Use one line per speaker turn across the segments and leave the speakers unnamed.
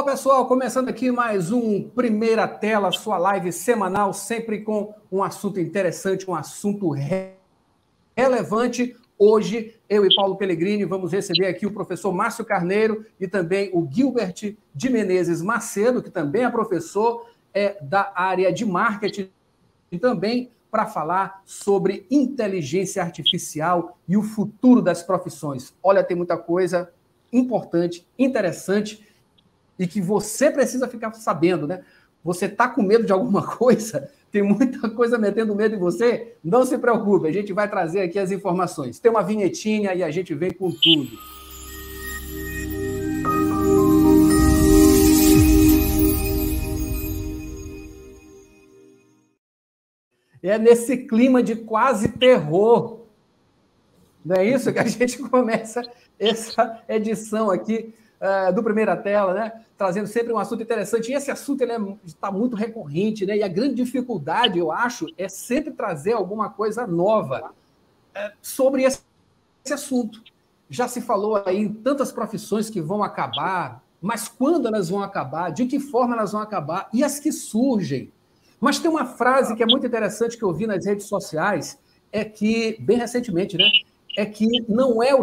Olá, pessoal, começando aqui mais um Primeira Tela, sua live semanal, sempre com um assunto interessante, um assunto re relevante. Hoje, eu e Paulo Pellegrini vamos receber aqui o professor Márcio Carneiro e também o Gilbert de Menezes Macedo, que também é professor é, da área de marketing e também para falar sobre inteligência artificial e o futuro das profissões. Olha, tem muita coisa importante, interessante e que você precisa ficar sabendo, né? Você está com medo de alguma coisa? Tem muita coisa metendo medo em você? Não se preocupe, a gente vai trazer aqui as informações. Tem uma vinhetinha e a gente vem com tudo. É nesse clima de quase terror. Não é isso que a gente começa essa edição aqui uh, do Primeira Tela, né? Trazendo sempre um assunto interessante. E esse assunto está é, muito recorrente, né? E a grande dificuldade, eu acho, é sempre trazer alguma coisa nova uh, sobre esse, esse assunto. Já se falou aí em tantas profissões que vão acabar, mas quando elas vão acabar, de que forma elas vão acabar e as que surgem. Mas tem uma frase que é muito interessante que eu vi nas redes sociais, é que, bem recentemente, né? É que não é o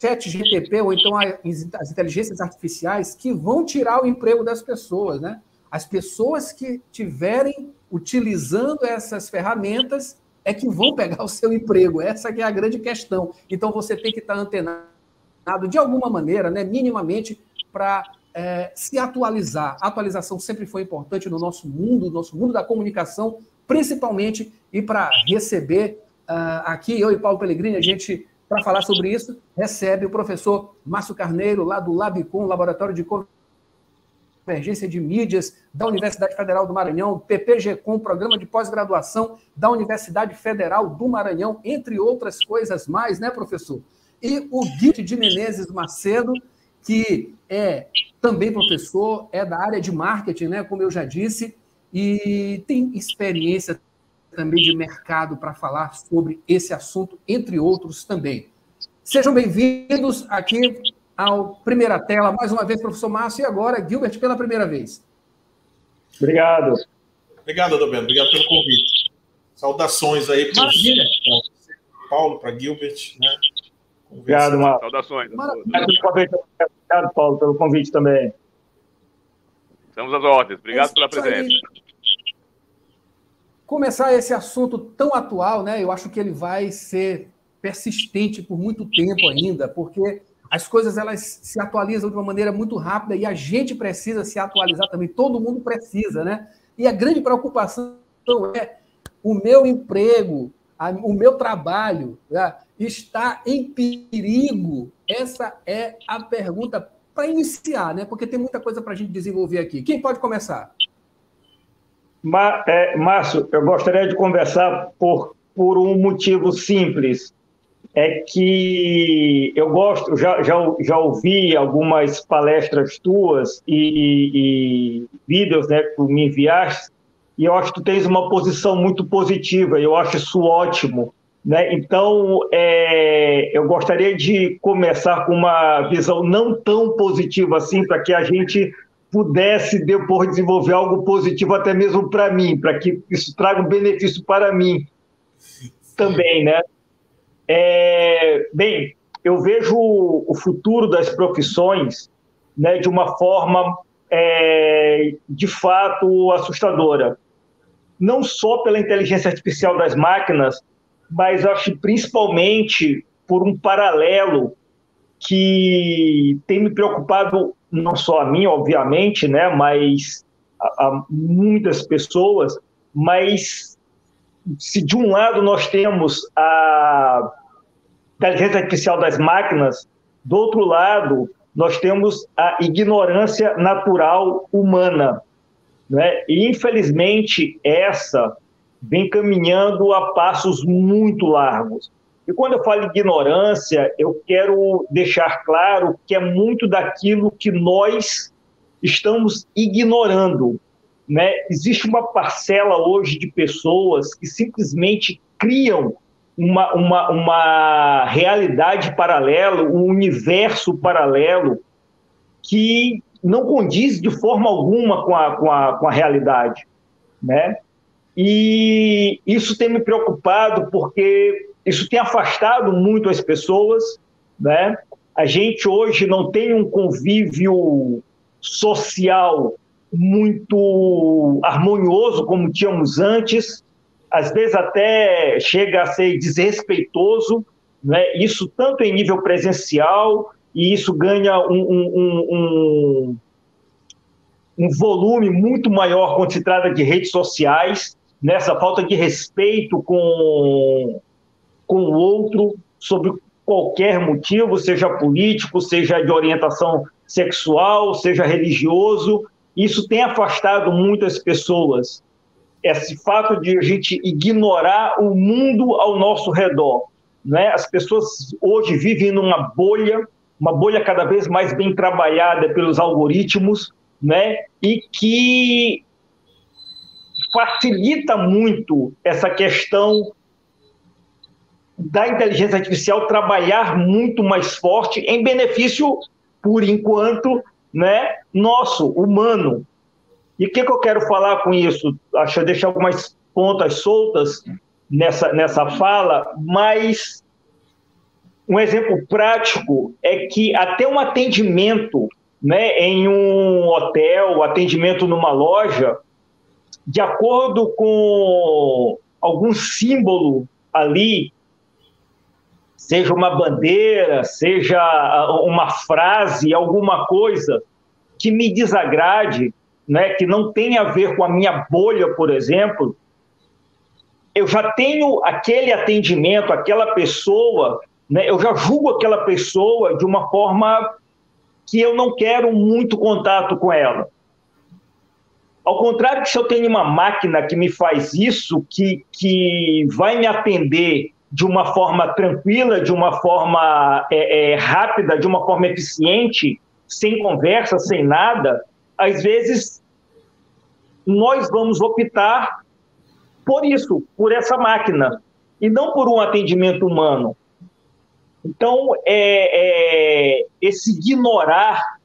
chat GTP ou então as inteligências artificiais que vão tirar o emprego das pessoas, né? As pessoas que tiverem utilizando essas ferramentas é que vão pegar o seu emprego. Essa que é a grande questão. Então você tem que estar antenado de alguma maneira, né, minimamente, para é, se atualizar. A atualização sempre foi importante no nosso mundo, no nosso mundo da comunicação, principalmente, e para receber uh, aqui, eu e Paulo Pellegrini, a gente para falar sobre isso, recebe o professor Márcio Carneiro, lá do Labicom, Laboratório de Convergência de Mídias da Universidade Federal do Maranhão, PPG-Com, Programa de Pós-Graduação da Universidade Federal do Maranhão, entre outras coisas mais, né, professor? E o Guide de Menezes Macedo, que é também professor, é da área de marketing, né, como eu já disse, e tem experiência também de mercado para falar sobre esse assunto, entre outros também. Sejam bem-vindos aqui ao Primeira Tela, mais uma vez, professor Márcio, e agora, Gilbert, pela primeira vez.
Obrigado.
Obrigado, Adalberto, obrigado pelo convite. Saudações aí para Paulo, para Gilbert, né?
Obrigado, Márcio. Saudações. Obrigado, Paulo, pelo convite também.
Estamos às ordens. Obrigado é pela presença
começar esse assunto tão atual, né? Eu acho que ele vai ser persistente por muito tempo ainda, porque as coisas elas se atualizam de uma maneira muito rápida e a gente precisa se atualizar também, todo mundo precisa, né? E a grande preocupação é o meu emprego, a, o meu trabalho né, está em perigo? Essa é a pergunta para iniciar, né? Porque tem muita coisa para a gente desenvolver aqui. Quem pode começar?
É, Márcio, eu gostaria de conversar por, por um motivo simples. É que eu gosto, já, já, já ouvi algumas palestras tuas e, e vídeos né, que tu me enviaste, e eu acho que tu tens uma posição muito positiva, eu acho isso ótimo. Né? Então, é, eu gostaria de começar com uma visão não tão positiva assim, para que a gente pudesse depois desenvolver algo positivo até mesmo para mim, para que isso traga um benefício para mim também, né? É, bem, eu vejo o futuro das profissões né, de uma forma é, de fato assustadora. Não só pela inteligência artificial das máquinas, mas acho principalmente por um paralelo que tem me preocupado não só a mim, obviamente, né, mas a, a muitas pessoas, mas se de um lado nós temos a inteligência artificial das máquinas, do outro lado nós temos a ignorância natural humana. Né? E, infelizmente, essa vem caminhando a passos muito largos. E quando eu falo ignorância, eu quero deixar claro que é muito daquilo que nós estamos ignorando. Né? Existe uma parcela hoje de pessoas que simplesmente criam uma, uma, uma realidade paralela, um universo paralelo que não condiz de forma alguma com a, com a, com a realidade, né? E isso tem me preocupado porque isso tem afastado muito as pessoas, né? A gente hoje não tem um convívio social muito harmonioso como tínhamos antes, às vezes até chega a ser desrespeitoso, né? isso tanto em nível presencial, e isso ganha um, um, um, um volume muito maior quando se trata de redes sociais, nessa falta de respeito com, com o outro, sobre qualquer motivo, seja político, seja de orientação sexual, seja religioso. Isso tem afastado muitas pessoas. Esse fato de a gente ignorar o mundo ao nosso redor. Né? As pessoas hoje vivem numa bolha, uma bolha cada vez mais bem trabalhada pelos algoritmos, né? e que facilita muito essa questão da inteligência artificial trabalhar muito mais forte em benefício, por enquanto, né, nosso, humano. E o que, que, eu quero falar com isso? Acho que deixar algumas pontas soltas nessa, nessa fala, mas um exemplo prático é que até um atendimento né, em um hotel, atendimento numa loja, de acordo com algum símbolo ali seja uma bandeira, seja ah, uma frase, alguma coisa que me desagrade, né, que não tenha a ver com a minha bolha, por exemplo, eu já tenho aquele atendimento, aquela pessoa, né, eu já julgo aquela pessoa de uma forma que eu não quero muito contato com ela. Ao contrário que se eu tenho uma máquina que me faz isso, que, que vai me atender de uma forma tranquila, de uma forma é, é, rápida, de uma forma eficiente, sem conversa, sem nada, às vezes nós vamos optar por isso, por essa máquina, e não por um atendimento humano. Então, é, é esse ignorar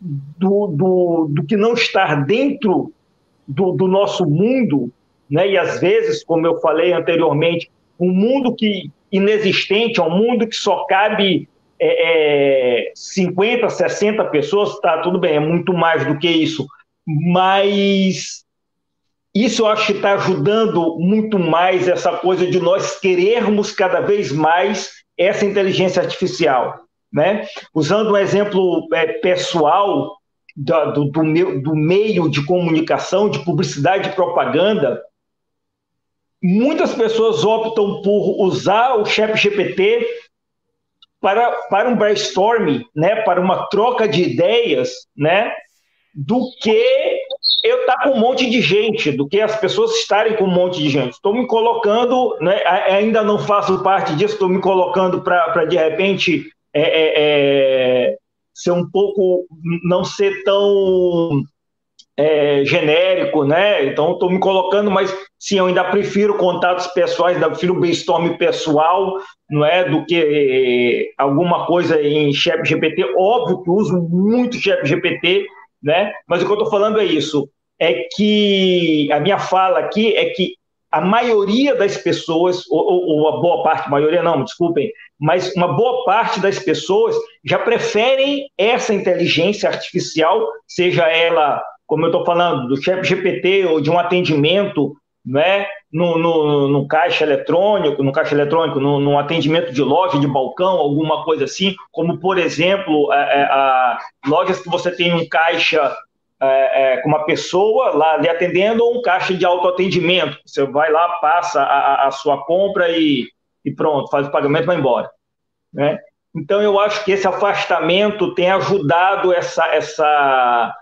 do, do, do, que não estar dentro do, do nosso mundo, né? e às vezes, como eu falei anteriormente, um mundo que inexistente, é um mundo que só cabe é, é, 50, 60 pessoas, tá, tudo bem, é muito mais do que isso, mas isso eu acho que está ajudando muito mais essa coisa de nós querermos cada vez mais essa inteligência artificial. Né? Usando um exemplo é, pessoal do, do, do, meu, do meio de comunicação, de publicidade e propaganda, muitas pessoas optam por usar o Chat GPT para, para um brainstorming, né, para uma troca de ideias, né, do que eu estar tá com um monte de gente, do que as pessoas estarem com um monte de gente. Estou me colocando, né, ainda não faço parte disso, estou me colocando para, de repente, é, é, é, ser um pouco, não ser tão é, genérico, né? Então, estou me colocando, mas sim, eu ainda prefiro contatos pessoais, ainda prefiro brainstorm pessoal, não é? Do que é, alguma coisa em Chat GPT. Óbvio que uso muito Chat GPT, né? Mas o que eu estou falando é isso: é que a minha fala aqui é que a maioria das pessoas, ou, ou, a boa parte, maioria não, desculpem, mas uma boa parte das pessoas já preferem essa inteligência artificial, seja ela como eu estou falando, do chefe GPT ou de um atendimento né, no, no, no, caixa eletrônico, no caixa eletrônico, no, no, atendimento de loja, de balcão, alguma coisa assim, como por exemplo, a, é, é, a lojas que você tem um caixa é, com uma pessoa lá lhe atendendo ou um caixa de autoatendimento. Você vai lá, passa a, a sua compra e, e, pronto, faz o pagamento e vai embora. Né? Então eu acho que esse afastamento tem ajudado essa, essa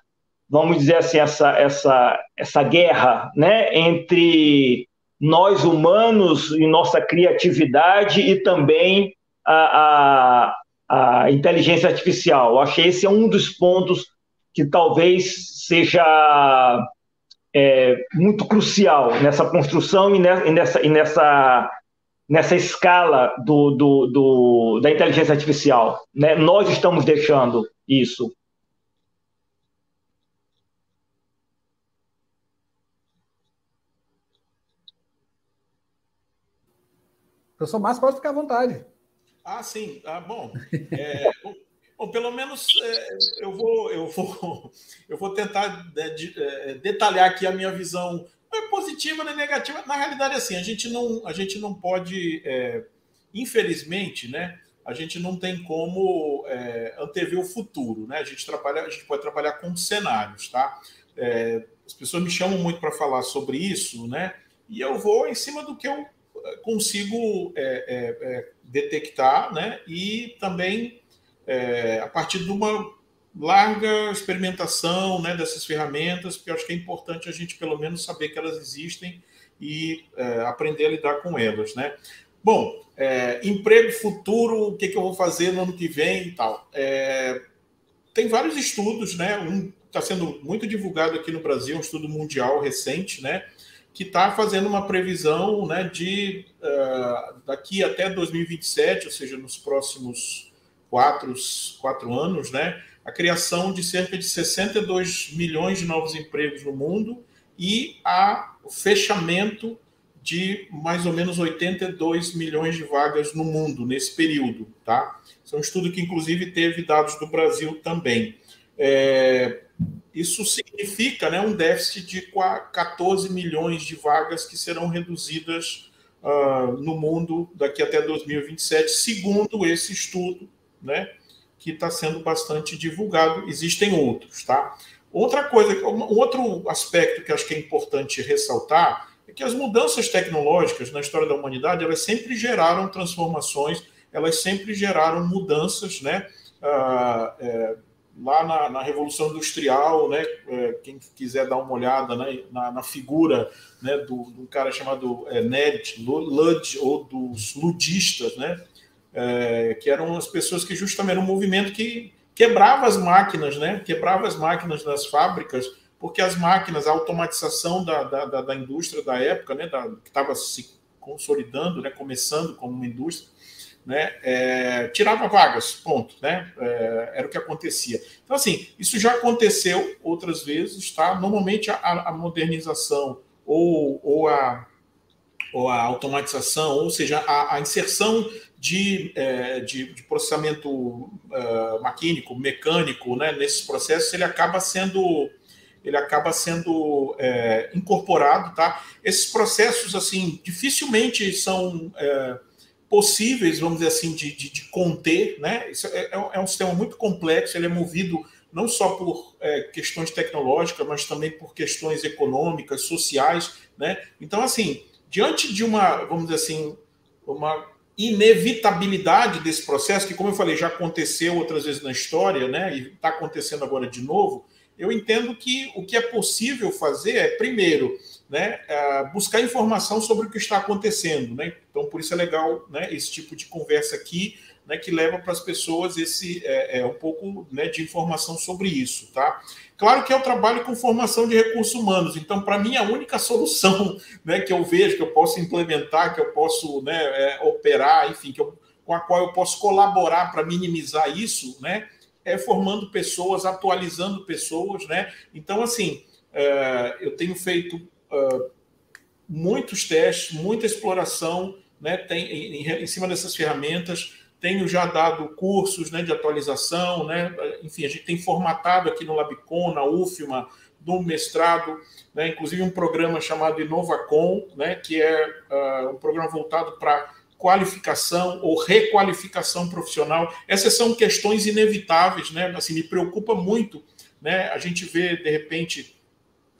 vamos dizer assim, essa, essa, essa guerra né, entre nós humanos e nossa criatividade e também a, a, a inteligência artificial. Eu que esse é um dos pontos que talvez seja é, muito crucial nessa construção e nessa, e nessa, nessa escala do, do, do, da inteligência artificial. Né? Nós estamos deixando isso.
Professor Márcio pode ficar à vontade.
Ah, sim. Ah, bom. É, bom, pelo menos é, eu, vou, eu, vou, eu vou tentar né, é, detalhar aqui a minha visão não é positiva nem negativa. Na realidade, assim, a gente não, a gente não pode, é, infelizmente, né? A gente não tem como é, antever o futuro, né? A gente trabalha, a gente pode trabalhar com cenários, tá? É, as pessoas me chamam muito para falar sobre isso, né? E eu vou em cima do que eu é, consigo é, é, é, detectar, né? E também a partir de uma larga experimentação né, dessas ferramentas, porque eu acho que é importante a gente, pelo menos, saber que elas existem e é, aprender a lidar com elas. Né? Bom, é, emprego futuro, o que, que, eu vou fazer no ano que vem e tal. É, tem vários estudos, né? Um está sendo muito divulgado aqui no Brasil, um estudo mundial recente, né? Que está fazendo uma previsão né, de uh, daqui até 2027, ou seja, nos próximos quatro, quatro anos, né? a criação de cerca de 62 milhões de novos empregos no mundo e a, o fechamento de mais ou menos 82 milhões de vagas no mundo nesse período. Tá? Esse é um estudo que, inclusive, teve dados do Brasil também. É, isso significa né, um déficit de 14 milhões de vagas que serão reduzidas uh, no mundo daqui até 2027, segundo esse estudo, né? que está sendo bastante divulgado. Existem outros, tá? Outra coisa, um outro aspecto que acho que é importante ressaltar é que as mudanças tecnológicas na história da humanidade elas sempre geraram transformações, elas sempre geraram mudanças, né? Ah, é, lá na, na, Revolução Industrial, né? É, quem quiser dar uma olhada né? na, na, figura né? do, do cara chamado é, Ned Ludd ou dos ludistas, né? é, que eram as pessoas que justamente era um movimento que quebrava as máquinas, né? Quebrava as máquinas das fábricas, porque as máquinas, a automatização da, da, da, da indústria da época, né? Da, que estava se consolidando, né? Começando como uma indústria, né? É, tirava vagas, ponto, né? É, era o que acontecia. Então, assim, isso já aconteceu outras vezes, tá? Normalmente a, a modernização ou, ou a ou a automatização, ou seja, a, a inserção de, é, de, de, processamento uh, maquínico, mecânico, né, nesses processos, ele acaba sendo ele acaba sendo é, incorporado, tá? Esses processos, assim, dificilmente são é, possíveis, vamos dizer assim, de, de, de conter, né? Isso é, é, é, um sistema muito complexo, ele é movido não só por é, questões tecnológicas, mas também por questões econômicas, sociais, né? Então, assim, diante de uma, vamos dizer assim, uma inevitabilidade desse processo, que, como eu falei, já aconteceu outras vezes na história, né, e está acontecendo agora de novo, eu entendo que o que é possível fazer é, primeiro, né, é, buscar informação sobre o que está acontecendo. Né? Então, por isso é legal né, esse tipo de conversa aqui, né, que leva para as pessoas esse é, é, um pouco né, de informação sobre isso. Tá? Claro que eu trabalho com formação de recursos humanos, então, para mim, a única solução né, que eu vejo, que eu posso implementar, que eu posso né, é, operar, enfim, que eu, com a qual eu posso colaborar para minimizar isso, né, é formando pessoas, atualizando pessoas. Né? Então, assim, é, eu tenho feito é, muitos testes, muita exploração né, tem, em, em cima dessas ferramentas tenho já dado cursos né, de atualização, né? enfim, a gente tem formatado aqui no Labicon, na UFMA, no mestrado, né? inclusive um programa chamado Inovacom, né? que é uh, um programa voltado para qualificação ou requalificação profissional. Essas são questões inevitáveis, né? Assim, me preocupa muito, né? A gente vê de repente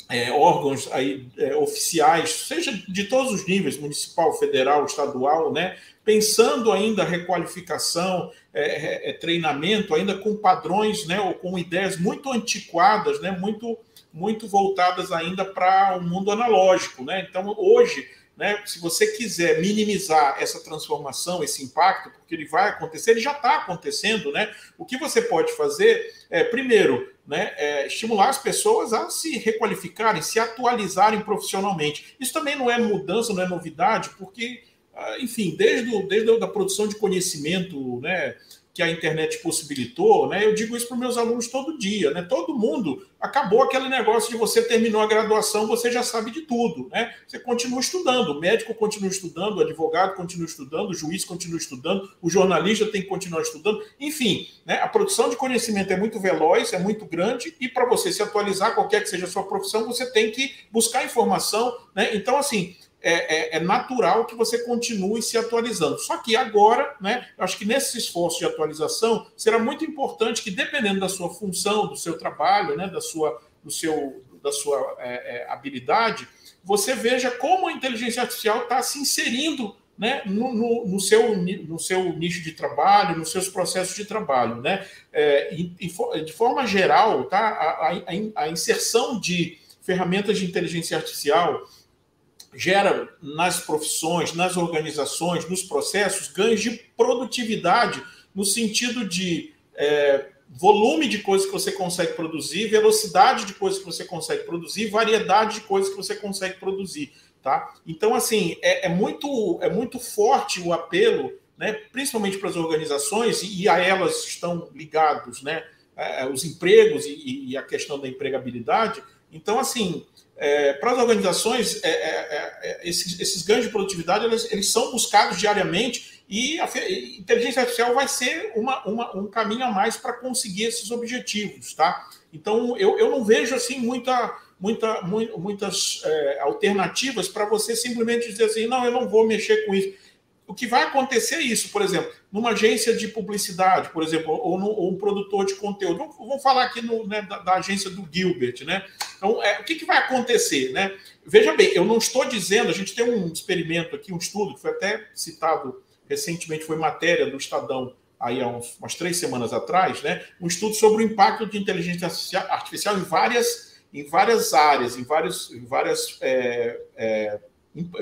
é, órgãos aí é, oficiais, seja de todos os níveis, municipal, federal, estadual, né? pensando ainda requalificação, é, é, é, treinamento, ainda com padrões, né, ou com ideias muito antiquadas, né, muito, muito voltadas ainda para o um mundo analógico. Né? Então, hoje, né, se você quiser minimizar essa transformação, esse impacto, porque ele vai acontecer, ele já está acontecendo, né? O que você pode fazer é, primeiro, né, é, estimular as pessoas a se requalificarem, se atualizarem profissionalmente. Isso também não é mudança, não é novidade, porque ah, enfim, desde, desde a produção de conhecimento, né, que a internet possibilitou, né? Eu digo isso para meus alunos todo dia, né? Todo mundo acabou aquele negócio de você terminou a graduação, você já sabe de tudo, né? Você continua estudando, o médico continua estudando, o advogado continua estudando, o juiz continua estudando, o jornalista tem que continuar estudando, enfim, né? A produção de conhecimento é muito veloz, é muito grande e para você se atualizar, qualquer que seja a sua profissão, você tem que buscar informação, né? Então, assim, é, é, é, natural que você continue se atualizando. Só que agora, né, eu acho que nesse esforço de atualização, será muito importante que, dependendo da sua função, do seu trabalho, né, da sua, do seu, da sua é, é habilidade, você veja como a inteligência artificial está se inserindo né, no, no, no, seu, no seu nicho de trabalho, nos seus processos de trabalho. Né? É, de forma geral, tá, a, a, a inserção de ferramentas de inteligência artificial gera nas profissões, nas organizações, nos processos, ganhos de produtividade, no sentido de é, volume de coisas que você consegue produzir, velocidade de coisas que você consegue produzir, variedade de coisas que você consegue produzir. Tá? Então, assim, é, é muito, é muito forte o apelo, né, principalmente para as organizações, e a elas estão ligados né, os empregos e, e a questão da empregabilidade. Então, assim, é, para as organizações, é, é, é, esses, esses, ganhos de produtividade eles, eles, são buscados diariamente e a inteligência artificial vai ser uma, uma, um caminho a mais para conseguir esses objetivos, tá? Então, eu, eu não vejo assim muita, muita, muitas é, alternativas para você simplesmente dizer assim, não, eu não vou mexer com isso o que vai acontecer é isso, por exemplo, numa agência de publicidade, por exemplo, ou, no, ou um produtor de conteúdo. Vamos, falar aqui no, né, da, da, agência do Gilbert, né? Então, é, o que, que vai acontecer, né? Veja bem, eu não estou dizendo, a gente tem um experimento aqui, um estudo que foi até citado recentemente, foi matéria do Estadão aí há uns, umas três semanas atrás, né? Um estudo sobre o impacto de inteligência artificial em várias, em várias áreas, em vários, em várias é, é,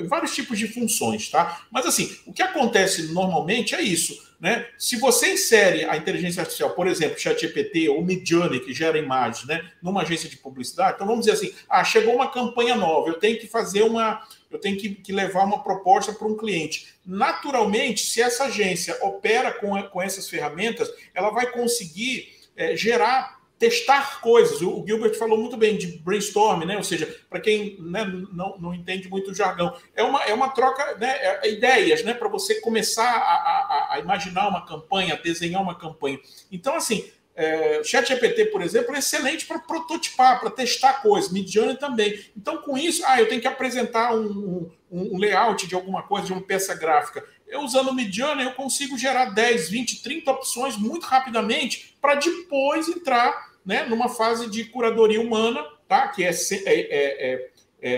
vários tipos de funções, tá? Mas assim, o que acontece normalmente é isso, né? Se você insere a inteligência artificial, por exemplo, ChatGPT ou Midjourney, que gera imagens, né, numa agência de publicidade, então vamos dizer assim, ah, chegou uma campanha nova, eu tenho que fazer uma, eu tenho que, que levar uma proposta para um cliente. Naturalmente, se essa agência opera com, com essas ferramentas, ela vai conseguir é, gerar testar coisas. O Gilbert falou muito bem de brainstorm, né? Ou seja, para quem né, não, não entende muito o jargão, é uma, é uma troca, né? É, é ideias, né? Para você começar a, a, a, imaginar uma campanha, a desenhar uma campanha. Então, assim, é, ChatGPT, por exemplo, é excelente para prototipar, para testar coisas. Midjourney também. Então, com isso, ah, eu tenho que apresentar um, um, um layout de alguma coisa, de uma peça gráfica. Eu usando o Midjourney, eu consigo gerar 10, 20, 30 opções muito rapidamente para depois entrar né, numa fase de curadoria humana, tá? que é, é, é,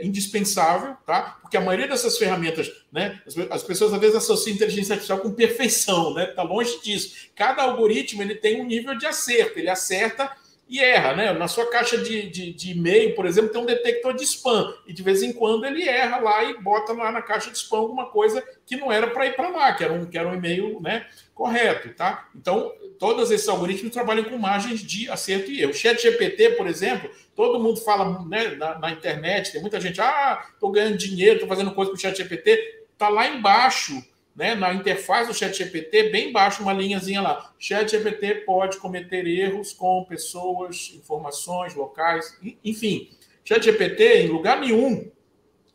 é, indispensável, tá? porque a maioria dessas ferramentas, né, as, as, pessoas às vezes associam inteligência artificial com perfeição, né? Está longe disso. Cada algoritmo ele tem um nível de acerto, ele acerta e erra, né? Na sua caixa de, de, de, e-mail, por exemplo, tem um detector de spam, e de vez em quando ele erra lá e bota lá na caixa de spam alguma coisa que não era para ir para lá, que era um, que era um e-mail né, correto, tá? Então, todos esses algoritmos trabalham com margens de acerto e erro. O chat GPT, por exemplo, todo mundo fala né, na, na internet, tem muita gente, ah, estou ganhando dinheiro, estou fazendo coisa com o chat GPT, está lá embaixo, né, na interface do chat GPT, bem embaixo, uma linhazinha lá. Chat GPT pode cometer erros com pessoas, informações, locais, enfim. Chat GPT, em lugar nenhum,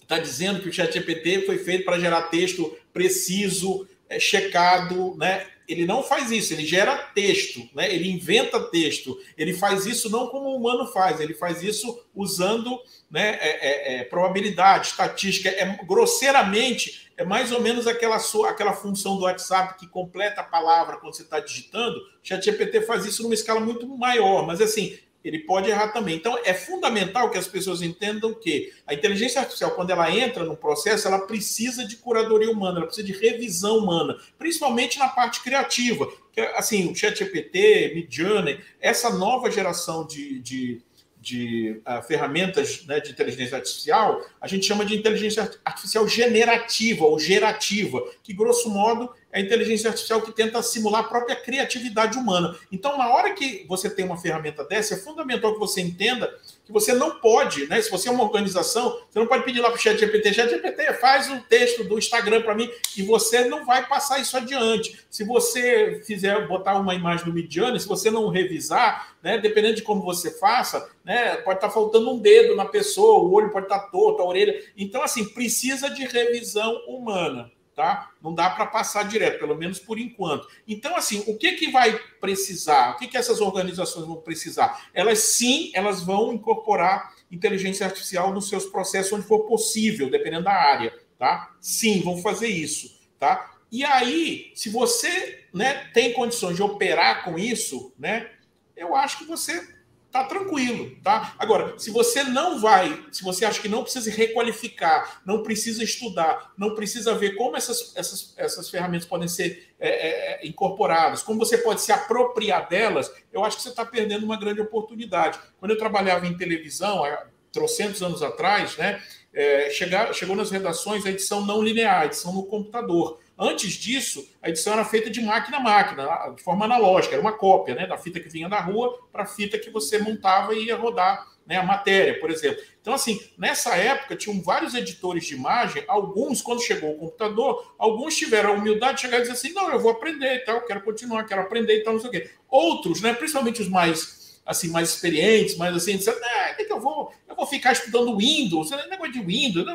está dizendo que o chat GPT foi feito para gerar texto preciso, é, checado, né? Ele não faz isso, ele gera texto, né? ele inventa texto. Ele faz isso não como o humano faz, ele faz isso usando né, é, é, é, probabilidade, estatística. É, grosseiramente, é mais ou menos aquela, sua, aquela função do WhatsApp que completa a palavra quando você está digitando. O ChatGPT faz isso numa escala muito maior, mas assim, ele pode errar também. Então, é fundamental que as pessoas entendam que a inteligência artificial, quando ela entra no processo, ela precisa de curadoria humana, ela precisa de revisão humana, principalmente na parte criativa. Que, assim, o ChatGPT, Midjourney, essa nova geração de, de, de uh, ferramentas né, de inteligência artificial, a gente chama de inteligência artificial generativa ou gerativa, que, grosso modo, é a inteligência artificial que tenta simular a própria criatividade humana. Então, na hora que você tem uma ferramenta dessa, é fundamental que você entenda que você não pode, né? Se você é uma organização, você não pode pedir lá para o chat GPT, chat GPT faz um texto do Instagram para mim e você não vai passar isso adiante. Se você fizer botar uma imagem do Midjourney, se você não revisar, né? Dependendo de como você faça, né? Pode estar tá faltando um dedo na pessoa, o olho pode estar tá torto, a orelha. Então, assim, precisa de revisão humana tá? Não dá para passar direto, pelo menos por enquanto. Então, assim, o que, que vai precisar? O que, que essas organizações vão precisar? Elas sim, elas vão incorporar inteligência artificial nos seus processos onde for possível, dependendo da área, tá? Sim, vão fazer isso, tá? E aí, se você né, tem condições de operar com isso, né? Eu acho que você tá tranquilo, tá? Agora, se você não vai, se você acha que não precisa requalificar, não precisa estudar, não precisa ver como essas, essas, essas ferramentas podem ser é, é, é incorporadas, como você pode se apropriar delas, eu acho que você está perdendo uma grande oportunidade. Quando eu trabalhava em televisão, há trocentos anos atrás, né? É, chegar, chegou nas redações a edição não linear, a edição no computador. Antes disso, a edição era feita de máquina a máquina, de forma analógica, era uma cópia né, da fita que vinha da rua para a fita que você montava e ia rodar né, a matéria, por exemplo. Então, assim, nessa época, tinham vários editores de imagem, alguns, quando chegou o computador, alguns tiveram a humildade de chegar e dizer assim: não, eu vou aprender e tal, quero continuar, quero aprender e tal, não sei o quê. Outros, né, principalmente os mais assim, mais experientes, mais assim, disseram, ah, que, que eu vou? Eu vou ficar estudando Windows, negócio de Windows.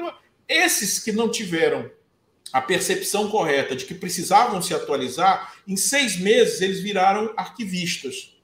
Esses que não tiveram a percepção correta de que precisavam se atualizar, em seis meses eles viraram arquivistas,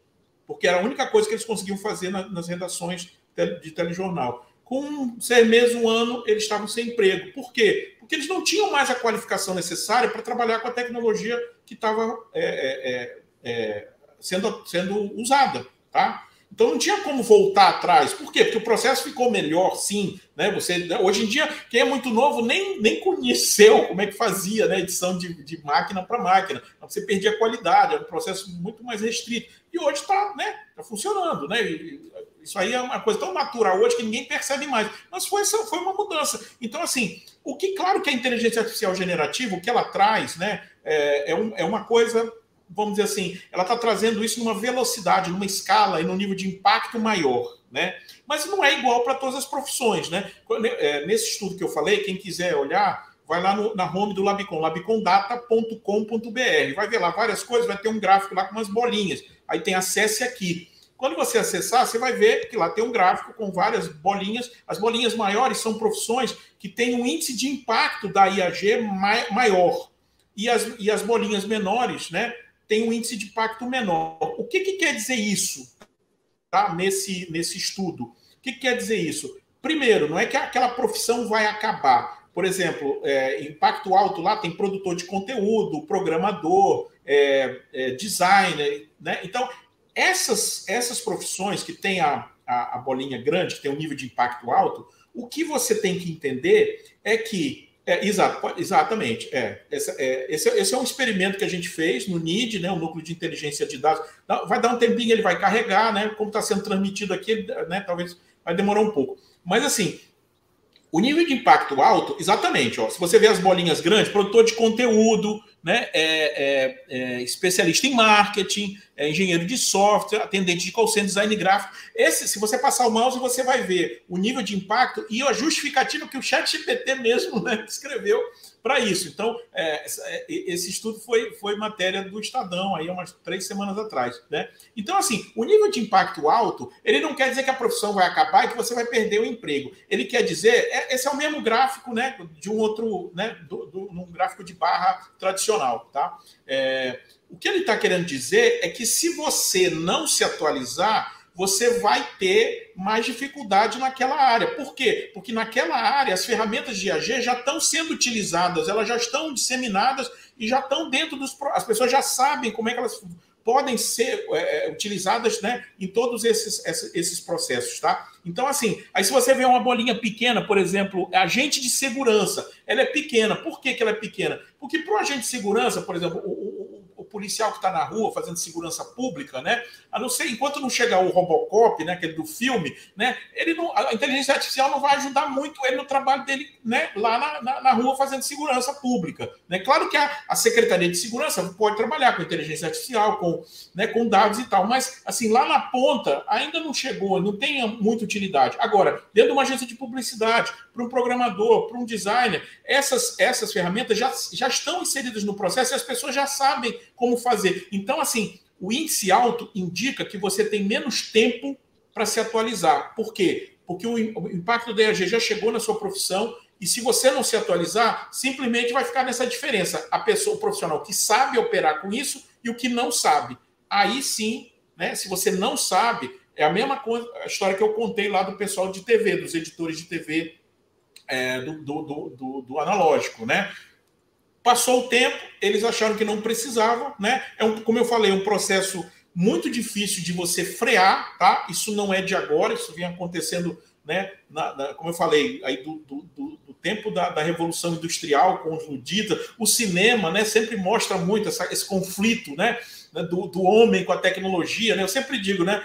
porque era a única coisa que eles conseguiam fazer nas redações de telejornal. Com seis meses, um ano, eles estavam sem emprego. Por quê? Porque eles não tinham mais a qualificação necessária para trabalhar com a tecnologia que estava é, é, é, é, sendo, sendo usada. Tá? Então não tinha como voltar atrás. Por quê? Porque o processo ficou melhor, sim. Né? Você, né? hoje em dia, quem é muito novo nem, nem conheceu como é que fazia né? edição de, de máquina para máquina. Você perdia a qualidade, era um processo muito mais restrito. E hoje está né? tá funcionando. Né? Isso aí é uma coisa tão natural hoje que ninguém percebe mais. Mas foi, foi uma mudança. Então, assim, o que, claro que a inteligência artificial generativa, o que ela traz, né? é, é, um, é uma coisa vamos dizer assim, ela está trazendo isso numa velocidade, numa escala e num nível de impacto maior, né? Mas não é igual para todas as profissões, né? É, nesse estudo que eu falei, quem quiser olhar, vai lá no, na home do Labicon, labicondata.com.br, vai ver lá várias coisas, vai ter um gráfico lá com umas bolinhas, aí tem acesse aqui. Quando você acessar, você vai ver que lá tem um gráfico com várias bolinhas. As bolinhas maiores são profissões que têm um índice de impacto da IAG maior. E as, e as bolinhas menores, né, tem um índice de impacto menor. O que, que quer dizer isso tá? nesse, nesse estudo? O que, que quer dizer isso? Primeiro, não é que aquela profissão vai acabar. Por exemplo, é, impacto alto lá tem produtor de conteúdo, programador, é, é, designer. Né? Então, essas, essas profissões que têm a, a, a bolinha grande, que tem um nível de impacto alto, o que você tem que entender é que é, exato, exatamente. É, esse, é, esse, esse, é um experimento que a gente fez no NID, né, o Núcleo de Inteligência de Dados. Vai dar um tempinho, ele vai carregar, né? Como está sendo transmitido aqui, né, talvez vai demorar um pouco. Mas assim, o nível de impacto alto, exatamente, ó, se você vê as bolinhas grandes, produtor de conteúdo, né, é, é, é especialista em marketing, é engenheiro de software, atendente de call center, design gráfico. Esse, se você passar o mouse, você vai ver o nível de impacto e a justificativa que o chat GPT mesmo né, escreveu para isso. Então, é, é esse estudo foi, foi matéria do Estadão, aí umas três semanas atrás. Né? Então, assim, o nível de impacto alto, ele não quer dizer que a profissão vai acabar e que você vai perder o emprego. Ele quer dizer, é, esse é o mesmo gráfico né, de um outro, né, do, do, num gráfico de barra tradicional. Tá? É, o que ele está querendo dizer é que se você não se atualizar, você vai ter mais dificuldade naquela área. Por quê? Porque naquela área as ferramentas de AG já estão sendo utilizadas, elas já estão disseminadas e já estão dentro dos. As pessoas já sabem como é que elas podem ser é, é utilizadas né, em todos esses, esses processos, tá? Então, assim, aí se você vê uma bolinha pequena, por exemplo, agente de segurança, ela é pequena. Por que, que ela é pequena? Porque para o agente de segurança, por exemplo, policial que está na rua fazendo segurança pública, né? A não ser enquanto não chegar o Robocop, né, aquele do filme, né? Ele não, a inteligência artificial não vai ajudar muito ele no trabalho dele, né? Lá na, na, na rua fazendo segurança pública, né? Claro que a, a secretaria de segurança pode trabalhar com inteligência artificial, com, né, com dados e tal, mas assim lá na ponta ainda não chegou, não tem muita utilidade. Agora, dentro de uma agência de publicidade, para um programador, para um designer, essas essas ferramentas já, já estão inseridas no processo e as pessoas já sabem como fazer. Então, assim, o índice alto indica que você tem menos tempo para se atualizar. Por quê? Porque o impacto do EAG já chegou na sua profissão e se você não se atualizar, simplesmente vai ficar nessa diferença. A pessoa, o profissional que sabe operar com isso e o que não sabe. Aí sim, né, se você não sabe, é a mesma coisa, a história que eu contei lá do pessoal de TV, dos editores de TV é, do, do, do, do, analógico, né? Passou o tempo, eles acharam que não precisava, né? É um, como eu falei, um processo muito difícil de você frear, tá? Isso não é de agora, isso vem acontecendo, né? Na, na, como eu falei, aí do, do, do, do tempo da, da, Revolução Industrial com os luditas, o cinema, né? Sempre mostra muito essa, esse conflito, né? Do, do, homem com a tecnologia, né? Eu sempre digo, né?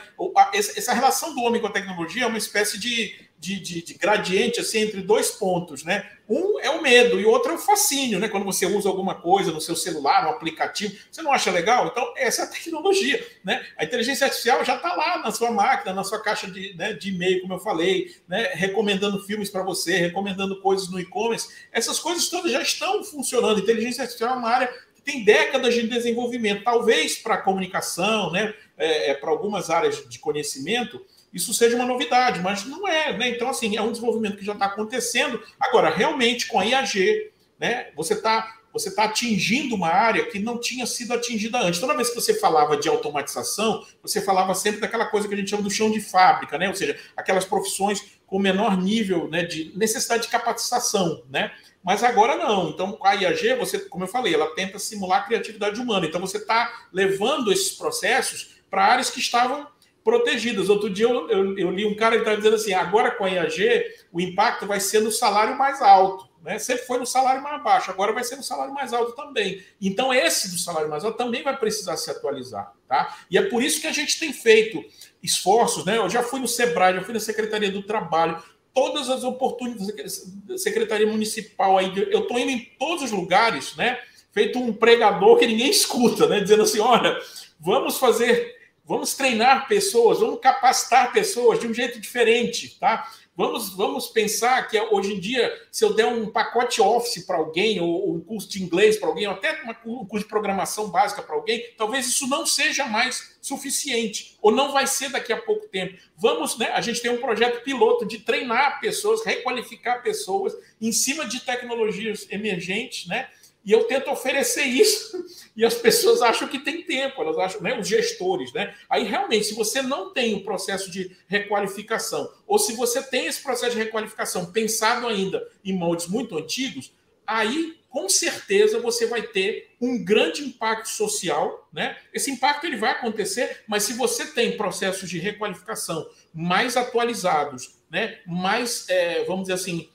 Essa relação do homem com a tecnologia é uma espécie de, de, de, de, gradiente assim entre dois pontos, né? Um é o medo e o outro é o fascínio, né? Quando você usa alguma coisa no seu celular, um aplicativo, você não acha legal? Então, essa é a tecnologia, né? A inteligência artificial já está lá na sua máquina, na sua caixa de, né, de e-mail, como eu falei, né? Recomendando filmes para você, recomendando coisas no e-commerce. Essas coisas todas já estão funcionando. Inteligência artificial é uma área que tem décadas de desenvolvimento, talvez para comunicação, né? É, é, para algumas áreas de conhecimento isso seja uma novidade, mas não é, né? Então, assim, é um desenvolvimento que já está acontecendo. Agora, realmente, com a IAG, né, você está você tá atingindo uma área que não tinha sido atingida antes. Toda vez que você falava de automatização, você falava sempre daquela coisa que a gente chama do chão de fábrica, né? Ou seja, aquelas profissões com menor nível né, de necessidade de capacitação, né? Mas agora não. Então, a IAG, você, como eu falei, ela tenta simular a criatividade humana. Então, você está levando esses processos para áreas que estavam protegidas. Outro dia eu, eu, eu li um cara que estava dizendo assim: agora com a IAG, o impacto vai ser no salário mais alto. Né? Sempre foi no salário mais baixo, agora vai ser no salário mais alto também. Então, esse do salário mais alto também vai precisar se atualizar. Tá? E é por isso que a gente tem feito esforços. Né? Eu já fui no Sebrae, já fui na Secretaria do Trabalho, todas as oportunidades, Secretaria Municipal, aí, eu estou indo em todos os lugares, né? feito um pregador que ninguém escuta, né? dizendo assim: olha, vamos fazer Vamos treinar pessoas, vamos capacitar pessoas de um jeito diferente, tá? Vamos, vamos pensar que hoje em dia, se eu der um pacote Office para alguém, ou um curso de inglês para alguém, ou até uma, um curso de programação básica para alguém, talvez isso não seja mais suficiente, ou não vai ser daqui a pouco tempo. Vamos, né? A gente tem um projeto piloto de treinar pessoas, requalificar pessoas em cima de tecnologias emergentes, né? E eu tento oferecer isso e as pessoas acham que tem tempo, elas acham, né, os gestores, né? Aí realmente, se você não tem o processo de requalificação, ou se você tem esse processo de requalificação pensado ainda em moldes muito antigos, aí com certeza você vai ter um grande impacto social, né? Esse impacto ele vai acontecer, mas se você tem processos de requalificação mais atualizados, né? Mais, é, vamos dizer assim,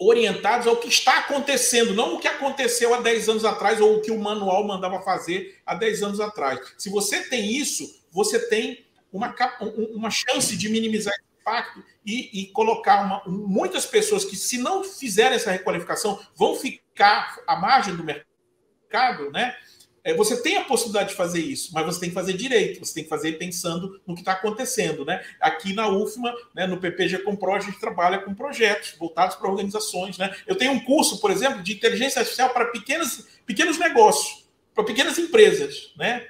orientados ao que está acontecendo, não o que aconteceu há 10 anos atrás ou o que o manual mandava fazer há 10 anos atrás. Se você tem isso, você tem uma, uma chance de minimizar esse impacto e, e colocar uma, muitas pessoas que, se não fizerem essa requalificação, vão ficar à margem do mercado, né? É, você tem a possibilidade de fazer isso, mas você tem que fazer direito, você tem que fazer pensando no que está acontecendo. Né? Aqui na UFMA, né, no PPG Compro, a gente trabalha com projetos voltados para organizações. Né? Eu tenho um curso, por exemplo, de inteligência artificial para pequenos, pequenos negócios, para pequenas empresas. Né?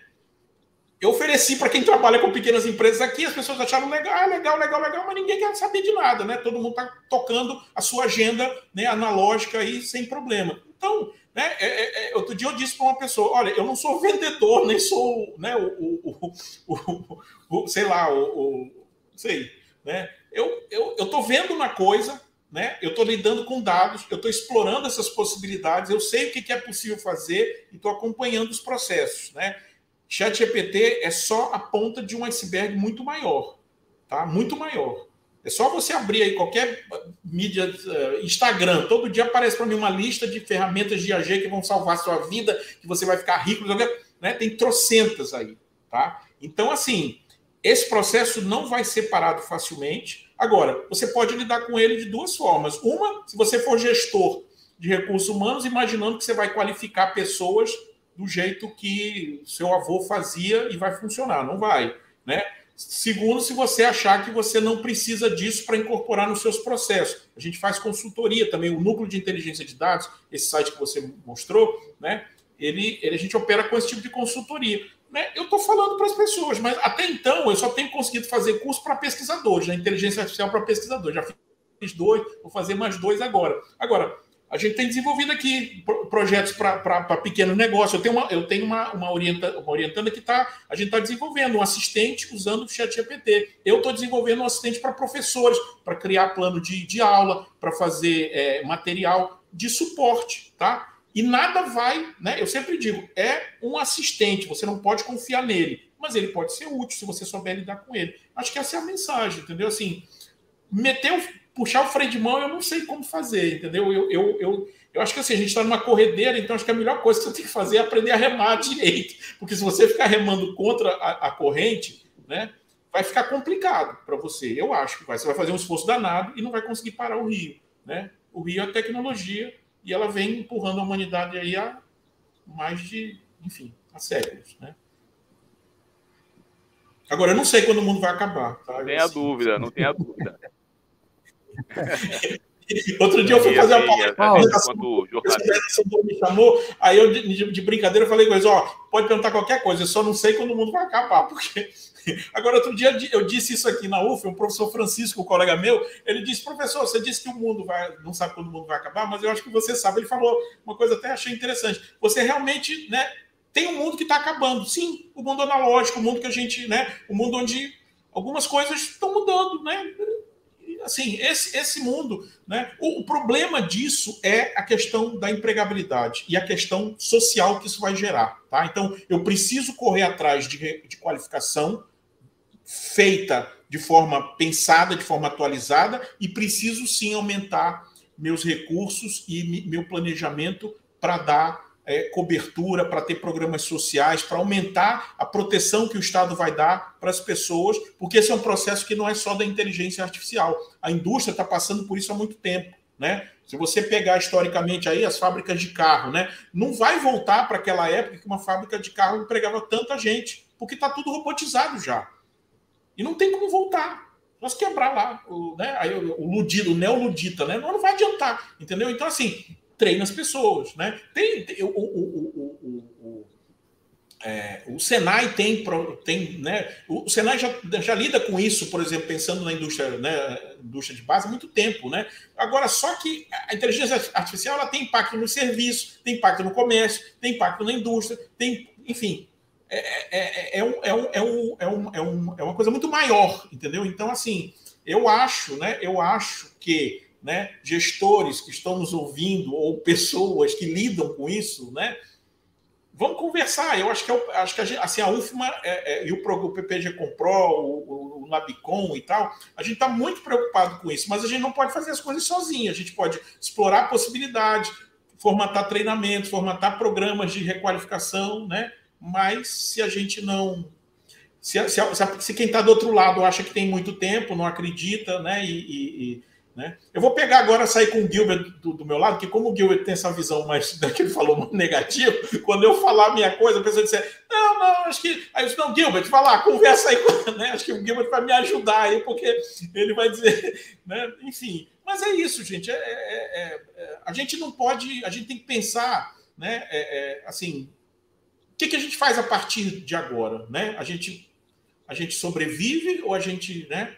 Eu ofereci para quem trabalha com pequenas empresas aqui, as pessoas acharam legal, ah, legal, legal, legal, mas ninguém quer saber de nada, né? Todo mundo está tocando a sua agenda né, analógica aí sem problema. Então, né? É, é, é, outro dia eu disse para uma pessoa: olha, eu não sou vendedor, nem sou né, o, o, o, o sei lá, o, sei, né? Eu estou eu, eu vendo uma coisa, né? eu estou lidando com dados, eu estou explorando essas possibilidades, eu sei o que, que é possível fazer e estou acompanhando os processos. Né? Chat GPT é só a ponta de um iceberg muito maior, tá? muito maior. É só você abrir aí qualquer mídia, uh, Instagram, todo dia aparece para mim uma lista de ferramentas de AG que vão salvar sua vida, que você vai ficar rico. né? Tem trocentas aí, tá? Então, assim, esse processo não vai ser parado facilmente. Agora, você pode lidar com ele de duas formas. Uma, se você for gestor de recursos humanos, imaginando que você vai qualificar pessoas do jeito que seu avô fazia e vai funcionar. Não vai, né? Segundo, se você achar que você não precisa disso para incorporar nos seus processos. A gente faz consultoria também, o núcleo de inteligência de dados, esse site que você mostrou, né? Ele, ele a gente opera com esse tipo de consultoria. Né? Eu estou falando para as pessoas, mas até então eu só tenho conseguido fazer curso para pesquisadores, né? inteligência artificial para pesquisadores. Já fiz dois, vou fazer mais dois agora. Agora, a gente tem desenvolvido aqui projetos para pequenos negócios. Eu tenho uma, eu tenho uma, uma, orienta, uma orientanda que está. A gente está desenvolvendo um assistente usando o ChatGPT. Eu estou desenvolvendo um assistente para professores, para criar plano de, de aula, para fazer é, material de suporte, tá? E nada vai, né? Eu sempre digo, é um assistente, você não pode confiar nele, mas ele pode ser útil se você souber lidar com ele. Acho que essa é a mensagem, entendeu? Assim, meter puxar o freio de mão eu não sei como fazer, entendeu? Eu, eu, eu, eu acho que assim, a gente está numa corredeira, então acho que a melhor coisa que você tem que fazer é aprender a remar direito. Porque se você ficar remando contra a, a corrente, né, vai ficar complicado para você. Eu acho que vai. Você vai fazer um esforço danado e não vai conseguir parar o rio. Né? O rio é tecnologia e ela vem empurrando a humanidade aí há mais de, enfim, há séculos. Né? Agora, eu não sei quando o mundo vai acabar.
Tá? Não tenha assim, dúvida, não tenha dúvida.
Outro dia eu fui fazer a palestra. O me chamou, aí eu, de, de brincadeira, falei com eles: ó, pode perguntar qualquer coisa, eu só não sei quando o mundo vai acabar, porque. Agora, outro dia eu disse isso aqui na UF, o professor Francisco, um colega meu, ele disse: professor, você disse que o mundo vai, não sabe quando o mundo vai acabar, mas eu acho que você sabe. Ele falou uma coisa até achei interessante. Você realmente, né, tem um mundo que está acabando. Sim, o mundo analógico, o mundo que a gente, né, o mundo onde algumas coisas estão mudando, né? Assim, esse, esse mundo, né? O, o, problema disso é a questão da empregabilidade e a questão social que isso vai gerar, tá? Então, eu preciso correr atrás de, de qualificação feita de forma pensada, de forma atualizada, e preciso sim aumentar meus recursos e meu planejamento para dar é, cobertura, para ter programas sociais, para aumentar a proteção que o Estado vai dar para as pessoas, porque esse é um processo que não é só da inteligência artificial. A indústria está passando por isso há muito tempo. Né? Se você pegar historicamente aí as fábricas de carro, né, não vai voltar para aquela época que uma fábrica de carro empregava tanta gente, porque está tudo robotizado já. E não tem como voltar. Nós quebrar lá o, né, aí, o, o ludita, o neoludita, né? Não, não vai adiantar, entendeu? Então, assim, treina as pessoas. Né? Tem, tem o, o, o, é, o Senai tem, tem né? o Senai já, já lida com isso, por exemplo, pensando na indústria, né, indústria de base há muito tempo. Né? Agora, só que a inteligência artificial ela tem impacto no serviço, tem impacto no comércio, tem impacto na indústria, tem, enfim, é, é uma coisa muito maior, entendeu? Então, assim, eu acho, né? Eu acho que né, gestores que estão nos ouvindo ou pessoas que lidam com isso, né, vamos conversar. Eu acho que, eu, acho que a, gente, assim, a UFMA é, é, e o, o PPG Compró, o, o, Labicom e tal, a gente está muito preocupado com isso, mas a gente não pode fazer as coisas sozinho. A gente pode explorar possibilidades, formatar treinamentos, formatar programas de requalificação, né? Mas se a gente não se, se, se, quem está do outro lado acha que tem muito tempo, não acredita, né? E, e, né? Eu vou pegar agora, sair com o Gilbert do, do meu lado, que como o Gilbert tem essa visão mais que ele falou negativa, quando eu falar a minha coisa, a pessoa disser, não, não, acho que. Aí eu disse, não, Gilbert, vai lá, conversa aí com. Né? Acho que o Gilbert vai me ajudar aí, porque ele vai dizer. Né? Enfim. Mas é isso, gente. É, é, é, é a gente não pode. A gente tem que pensar, né? É, é, assim, o que, que a gente faz a partir de agora? Né? A gente, a gente sobrevive ou a gente. Né?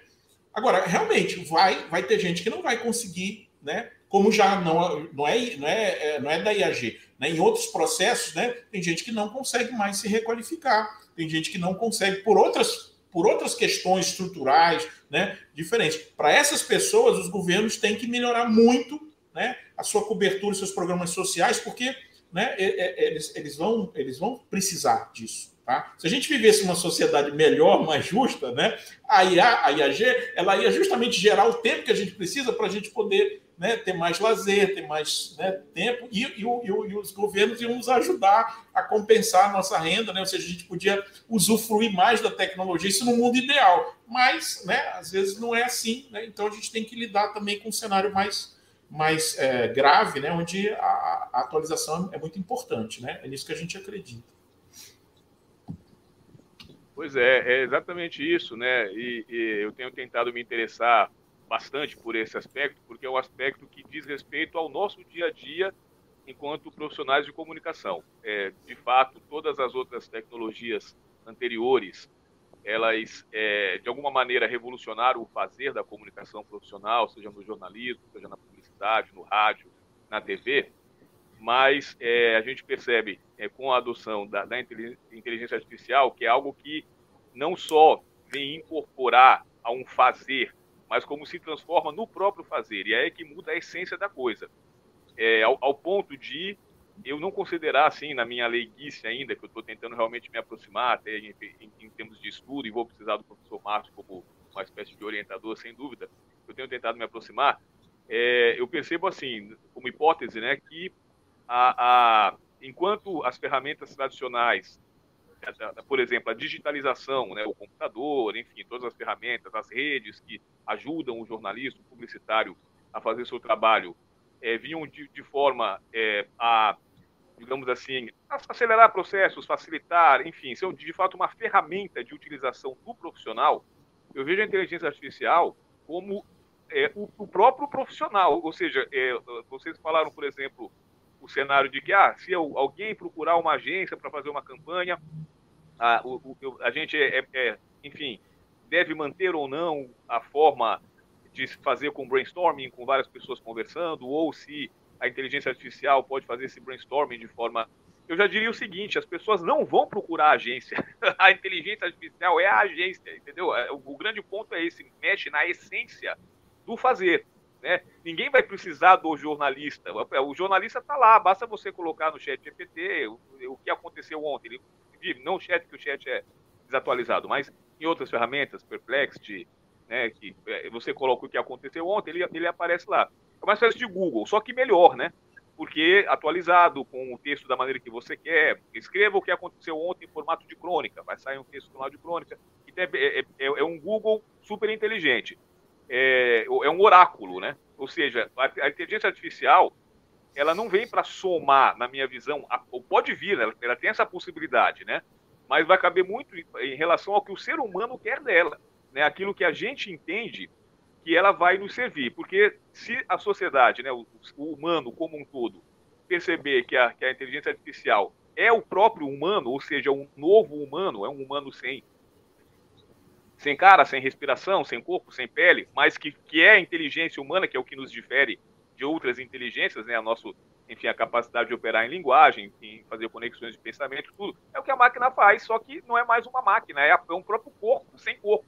Agora, realmente, vai, vai ter gente que não vai conseguir, né? Como já não, não, é, não, é, é não é da IAG, né? em outros processos, né? Tem gente que não consegue mais se requalificar, tem gente que não consegue por outras, por outras questões estruturais, né? Diferentes. Para essas pessoas, os governos têm que melhorar muito, né? A sua cobertura, seus programas sociais, porque, né? Eles, eles vão, eles vão precisar disso. Tá? Se a gente vivesse uma sociedade melhor, mais justa, né, a, IA, a IAG ela ia justamente gerar o tempo que a gente precisa para a gente poder né, ter mais lazer, ter mais né, tempo, e, e, e, os governos iam nos ajudar a compensar a nossa renda, né? ou seja, a gente podia usufruir mais da tecnologia, isso no mundo ideal. Mas, né, às vezes não é assim, né? então a gente tem que lidar também com um cenário mais, mais é, grave, né, onde a, a atualização é muito importante. Né? É nisso que a gente acredita.
Pois é, é exatamente isso, né? E, e, eu tenho tentado me interessar bastante por esse aspecto, porque é um aspecto que diz respeito ao nosso dia a dia enquanto profissionais de comunicação. É, de fato, todas as outras tecnologias anteriores, elas é, de alguma maneira revolucionaram o fazer da comunicação profissional, seja no jornalismo, seja na publicidade, no rádio, na TV mas é, a gente percebe é, com a adoção da, da, inteligência artificial que é algo que não só vem incorporar a um fazer, mas como se transforma no próprio fazer, e é aí que muda a essência da coisa, é, ao, ao, ponto de eu não considerar assim, na minha leiguice ainda, que eu estou tentando realmente me aproximar, até em, em, em, termos de estudo, e vou precisar do professor Márcio como uma espécie de orientador, sem dúvida, eu tenho tentado me aproximar, é, eu percebo assim, como hipótese, né, que a, a, enquanto as ferramentas tradicionais, por exemplo, a digitalização, né, o computador, enfim, todas as ferramentas, as redes que ajudam o jornalista, o publicitário a fazer seu trabalho, é, vinham de, de forma é, a, digamos assim, acelerar processos, facilitar, enfim, ser de fato uma ferramenta de utilização do profissional, eu vejo a inteligência artificial como é, o, o, próprio profissional. Ou seja, é, vocês falaram, por exemplo, o cenário de que, ah, se alguém procurar uma agência para fazer uma campanha, a, o, o, a gente, é, é, é, enfim, deve manter ou não a forma de fazer com brainstorming, com várias pessoas conversando, ou se a inteligência artificial pode fazer esse brainstorming de forma. Eu já diria o seguinte: as pessoas não vão procurar a agência. a inteligência artificial é a agência, entendeu? É, o grande ponto é esse: mexe na essência do fazer. Né? Ninguém vai precisar do jornalista. O jornalista está lá, basta você colocar no chat GPT o, o que aconteceu ontem. Ele, não o chat, que o chat é desatualizado, mas em outras ferramentas, Perplexity, né, que é, você coloca o que aconteceu ontem, ele, ele aparece lá. É uma espécie de Google, só que melhor, né? Porque atualizado com o texto da maneira que você quer, escreva o que aconteceu ontem em formato de crônica, vai sair um texto no lado de crônica. É, é, é um Google super inteligente é, é um oráculo, né? Ou seja, a, inteligência artificial ela não vem para somar, na minha visão, a, ou pode vir, ela, ela, tem essa possibilidade, né? Mas vai caber muito em relação ao que o ser humano quer dela, né? Aquilo que a gente entende que ela vai nos servir, porque se a sociedade, né, o, o humano como um todo, perceber que a, que a inteligência artificial é o próprio humano, ou seja, um novo humano, é um humano sem sem cara, sem respiração, sem corpo, sem pele, mas que, que é a inteligência humana, que é o que nos difere de outras inteligências, né? A nosso, enfim, a capacidade de operar em linguagem, em fazer conexões de pensamento, tudo. É o que a máquina faz, só que não é mais uma máquina, é, é um próprio corpo, sem corpo.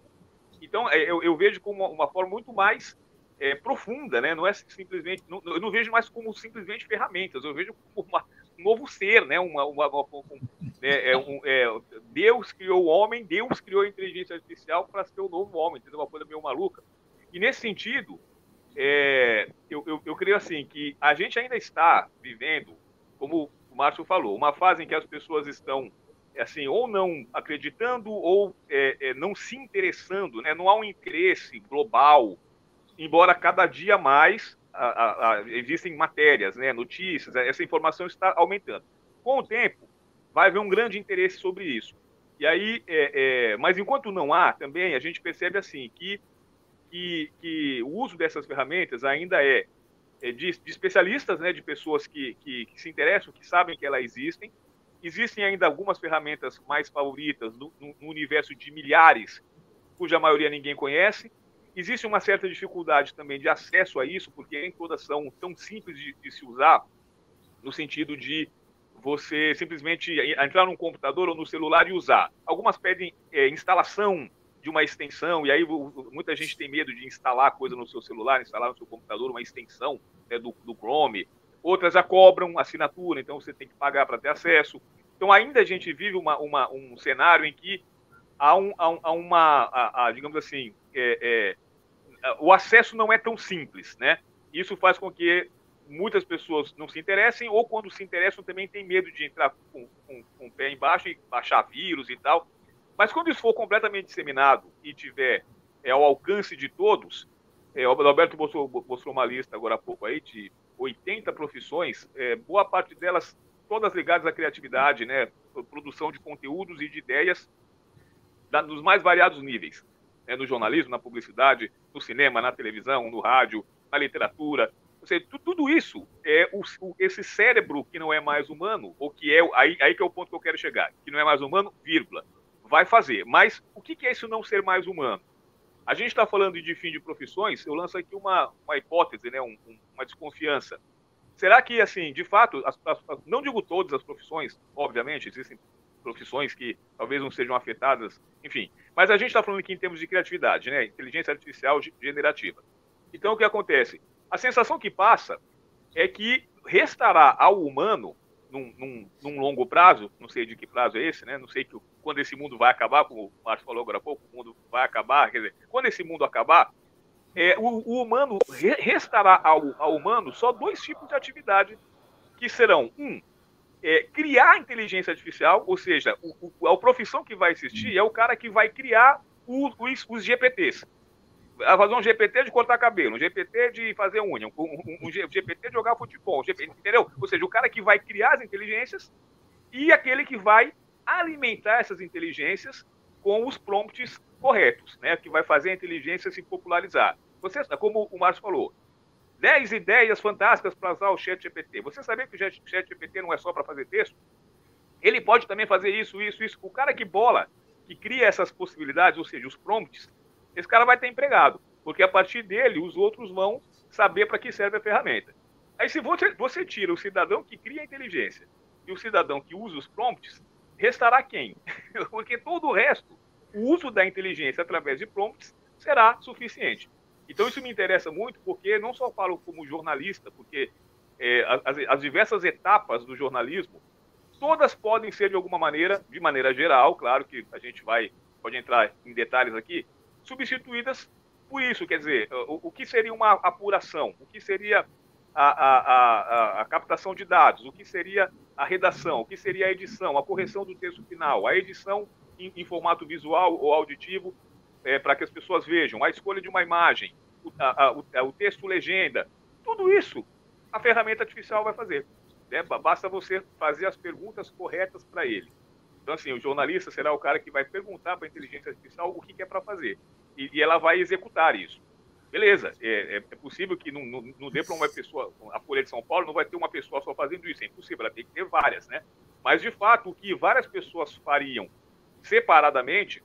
Então, é, eu, eu vejo como uma, forma muito mais é, profunda, né? Não é simplesmente, não, eu não vejo mais como simplesmente ferramentas, eu vejo como uma, um novo ser, né? Uma, uma, uma um, é, é, um, é, Deus criou o homem, Deus criou a inteligência artificial para ser o novo homem, entendeu? Uma coisa meio maluca. E nesse sentido, é, eu, eu, eu creio assim que a gente ainda está vivendo, como o Márcio falou, uma fase em que as pessoas estão assim ou não acreditando ou é, é, não se interessando, né? Não há um interesse global, embora cada dia mais a, a, existem matérias, né? Notícias, essa informação está aumentando. Com o tempo, vai haver um grande interesse sobre isso. E aí, é, é, mas enquanto não há, também a gente percebe assim que, que, que o uso dessas ferramentas ainda é, é de, de, especialistas, né, de pessoas que, que, que, se interessam, que sabem que elas existem. Existem ainda algumas ferramentas mais favoritas no, no, no universo de milhares, cuja maioria ninguém conhece. Existe uma certa dificuldade também de acesso a isso, porque nem todas são tão simples de, de se usar, no sentido de você simplesmente entrar num computador ou no celular e usar. Algumas pedem é, instalação de uma extensão, e aí muita gente tem medo de instalar coisa no seu celular, instalar no seu computador uma extensão né, do, do Chrome. Outras já cobram assinatura, então você tem que pagar para ter acesso. Então ainda a gente vive uma, uma, um cenário em que há, um, há, uma, há, há, digamos assim, é, é, o acesso não é tão simples, né? Isso faz com que muitas pessoas não se interessem, ou quando se interessam também tem medo de entrar com, com, com o pé embaixo e baixar vírus e tal. Mas quando isso for completamente disseminado e tiver é, ao alcance de todos, é, o Alberto mostrou, mostrou uma lista agora há pouco aí de 80 profissões, é, boa parte delas todas ligadas à criatividade, né, produção de conteúdos e de ideias da, nos mais variados níveis, né, no jornalismo, na publicidade, no cinema, na televisão, no rádio, na literatura, ou seja, tudo isso é o, o, esse cérebro que não é mais humano, ou que é aí, aí que é o ponto que eu quero chegar, que não é mais humano, vírgula, vai fazer. Mas o que, que é isso não ser mais humano? A gente está falando de fim de profissões, eu lanço aqui uma, uma hipótese, né, um, uma desconfiança. Será que, assim, de fato, as, as, não digo todas as profissões, obviamente, existem profissões que talvez não sejam afetadas, enfim, mas a gente está falando aqui em termos de criatividade, né, inteligência artificial generativa. Então, o que acontece? A sensação que passa é que restará ao humano, num, num, num longo prazo, não sei de que prazo é esse, né, não sei que, quando esse mundo vai acabar, como o Márcio falou agora há pouco, o mundo vai acabar, quer dizer, quando esse mundo acabar, é, o, o, humano restará ao, ao, humano só dois tipos de atividade que serão um é, criar inteligência artificial, ou seja, o, o, a profissão que vai existir é o cara que vai criar os, os GPTs. Vai fazer um GPT de cortar cabelo, um GPT de fazer unha, um, um, um GPT de jogar futebol, um GPT, entendeu? Ou seja, o cara que vai criar as inteligências e aquele que vai alimentar essas inteligências com os prompts corretos, né? Que vai fazer a inteligência se popularizar. Você, como o Márcio falou, 10 ideias fantásticas para usar o Chat GPT. Você sabia que o Chat GPT não é só para fazer texto? Ele pode também fazer isso, isso, isso. O cara que bola, que cria essas possibilidades, ou seja, os prompts, esse cara vai ter empregado, porque a partir dele os outros vão saber para que serve a ferramenta. Aí se você, você tira o cidadão que cria a inteligência e o cidadão que usa os prompts, restará quem? porque todo o resto, o uso da inteligência através de prompts será suficiente. Então isso me interessa muito porque não só falo como jornalista, porque é, as, as, diversas etapas do jornalismo, todas podem ser de alguma maneira, de maneira geral, claro que a gente vai pode entrar em detalhes aqui, substituídas por isso. Quer dizer, o, o que seria uma apuração? O que seria a, a, a, a, captação de dados? O que seria a redação? O que seria a edição? A correção do texto final? A edição em, em formato visual ou auditivo é, para que as pessoas vejam, a escolha de uma imagem, o, a, o, o, texto legenda, tudo isso a ferramenta artificial vai fazer. Né? Basta você fazer as perguntas corretas para ele. Então, assim, o jornalista será o cara que vai perguntar para a inteligência artificial o que, que é para fazer. E, e, ela vai executar isso. Beleza, é, é, é possível que não, não, não dê para uma pessoa, a Folha de São Paulo não vai ter uma pessoa só fazendo isso, é impossível, ela tem que ter várias, né? Mas, de fato, o que várias pessoas fariam separadamente,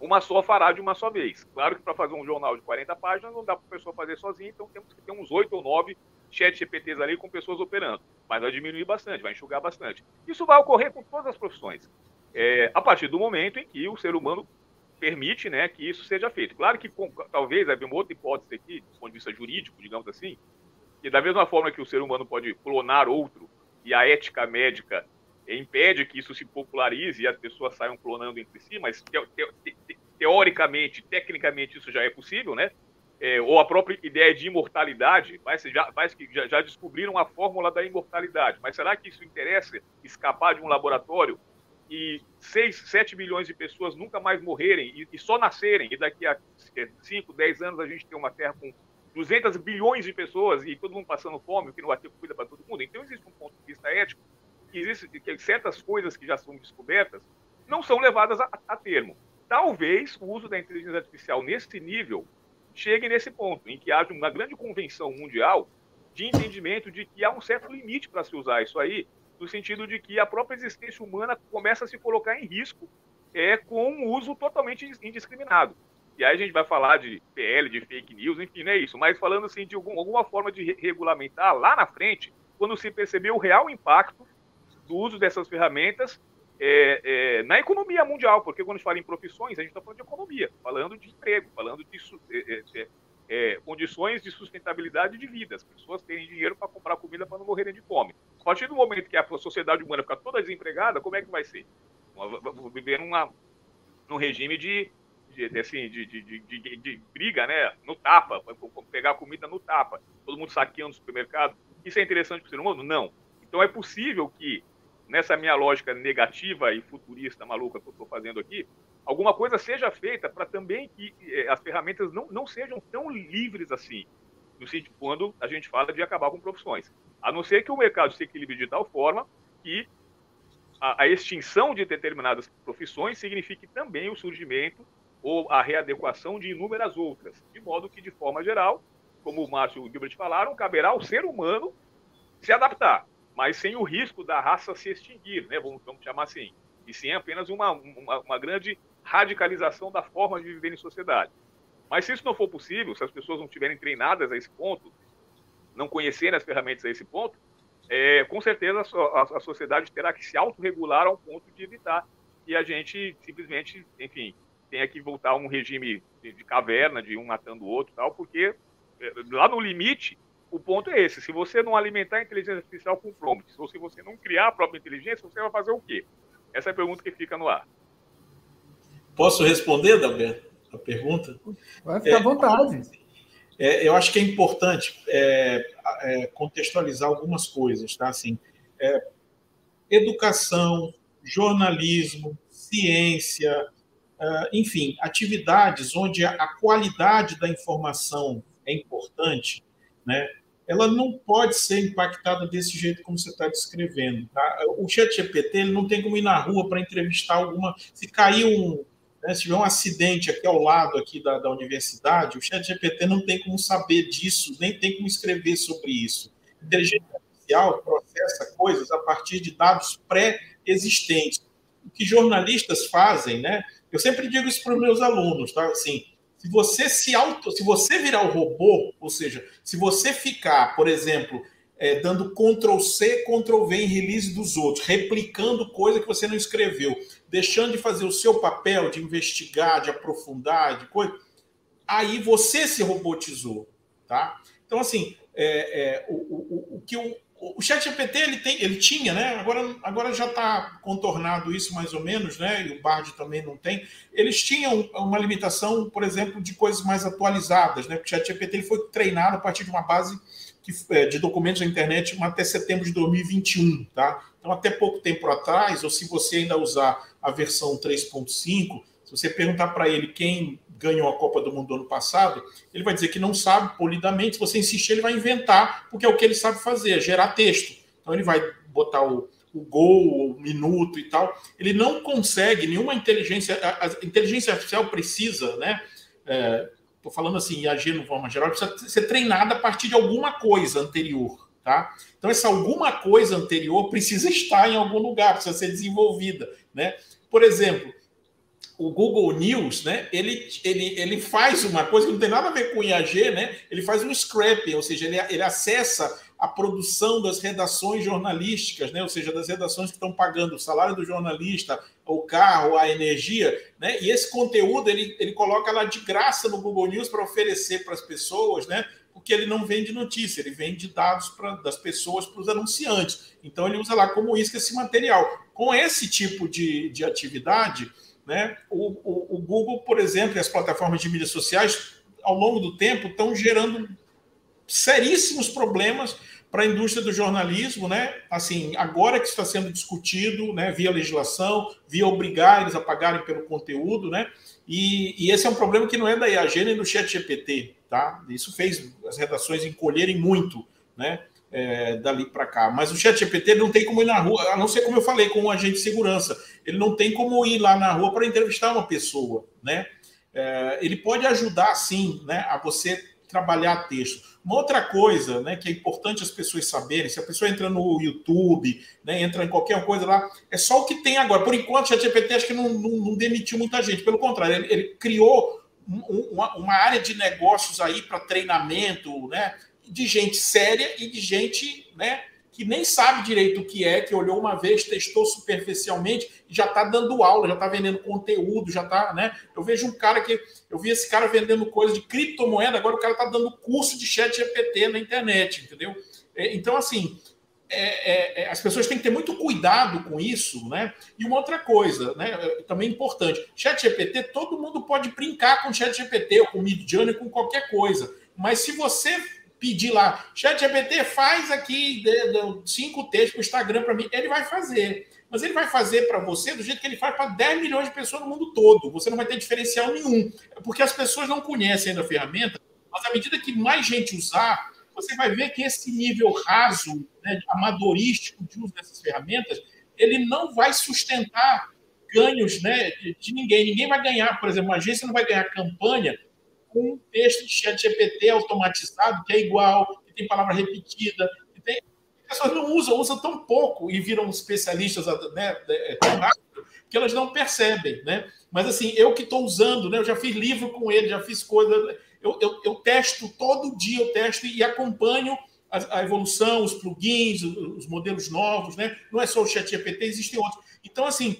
uma só fará de uma só vez. Claro que para fazer um jornal de 40 páginas não dá para a pessoa fazer sozinha, então temos que ter uns 8 ou 9 chat GPTs ali com pessoas operando. Mas vai diminuir bastante, vai enxugar bastante. Isso vai ocorrer com todas as profissões. É, a partir do momento em que o ser humano permite né, que isso seja feito. Claro que com, talvez haja uma outra hipótese aqui, do ponto de vista jurídico, digamos assim, que da mesma forma que o ser humano pode clonar outro e a ética médica impede que isso se popularize e as pessoas saiam clonando entre si, mas te, te, te, teoricamente, tecnicamente isso já é possível, né? É, ou a própria ideia de imortalidade, mas já, já, já, descobriram a fórmula da imortalidade. Mas será que isso interessa escapar de um laboratório e 6, 7 milhões de pessoas nunca mais morrerem e, e só nascerem, e daqui a 5, 10 anos a gente tem uma Terra com 200 bilhões de pessoas e todo mundo passando fome, o que não vai ter comida para todo mundo? Então existe um ponto de vista ético que existe que certas coisas que já são descobertas não são levadas a, a termo. Talvez o uso da inteligência artificial nesse nível chegue nesse ponto, em que haja uma grande convenção mundial de entendimento de que há um certo limite para se usar isso aí, no sentido de que a própria existência humana começa a se colocar em risco é, com um uso totalmente indiscriminado. E aí a gente vai falar de PL, de fake news, enfim, não é isso. Mas falando assim de algum, alguma forma de regulamentar lá na frente, quando se perceber o real impacto do uso dessas ferramentas é, é, na economia mundial, porque quando a gente fala em profissões, a gente está falando de economia, falando de emprego, falando de é, é, é, é, condições de sustentabilidade de vida, as pessoas terem dinheiro para comprar comida para não morrerem de fome. A partir do momento que a sociedade humana ficar toda desempregada, como é que vai ser? Viver numa, num regime de, de, assim, de, de, de, de, briga, né? No tapa, pegar comida no tapa, todo mundo saqueando o supermercado. Isso é interessante para o ser humano? Não. Então é possível que, nessa minha lógica negativa e futurista maluca que eu estou fazendo aqui, alguma coisa seja feita para também que eh, as ferramentas não, não sejam tão livres assim, no sentido quando a gente fala de acabar com profissões. A não ser que o mercado se equilibre de tal forma que a, a extinção de determinadas profissões signifique também o surgimento ou a readequação de inúmeras outras, de modo que, de forma geral, como o Márcio e o Gilbert falaram, caberá ao ser humano se adaptar, mas sem o risco da raça se extinguir, né? vamos, vamos chamar assim, e sim apenas uma, uma, uma grande radicalização da forma de viver em sociedade. Mas se isso não for possível, se as pessoas não estiverem treinadas a esse ponto, não conhecerem as ferramentas a esse ponto, é, com certeza a, a, a, sociedade terá que se autorregular ao ponto de evitar que a gente simplesmente, enfim, tenha que voltar a um regime de, de caverna, de um matando o outro tal, porque é, lá no limite, o ponto é esse. Se você não alimentar a inteligência artificial com prompts, ou se você não criar a própria inteligência, você vai fazer o quê? Essa é a pergunta que fica no ar.
Posso responder, Dalberto, a pergunta?
Vai ficar é, à vontade.
É, eu acho que é importante é, é, contextualizar algumas coisas, tá? Assim, é, educação, jornalismo, ciência, uh, enfim, atividades onde a, qualidade da informação é importante, né? Ela não pode ser impactada desse jeito como você está descrevendo. Tá? O chat GPT ele não tem como ir na rua para entrevistar alguma. Se cair um, né, se tiver um acidente aqui ao lado aqui da, da universidade, o chat GPT não tem como saber disso, nem tem como escrever sobre isso. Inteligência artificial processa coisas a partir de dados pré-existentes. O que jornalistas fazem, né? Eu sempre digo isso para os meus alunos, tá? Assim, se você se auto, se você virar o robô, ou seja, se você ficar, por exemplo, é, dando Ctrl C, Ctrl V em release dos outros, replicando coisa que você não escreveu, deixando de fazer o seu papel de investigar, de aprofundar, de coisa, aí você se robotizou, tá? Então, assim, é, é, o, o, o, que o, o chat GPT ele, tem, ele tinha, né? Agora, agora já está contornado isso mais ou menos, né? E o Bard também não tem. Eles tinham uma limitação, por exemplo, de coisas mais atualizadas, né? Porque o chat GPT ele foi treinado a partir de uma base que, é, de documentos da internet até setembro de 2021, tá? Então, até pouco tempo atrás, ou se você ainda usar a versão 3.5, se você perguntar para ele quem ganhou a Copa do Mundo do ano passado, ele vai dizer que não sabe polidamente. Se você insistir, ele vai inventar, porque é o que ele sabe fazer, é gerar texto. Então, ele vai botar o, o gol, o minuto e tal. Ele não consegue nenhuma inteligência. A, a inteligência artificial precisa, né? É, estou falando assim, IAG no forma geral, precisa ser treinada a partir de alguma coisa anterior, tá? Então, essa alguma coisa anterior precisa estar em algum lugar, precisa ser desenvolvida, né? Por exemplo, o Google News, né, ele, ele, ele faz uma coisa que não tem nada a ver com IAG, né? Ele faz um scraping, ou seja, ele, ele acessa a produção das redações jornalísticas, né? ou seja, das redações que estão pagando o salário do jornalista, o carro, a energia, né? e esse conteúdo ele, ele coloca lá de graça no Google News para oferecer para as pessoas, né? porque ele não vende notícia, ele vende dados pra, das pessoas para os anunciantes. Então ele usa lá como isca esse material. Com esse tipo de, de atividade, né? o, o, o Google, por exemplo, e as plataformas de mídias sociais, ao longo do tempo, estão gerando seríssimos problemas para a indústria do jornalismo, né? Assim, agora que está sendo discutido, né, via legislação, via obrigar eles a pagarem pelo conteúdo, né? E, e esse é um problema que não é da IAG nem do ChatGPT, tá? Isso fez as redações encolherem muito, né? É, dali para cá. Mas o ChatGPT não tem como ir na rua, a não ser como eu falei com um agente de segurança, ele não tem como ir lá na rua para entrevistar uma pessoa, né? É, ele pode ajudar, sim, né, a você trabalhar texto. Uma outra coisa né, que é importante as pessoas saberem, se a pessoa entra no YouTube, né, entra em qualquer coisa lá, é só o que tem agora. Por enquanto, o ChatGPT acho que não, não, não, demitiu muita gente, pelo contrário, ele, ele criou uma, uma, área de negócios aí para treinamento, né, de gente séria e de gente né, que nem sabe direito o que é, que olhou uma vez, testou superficialmente já está dando aula, já está vendendo conteúdo, já está, né? Eu vejo um cara que eu vi esse cara vendendo coisa de criptomoeda, agora o cara está dando curso de chat GPT na internet, entendeu? É, então, assim, é, é, as pessoas têm que ter muito cuidado com isso, né? E uma outra coisa, né? Também importante. Chat GPT, todo mundo pode brincar com Chat GPT ou com Mid Journey, com qualquer coisa. Mas se você pedir lá, Chat GPT faz aqui de, de, cinco textos para o Instagram para mim, ele vai fazer. Mas ele vai fazer para você do jeito que ele faz para 10 milhões de pessoas no mundo todo. Você não vai ter diferencial nenhum. Porque as pessoas não conhecem ainda a ferramenta, mas à medida que mais gente usar, você vai ver que esse nível raso, né, amadorístico de uso dessas ferramentas, ele não vai sustentar ganhos né, de, de, ninguém. Ninguém vai ganhar, por exemplo, uma agência não vai ganhar campanha um texto de chat GPT automatizado que é igual, que tem palavra repetida, que tem... as pessoas não usam, usam tão pouco e viram especialistas né, é, tão rápido que elas não percebem, né? Mas assim, eu que estou usando, né? Eu já fiz livro com ele, já fiz coisa eu, eu, eu testo todo dia, eu testo e acompanho a, a, evolução, os plugins, os modelos novos, né? Não é só o chat GPT, existem outros. Então, assim,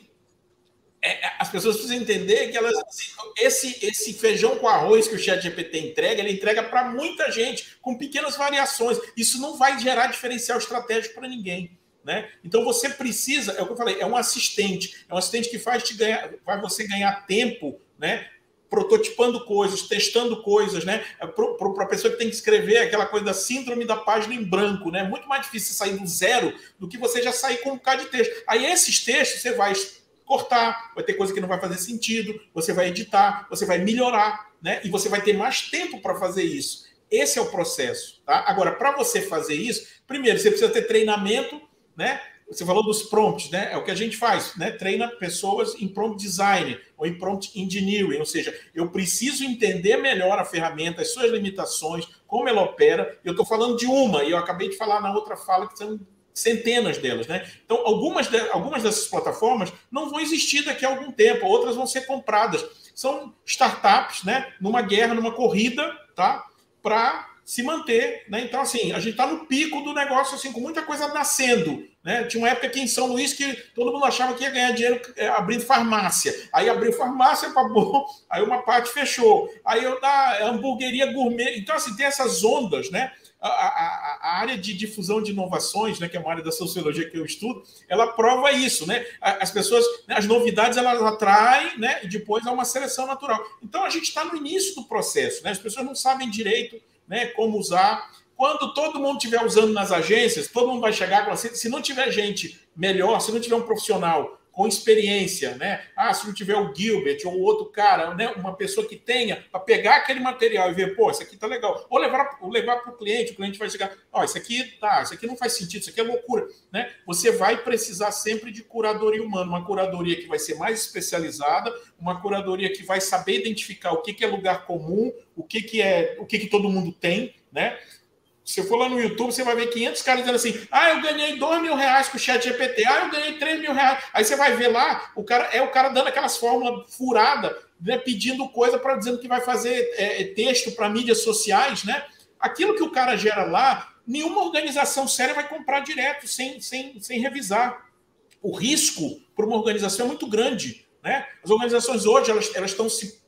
é, é, as pessoas precisam entender que elas, assim, esse, esse feijão com arroz que o chat GPT entrega, ele entrega para muita gente, com pequenas variações. Isso não vai gerar diferencial estratégico para ninguém. Né? Então você precisa, é o que eu falei, é um assistente, é um assistente que faz te ganhar, vai você ganhar tempo, né? prototipando coisas, testando coisas, né? Para a pessoa que tem que escrever aquela coisa da síndrome da página em branco, né? Muito mais difícil sair do zero do que você já sair com um bocado de texto. Aí esses textos você vai cortar, vai ter coisa que não vai fazer sentido, você vai editar, você vai melhorar, né? E você vai ter mais tempo para fazer isso. Esse é o processo, tá? Agora, para você fazer isso, primeiro você precisa ter treinamento, né? Você falou dos prompts, né? É o que a gente faz, né? Treina pessoas em prompt design ou em prompt engineering, ou seja, eu preciso entender melhor a ferramenta, as suas limitações, como ela opera. Eu estou falando de uma e eu acabei de falar na outra fala que são centenas delas, né? Então, algumas, de, algumas dessas plataformas não vão existir daqui a algum tempo, outras vão ser compradas. São startups, né? Numa guerra, numa corrida, tá? Para se manter, né? Então, assim, a gente está no pico do negócio, assim, com muita coisa nascendo, né? Tinha uma época aqui em São Luís que todo mundo achava que ia ganhar dinheiro é, abrindo farmácia. Aí abriu farmácia, acabou, aí uma parte fechou. Aí eu da hamburgueria gourmet. Então, assim, tem essas ondas, né? A, a, área de difusão de inovações, né, que é uma área da sociologia que eu estudo, ela prova isso, né? As pessoas, né, as novidades elas atraem, né? E depois há uma seleção natural. Então a gente está no início do processo, né? As pessoas não sabem direito né, como usar. Quando todo mundo estiver usando nas agências, todo mundo vai chegar com assim, se não tiver gente melhor, se não tiver um profissional com experiência, né? Ah, se não tiver o Gilbert ou outro cara, né? Uma pessoa que tenha para pegar aquele material e ver, pô, isso aqui tá legal. Ou levar, levar para o cliente, o cliente vai chegar, ó, isso aqui tá, isso aqui não faz sentido, isso aqui é loucura, né? Você vai precisar sempre de curadoria humana, uma curadoria que vai ser mais especializada, uma curadoria que vai saber identificar o que, que é lugar comum, o que, que é, o que, que todo mundo tem, né? Se for lá no YouTube, você vai ver 500 caras dizendo assim: ah, eu ganhei 2 mil reais com o chat GPT, ah, eu ganhei 3 mil reais. Aí você vai ver lá, o cara é o cara dando aquelas fórmulas furadas, né, pedindo coisa para dizendo que vai fazer é, é texto para mídias sociais, né? Aquilo que o cara gera lá, nenhuma organização séria vai comprar direto, sem, sem, sem revisar. O risco para uma organização é muito grande. Né? As organizações hoje elas, elas estão se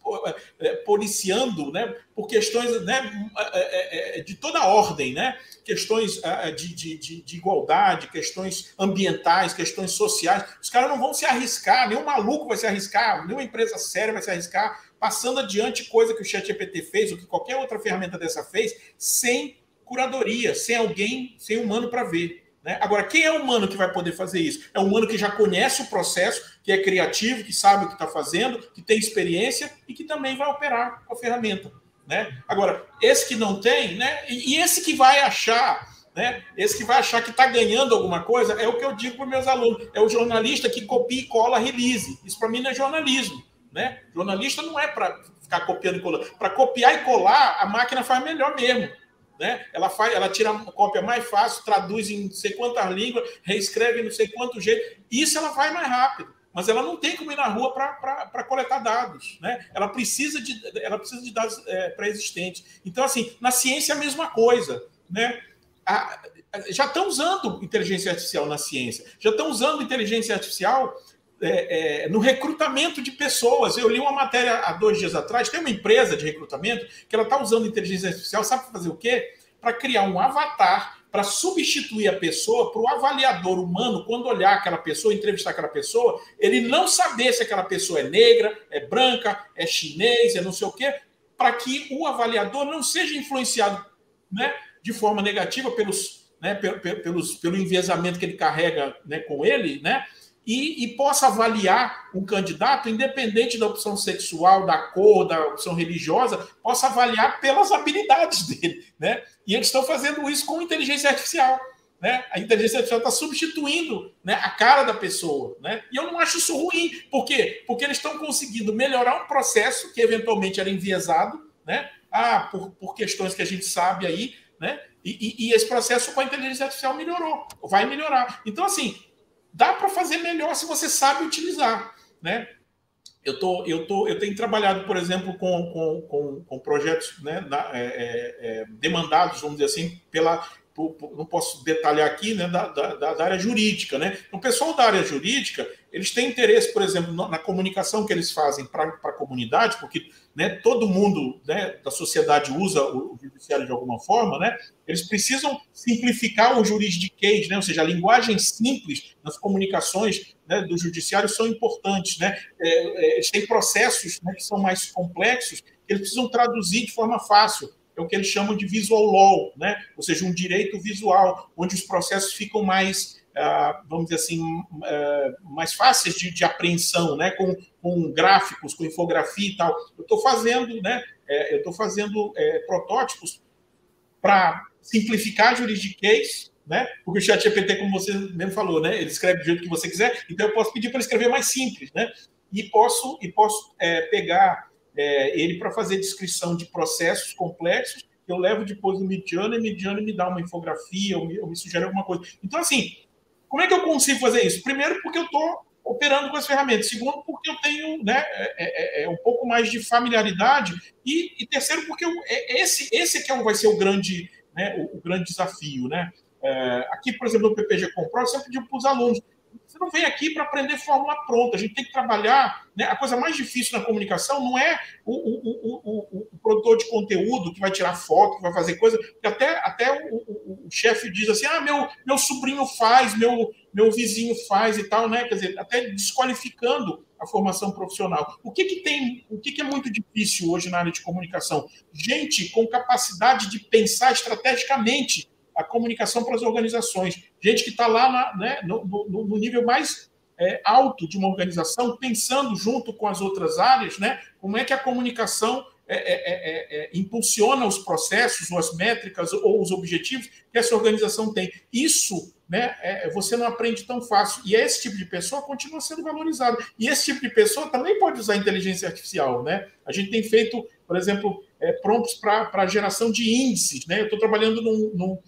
policiando né, por questões né, é, de toda ordem, né? questões de, de, de, igualdade, questões ambientais, questões sociais. Os caras não vão se arriscar, nenhum maluco vai se arriscar, nenhuma empresa séria vai se arriscar, passando adiante coisa que o ChatGPT fez, ou que qualquer outra ferramenta dessa fez, sem curadoria, sem alguém, sem humano para ver. Né? Agora, quem é o humano que vai poder fazer isso? É um humano que já conhece o processo, que é criativo, que sabe o que está fazendo, que tem experiência e que também vai operar com a ferramenta. Né? Agora, esse que não tem, né? e esse que vai achar né? Esse que vai achar que está ganhando alguma coisa é o que eu digo para meus alunos. É o jornalista que copia e cola release. Isso para mim não é jornalismo. Né? Jornalista não é para ficar copiando e colando. Para copiar e colar, a máquina faz melhor mesmo. Né? Ela, faz, ela tira a cópia mais fácil, traduz em não sei quantas línguas, reescreve em não sei quanto jeito. Isso ela faz mais rápido. Mas ela não tem como ir na rua para coletar dados. Né? Ela, precisa de, ela precisa de dados é, pré-existentes. Então, assim, na ciência é a mesma coisa. Né? A, já estão usando inteligência artificial na ciência. Já estão usando inteligência artificial é, é, no recrutamento de pessoas. Eu li uma matéria há dois dias atrás, tem uma empresa de recrutamento que ela está usando inteligência artificial, sabe fazer o quê? Para criar um avatar para substituir a pessoa para o avaliador humano, quando olhar aquela pessoa, entrevistar aquela pessoa, ele não saber se aquela pessoa é negra, é branca, é chinês, é não sei o quê, para que o avaliador não seja influenciado né, de forma negativa pelos, né, pelos, pelo enviesamento que ele carrega né, com ele, né? E, e, possa avaliar um candidato, independente da opção sexual, da cor, da opção religiosa, possa avaliar pelas habilidades dele. Né? E eles estão fazendo isso com inteligência artificial. Né? A inteligência artificial está substituindo né, a cara da pessoa. Né? E eu não acho isso ruim. Por quê? Porque eles estão conseguindo melhorar um processo que eventualmente era enviesado, né? ah, por, por questões que a gente sabe aí, né? E, e, e, esse processo com a inteligência artificial melhorou, vai melhorar. Então, assim, dá para fazer melhor se você sabe utilizar, né? Eu, tô, eu, tô, eu tenho trabalhado, por exemplo, com, com, com, com projetos né, é, é, é demandados, vamos dizer assim, pela, não posso detalhar aqui, né, da, da, da, área jurídica. Né? Então, o pessoal da área jurídica, eles têm interesse, por exemplo, na comunicação que eles fazem para a comunidade, porque né, todo mundo né, da sociedade usa o, o, judiciário de alguma forma, né? eles precisam simplificar o juridiquês, né? ou seja, a linguagem simples nas comunicações né, do judiciário são importantes. Né? É, é, eles têm processos né, que são mais complexos, eles precisam traduzir de forma fácil é o que eles chamam de visual law, né? ou seja, um direito visual, onde os processos ficam mais, ah, vamos dizer assim, ah, mais fáceis de, de apreensão, né? com, com gráficos, com infografia e tal. Eu estou fazendo, né? É, eu estou fazendo é, protótipos para simplificar a juridiquês, né? Porque o chat GPT, como você mesmo falou, né? Ele escreve do jeito que você quiser, então eu posso pedir para ele escrever mais simples, né? E posso, e posso é, pegar é, ele para fazer descrição de processos complexos, eu levo depois no Midjourney, e Midjourney me dá uma infografia, ou me, ou me sugere alguma coisa. Então, assim, como é que eu consigo fazer isso? Primeiro, porque eu estou operando com as ferramentas. Segundo, porque eu tenho né, é, é, é um pouco mais de familiaridade. E, e terceiro, porque eu, é, esse, esse que é, vai ser o grande, né, o, o grande desafio. Né? É, aqui, por exemplo, no PPG Compro, eu sempre digo para os alunos, não vem aqui para aprender fórmula pronta. A gente tem que trabalhar. Né? A coisa mais difícil na comunicação não é o, o, o, o, produtor de conteúdo que vai tirar foto, que vai fazer coisa. Até, até o, chefe diz assim: ah, meu, meu sobrinho faz, meu, meu vizinho faz e tal, né? Quer dizer, até desqualificando a formação profissional. O que, que tem, o que, que é muito difícil hoje na área de comunicação? Gente com capacidade de pensar estrategicamente a comunicação para as organizações. Gente que está lá na, né, no, no, no, nível mais é, alto de uma organização, pensando junto com as outras áreas, né, como é que a comunicação é é, é, é, impulsiona os processos, ou as métricas, ou os objetivos que essa organização tem. Isso né, você não aprende tão fácil. E esse tipo de pessoa continua sendo valorizado. E esse tipo de pessoa também pode usar inteligência artificial. Né? A gente tem feito, por exemplo, prompts para geração de índices. Né? Eu estou trabalhando num, num,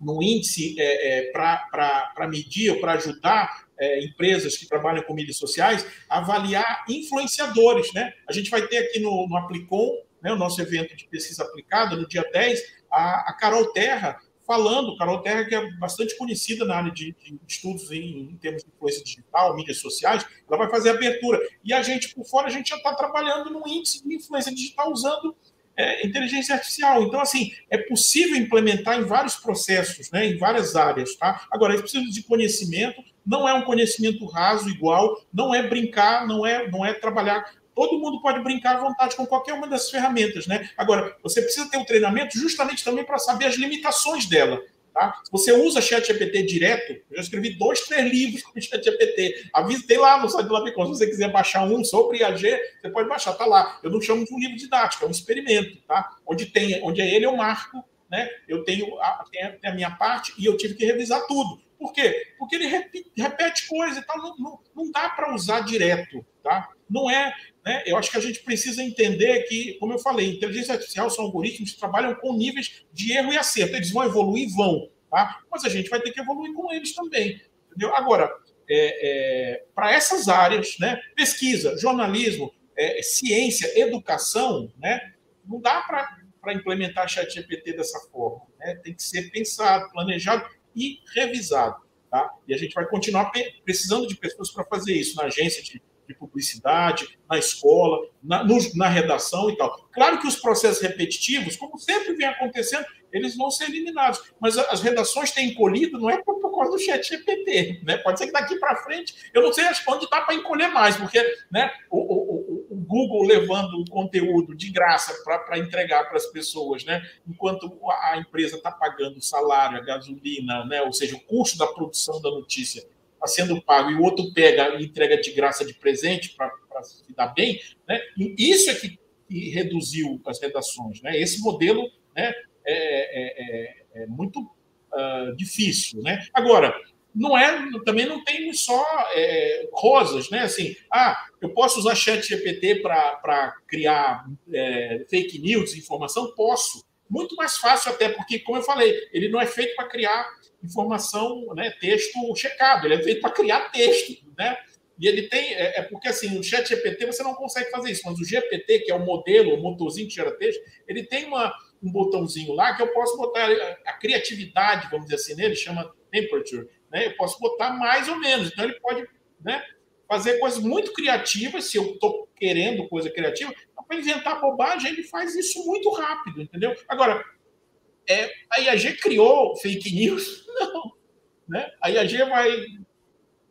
no índice é, é, para medir ou para ajudar é, empresas que trabalham com mídias sociais avaliar influenciadores. Né? A gente vai ter aqui no, no Aplicom, né, o nosso evento de pesquisa aplicada, no dia 10, a, a Carol Terra falando, Carol Terra, que é bastante conhecida na área de, de estudos em, em, termos de influência digital, mídias sociais, ela vai fazer abertura. E a gente, por fora, a gente já está trabalhando no índice de influência digital usando é, inteligência artificial. Então, assim, é possível implementar em vários processos, né, em várias áreas. Tá? Agora, é preciso de conhecimento, não é um conhecimento raso, igual, não é brincar, não é, não é trabalhar. Todo mundo pode brincar à vontade com qualquer uma dessas ferramentas, né? Agora, você precisa ter um treinamento justamente também para saber as limitações dela. Tá? Se você usa ChatGPT direto, eu já escrevi dois, três livros com ChatGPT. Avisei lá no site do Labicon. Se você quiser baixar um sobre IAG, você pode baixar, tá lá. Eu não chamo de um livro didático, é um experimento, tá? Onde tem, onde é ele, eu marco, né? Eu tenho a, a minha parte e eu tive que revisar tudo. Por quê? Porque ele repete, repete coisa e tal, não, não, não dá para usar direto, tá? Não é, né? Eu acho que a gente precisa entender que, como eu falei, inteligência artificial são algoritmos que trabalham com níveis de erro e acerto. Eles vão evoluir? Vão. Tá? Mas a gente vai ter que evoluir com eles também. Entendeu? Agora, é, é, para essas áreas, né, pesquisa, jornalismo, é, ciência, educação, né, não dá para implementar chat GPT dessa forma. Né? Tem que ser pensado, planejado e revisado. Tá? E a gente vai continuar precisando de pessoas para fazer isso na agência de de publicidade, na escola, na, no, na redação e tal. Claro que os processos repetitivos, como sempre vem acontecendo, eles vão ser eliminados. Mas as redações têm encolhido, não é por causa do chat GPT, né? Pode ser que daqui para frente, eu não sei onde dá para encolher mais, porque né, o, o, o Google levando o conteúdo de graça para entregar para as pessoas, né? Enquanto a empresa está pagando o salário, a gasolina, né? Ou seja, o custo da produção da notícia está sendo pago e o outro pega e entrega de graça de presente para se dar bem, né? Isso é que, que reduziu as redações, né? Esse modelo, né? É, é, é, é muito uh, difícil, né? Agora, não é, também não tem só é, rosas, né? Assim, ah, eu posso usar chat GPT para criar é, fake news, informação? Posso. Muito mais fácil até, porque, como eu falei, ele não é feito para criar informação, né, texto checado, ele é feito para criar texto, né? E ele tem, é, é, porque assim, no chat GPT você não consegue fazer isso, mas o GPT, que é o modelo, o motorzinho que gera texto, ele tem uma, um botãozinho lá que eu posso botar a, a criatividade, vamos dizer assim, nele, chama temperature, né? Eu posso botar mais ou menos. Então, ele pode né, fazer coisas muito criativas, se eu estou querendo coisa criativa. Então, para inventar bobagem, ele faz isso muito rápido, entendeu? Agora, é, a IAG criou fake news? Não. Né? A IAG vai,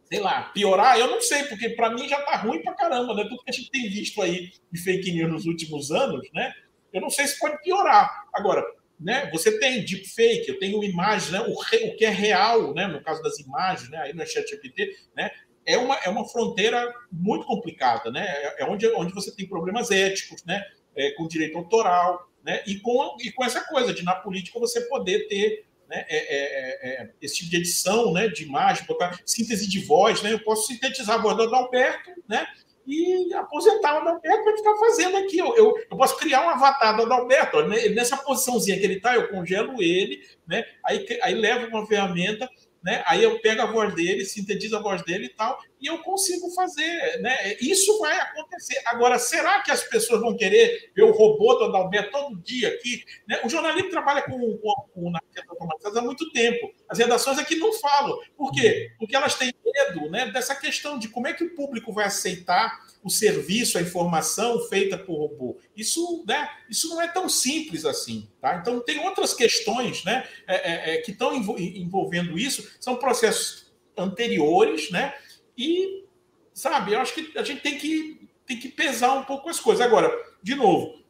sei lá, piorar? Eu não sei, porque para mim já está ruim para caramba, né? Tudo que a gente tem visto aí de fake news nos últimos anos, né? Eu não sei se pode piorar. Agora, né? Você tem deepfake, eu tenho imagens, né? o, re, o que é real, né? no caso das imagens, né? aí no ChatGPT, né? é, uma, é uma fronteira muito complicada, né? é, é onde, onde você tem problemas éticos, né? É, com direito autoral, né? e, com, e com essa coisa de na política você poder ter né, é, é, é, esse tipo de edição né, de imagem, botar síntese de voz, né, eu posso sintetizar a voz do Adalberto né, e aposentar o Adalberto para ficar fazendo aqui. Eu, eu, eu, posso criar um avatar do Adalberto. Nessa posiçãozinha que ele está, eu congelo ele, né? aí, aí levo uma ferramenta né? Aí eu pego a voz dele, sintetizo a voz dele e tal, e eu consigo fazer, né? Isso vai acontecer. Agora, será que as pessoas vão querer ver o robô do Adalberto todo dia aqui? Né? O jornalismo trabalha com, com, com há muito tempo. As redações aqui não falam. Por quê? Porque elas têm medo né, dessa questão de como é que o público vai aceitar o serviço, a informação feita por robô. Isso, né, isso não é tão simples assim. Tá? Então, tem outras questões né, é, é, é que estão envolvendo isso, são processos anteriores, né? E, sabe, eu acho que a gente tem que, tem que pesar um pouco as coisas. Agora, de novo,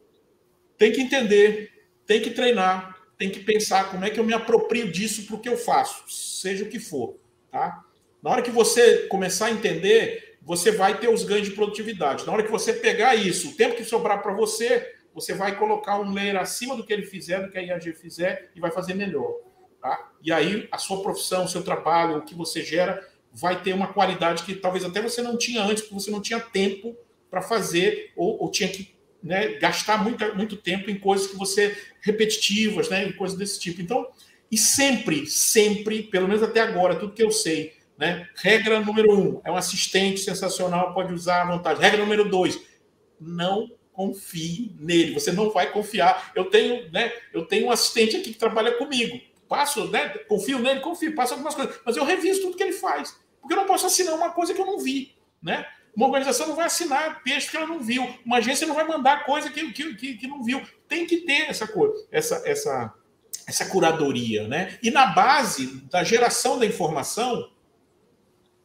tem que entender, tem que treinar, tem que pensar como é que eu me aproprio disso para o que eu faço, seja o que for. Tá? Na hora que você começar a entender você vai ter os ganhos de produtividade. Na hora que você pegar isso, o tempo que sobrar para você, você vai colocar um layer acima do que ele fizer, do que a IAG fizer, e vai fazer melhor. Tá? E aí a sua profissão, o seu trabalho, o que você gera, vai ter uma qualidade que talvez até você não tinha antes, porque você não tinha tempo para fazer, ou, ou, tinha que né, gastar muito, muito tempo em coisas que você repetitivas, né, em coisas desse tipo. Então, e sempre, sempre, pelo menos até agora, tudo que eu sei, né? Regra número um: é um assistente sensacional, pode usar à vontade. Regra número dois: não confie nele. Você não vai confiar. Eu tenho, né? Eu tenho um assistente aqui que trabalha comigo. Passo, né? Confio nele, confio, passo algumas coisas, mas eu reviso tudo que ele faz, porque eu não posso assinar uma coisa que eu não vi, né? Uma organização não vai assinar texto que ela não viu. Uma agência não vai mandar coisa que, que, que, que não viu. Tem que ter essa coisa, essa, essa, essa curadoria, né? E na base da geração da informação,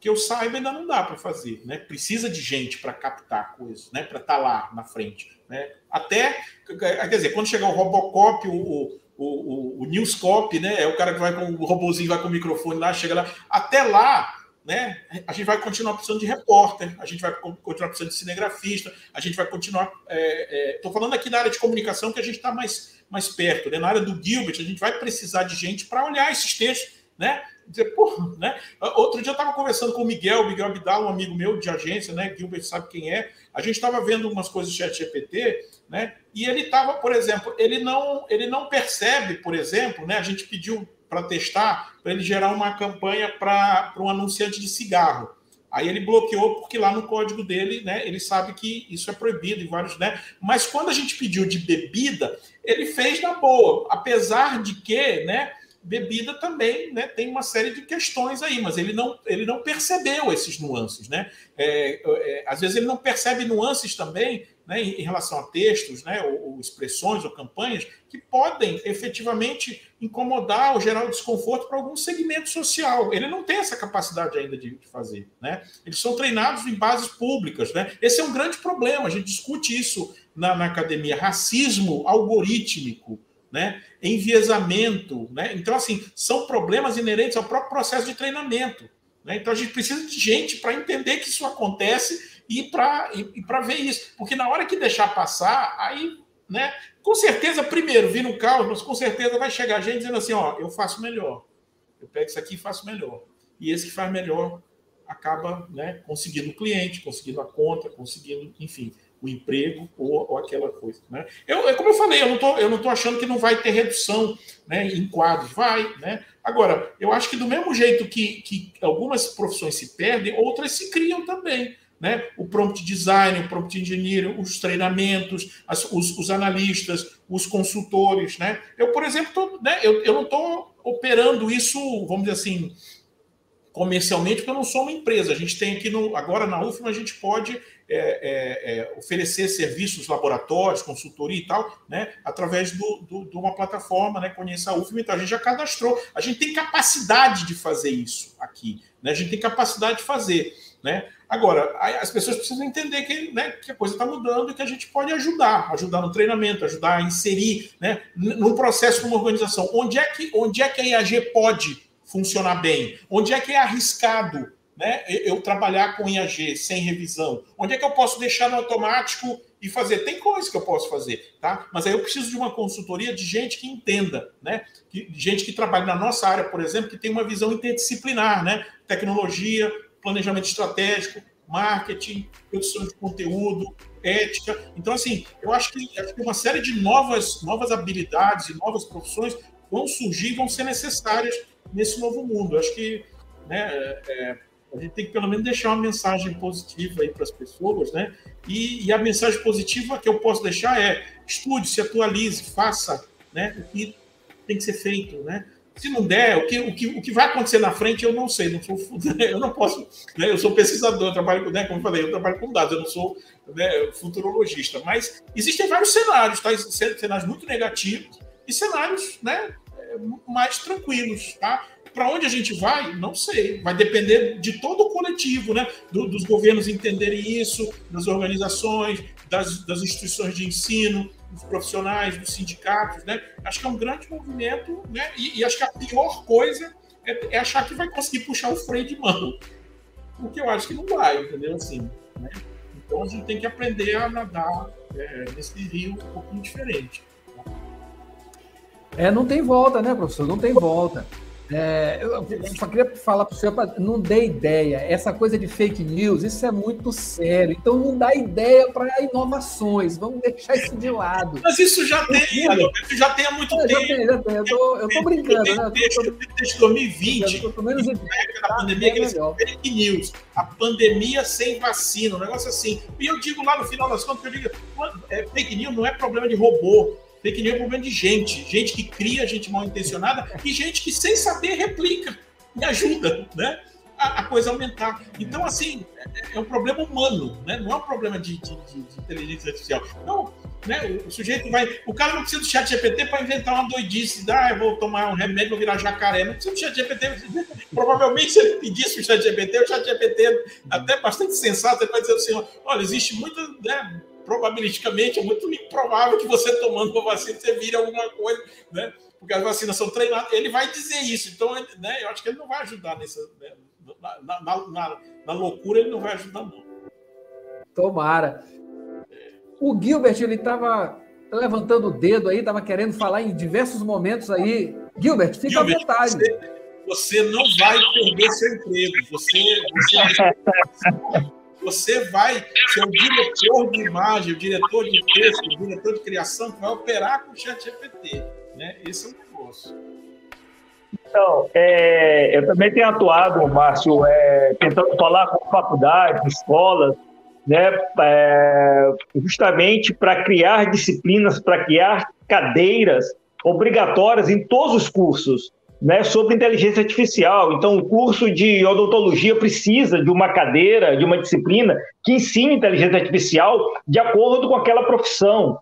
que eu saiba ainda não dá para fazer, né? Precisa de gente para captar coisas, né? Para estar tá lá na frente, né? Até, quer dizer, quando chegar o Robocop, o, o, o, o Newscop, né? É o cara que vai com o robôzinho, vai com o microfone lá, chega lá. Até lá, né? A gente vai continuar precisando de repórter, a gente vai continuar precisando de cinegrafista, a gente vai continuar. Estou é, é, falando aqui da área de comunicação que a gente está mais, mais perto, né? Na área do Gilbert, a gente vai precisar de gente para olhar esses textos, né? dizer, porra, né? Outro dia eu estava conversando com o Miguel, Miguel Abdal, um amigo meu de agência, né? Gilbert sabe quem é. A gente estava vendo umas coisas do chat GPT, né? E ele estava, por exemplo, ele não, ele não percebe, por exemplo, né? A gente pediu para testar, para ele gerar uma campanha para um anunciante de cigarro. Aí ele bloqueou porque lá no código dele, né, ele sabe que isso é proibido em vários, né? Mas quando a gente pediu de bebida, ele fez na boa, apesar de que, né, bebida também né, tem uma série de questões aí, mas ele não, ele não percebeu esses nuances. Né? É, é, às vezes ele não percebe nuances também né, em, relação a textos, né, ou, ou, expressões ou campanhas que podem efetivamente incomodar ou gerar desconforto para algum segmento social. Ele não tem essa capacidade ainda de, de fazer. Né? Eles são treinados em bases públicas. Né? Esse é um grande problema, a gente discute isso na, na academia. Racismo algorítmico né? enviesamento. Né? Então, assim, são problemas inerentes ao próprio processo de treinamento. Né? Então, a gente precisa de gente para entender que isso acontece e para e, e ver isso. Porque na hora que deixar passar, aí, né? Com certeza, primeiro, vira um caos, mas com certeza vai chegar gente dizendo assim: ó, eu faço melhor. Eu pego isso aqui e faço melhor. E esse que faz melhor acaba né, conseguindo o cliente, conseguindo a conta, conseguindo, enfim, o emprego ou, ou aquela coisa. Né? Eu, é como eu falei, eu não tô, eu não estou achando que não vai ter redução né, em quadros, vai. Né? Agora, eu acho que do mesmo jeito que, que algumas profissões se perdem, outras se criam também. Né? O prompt design, o prompt engineering, os treinamentos, as, os, os, analistas, os consultores. Né? Eu, por exemplo, tô, né, eu, eu não estou operando isso, vamos dizer assim, comercialmente, porque eu não sou uma empresa. A gente tem aqui no, agora na UFMA, a gente pode é, é, é, oferecer serviços, laboratórios, consultoria e tal, né, através do, do, de uma plataforma, né, Conheça a UFM, então a gente já cadastrou. A gente tem capacidade de fazer isso aqui, né, a gente tem capacidade de fazer. Né? Agora, as pessoas precisam entender que, né, que a coisa está mudando e que a gente pode ajudar, ajudar no treinamento, ajudar a inserir né, no processo, numa organização. Onde é, que, onde é que a IAG pode funcionar bem? Onde é que é arriscado né, eu trabalhar com IAG sem revisão? Onde é que eu posso deixar no automático e fazer? Tem coisas que eu posso fazer, tá? Mas aí eu preciso de uma consultoria de gente que entenda, né? Que, gente que trabalha na nossa área, por exemplo, que tem uma visão interdisciplinar, né? Tecnologia, planejamento estratégico, marketing, produção de conteúdo, ética. Então, assim, eu acho que, acho que uma série de novas, novas habilidades e novas profissões vão surgir, vão ser necessárias nesse novo mundo. Eu acho que né, é, a gente tem que pelo menos deixar uma mensagem positiva aí para as pessoas, né? E, e, a mensagem positiva que eu posso deixar é estude, se atualize, faça, né? O que tem que ser feito, né? Se não der, o que, o que, o que vai acontecer na frente eu não sei, não sou, eu não posso, né? Eu sou pesquisador, eu trabalho, né, como eu falei, eu trabalho com dados, eu não sou né, futurologista, mas existem vários cenários, tá? Cenários muito negativos e cenários, né? Mais tranquilos, tá? Para onde a gente vai, não sei. Vai depender de todo o coletivo, né? Do, dos governos entenderem isso, das organizações, das, das instituições de ensino, dos profissionais, dos sindicatos, né? Acho que é um grande movimento, né? E, e acho que a pior coisa é, é, achar que vai conseguir puxar o freio de mão. Porque eu acho que não vai, entendeu? Assim, né? Então a gente tem que aprender a nadar é, nesse rio um pouquinho diferente.
É, não tem volta, né, professor? Não tem volta. É, eu só queria falar para o senhor, não dê ideia. Essa coisa de fake news, isso é muito sério. Então não dá ideia para inovações. Vamos deixar isso de lado.
Mas isso já tem, isso já tem há muito é, tempo. Já tem, já tem. Eu tô, eu tô brincando, né? Desde, 2020, eu tô, menos na época da pandemia, é fake news. A pandemia sem vacina, um negócio assim. E eu digo lá no final das contas, eu digo, é, fake news não é problema de robô Fake news é um problema de gente. Gente que cria, gente mal intencionada e gente que, sem saber, replica e ajuda, né? A, a coisa aumentar. Então, assim, é, é, um problema humano, né? Não é um problema de, de, de, de inteligência artificial. Então, né, o sujeito vai. O cara não precisa do chat GPT para inventar uma doidice. Ah, eu vou tomar um remédio, vou virar jacaré. Não precisa do chat GPT. Provavelmente, se ele pedisse o chat GPT, o chat GPT, até bastante sensato, ele vai dizer assim: olha, existe muita. Né, probabilisticamente é muito improvável que você tomando uma vacina você vire alguma coisa, né? Porque as vacinas são treinadas. Ele vai dizer isso. Então, né, eu acho que ele não vai ajudar nessa. Né, na, na, na, na, loucura, ele não vai ajudar, não.
Tomara. O Gilbert, ele estava levantando o dedo aí, estava querendo falar em diversos momentos aí. Gilbert, fica Gilbert, à vontade.
Você, você, não vai perder seu emprego. Você, você você vai ser o diretor de imagem, o diretor de texto, o diretor de criação que vai operar com o chat GPT. Né? Esse é o negócio.
Então, é, eu também tenho atuado, Márcio, é, tentando falar com faculdades, escolas, né, é, justamente para criar disciplinas, para criar cadeiras obrigatórias em todos os cursos né, sobre inteligência artificial. Então, o curso de odontologia precisa de uma cadeira, de uma disciplina que ensine inteligência artificial de acordo com aquela profissão,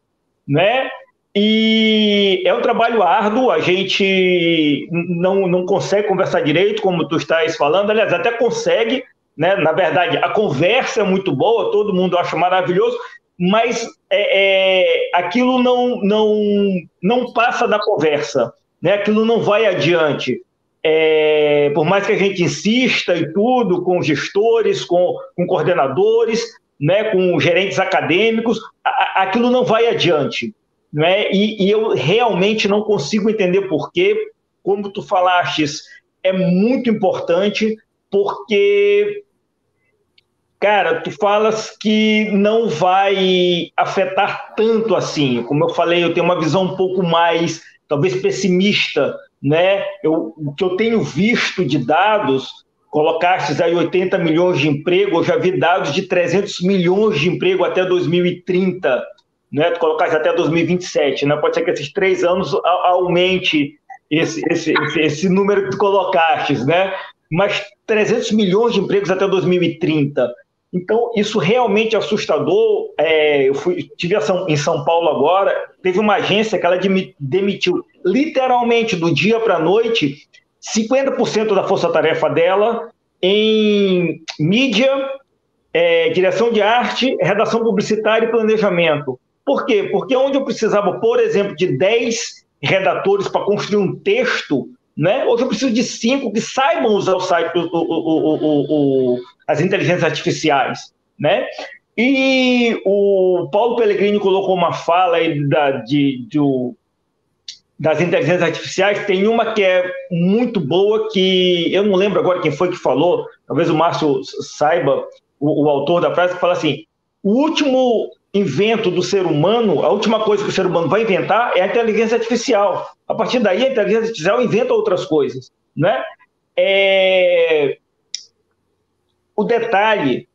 né? E é um trabalho árduo, a gente não, não consegue conversar direito, como tu estás falando, aliás, até consegue, né? Na verdade, a conversa é muito boa, todo mundo acha maravilhoso, mas é, é, aquilo não, não, não passa da conversa, né? aquilo não vai adiante. É, por mais que a gente insista e tudo, com gestores, com, com coordenadores, né, com gerentes acadêmicos, a, aquilo não vai adiante. Né? E, e, eu realmente não consigo entender por quê. Como tu falaste, é muito importante, porque Cara, tu falas que não vai afetar tanto assim. Como eu falei, eu tenho uma visão um pouco mais, talvez pessimista, né? Eu, o que eu tenho visto de dados, colocastes aí 80 milhões de emprego, eu já vi dados de 300 milhões de emprego até 2030, né? Tu colocaste até 2027, né? Pode ser que esses três anos aumente esse, esse, esse, esse número que tu colocastes, né? Mas 300 milhões de empregos até 2030. Então, isso realmente é assustador. É, eu fui, tive ação em São Paulo agora, teve uma agência que ela demitiu literalmente do dia para a noite 50% da força-tarefa dela em mídia, é, direção de arte, redação publicitária e planejamento. Por quê? Porque onde eu precisava, por exemplo, de 10 redatores para construir um texto, né? Hoje eu preciso de cinco que saibam usar o site, o, o, o, as inteligências artificiais, né? E o Paulo Pellegrini colocou uma fala aí da, de, de, das inteligências artificiais. Tem uma que é muito boa, que eu não lembro agora quem foi que falou, talvez o Márcio saiba, o, o autor da frase, que fala assim: o último invento do ser humano, a última coisa que o ser humano vai inventar é a inteligência artificial. A partir daí, a inteligência artificial inventa outras coisas, né? É... O detalhe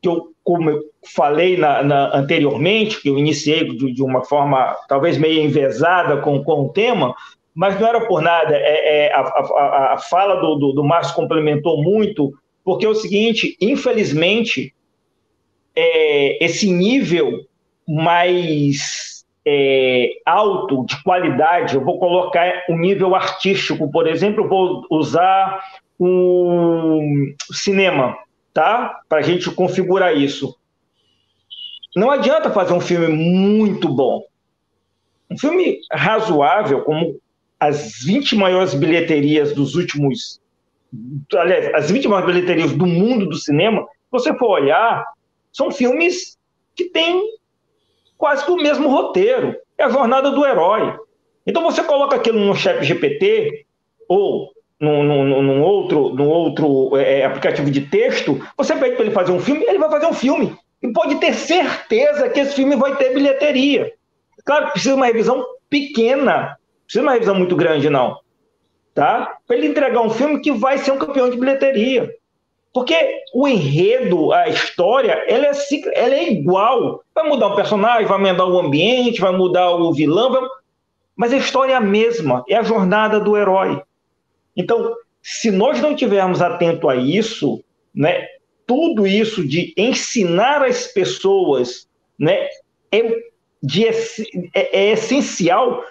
que eu, como eu falei na, na, anteriormente, que eu iniciei de, de, uma forma talvez meio envezada com, com o tema, mas não era por nada. É, é a, a, a, fala do, do, do Márcio complementou muito, porque é o seguinte: infelizmente, é, esse nível mais é, alto de qualidade, eu vou colocar um nível artístico, por exemplo, vou usar um cinema, tá? Para a gente configurar isso. Não adianta fazer um filme muito bom. Um filme razoável, como as 20 maiores bilheterias dos últimos. Aliás, as 20 maiores bilheterias do mundo do cinema, se você for olhar, são filmes que têm quase que o mesmo roteiro. É a jornada do herói. Então você coloca aquilo no chat GPT ou num, num, num outro, num outro é, é, aplicativo de texto, você pede para ele fazer um filme, ele vai fazer um filme. E pode ter certeza que esse filme vai ter bilheteria. Claro que precisa de uma revisão pequena, precisa de uma revisão muito grande, não. Tá? Para ele entregar um filme que vai ser um campeão de bilheteria. Porque o enredo, a história, ela é, ela é igual. Vai mudar o personagem, vai mudar o ambiente, vai mudar o vilão, vai... mas a história é a mesma, é a jornada do herói. Então, se nós não tivermos atento a isso, né, tudo isso de ensinar as pessoas né, é, de, é, é essencial,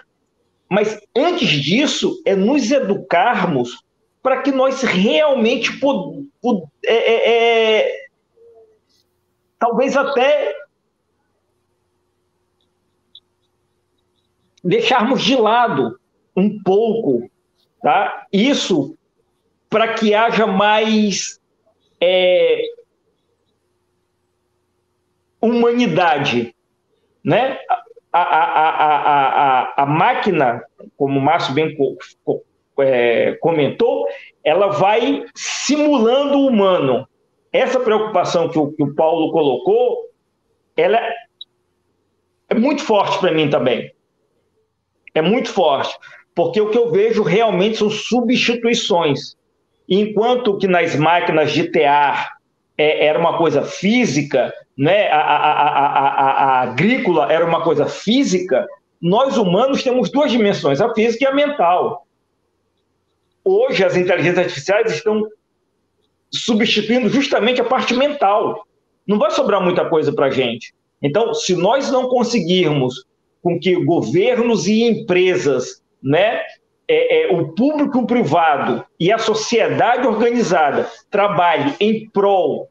mas antes disso é nos educarmos para que nós realmente pod, pod, é, é, é, talvez até deixarmos de lado um pouco tá? isso para que haja mais é, humanidade. Né? A, a, a, a, máquina, como o Márcio bem é, comentou, ela vai simulando o humano. Essa preocupação que o, que o Paulo colocou, ela é muito forte para mim também. É muito forte, porque o que eu vejo realmente são substituições. Enquanto que nas máquinas de tear é, era uma coisa física, né? A, a, a, a, agrícola era uma coisa física, nós humanos temos duas dimensões, a física e a mental. hoje as inteligências artificiais estão substituindo justamente a parte mental. Não vai sobrar muita coisa para a gente. Então, se nós não conseguirmos com que governos e empresas, né, é, é, o público privado e a sociedade organizada trabalhe em prol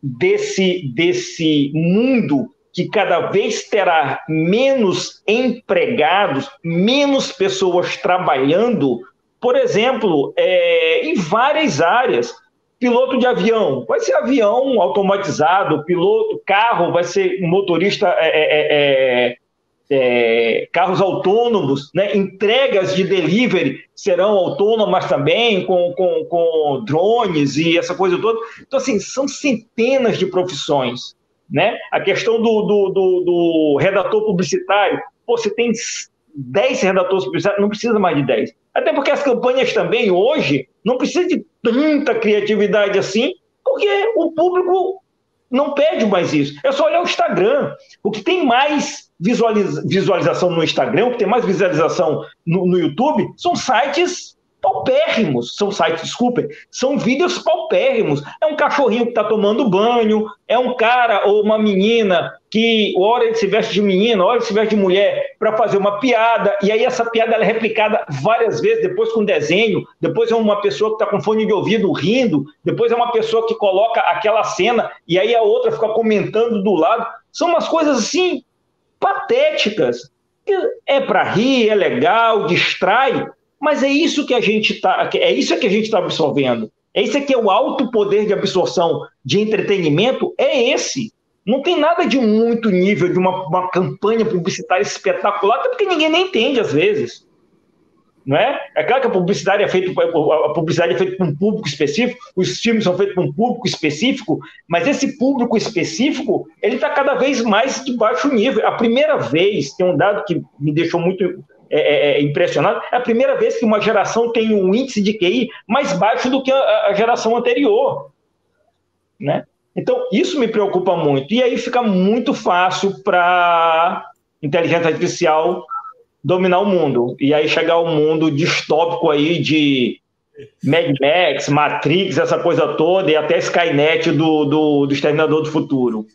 desse, desse mundo que cada vez terá menos empregados, menos pessoas trabalhando, por exemplo, é, em várias áreas. Piloto de avião, vai ser avião automatizado, piloto, carro, vai ser motorista é, é, carros autônomos, né? entregas de delivery serão autônomas também, com, com, com drones e essa coisa toda. Então, assim, são centenas de profissões. Né? A questão do, do, do, do redator publicitário, Pô, você tem 10 redatores publicitários, não precisa mais de 10. Até porque as campanhas também, hoje, não precisa de tanta criatividade assim, porque o público não pede mais isso. É só olhar o Instagram. O que tem mais visualiza visualização no Instagram, o que tem mais visualização no, no YouTube, são sites paupérrimos, são sites, desculpem, são vídeos paupérrimos. É um cachorrinho que está tomando banho, é um cara ou uma menina que hora ele se veste de menina, hora ele se veste de mulher para fazer uma piada, e aí essa piada é replicada várias vezes, depois com desenho, depois é uma pessoa que está com fone de ouvido rindo, depois é uma pessoa que coloca aquela cena e aí a outra fica comentando do lado. São umas coisas assim patéticas. É para rir, é legal, distrai, mas é isso que a gente está, é isso que a gente está absorvendo. É isso que é o alto poder de absorção de entretenimento, é esse. Não tem nada de muito nível de uma, uma campanha publicitária espetacular, até porque ninguém nem entende às vezes. Não é? é claro que a publicidade é feita a publicidade é feita para um público específico, os filmes são feitos para um público específico, mas esse público específico ele está cada vez mais de baixo nível. A primeira vez tem um dado que me deixou muito é, é, é, impressionado. É a primeira vez que uma geração tem um índice de QI mais baixo do que a, a geração anterior. Né? Então, isso me preocupa muito. E aí fica muito fácil para inteligência artificial dominar o mundo. E aí chegar ao mundo distópico aí de Mad Max, Matrix, essa coisa toda, e até Skynet do, do, do Exterminador do Futuro.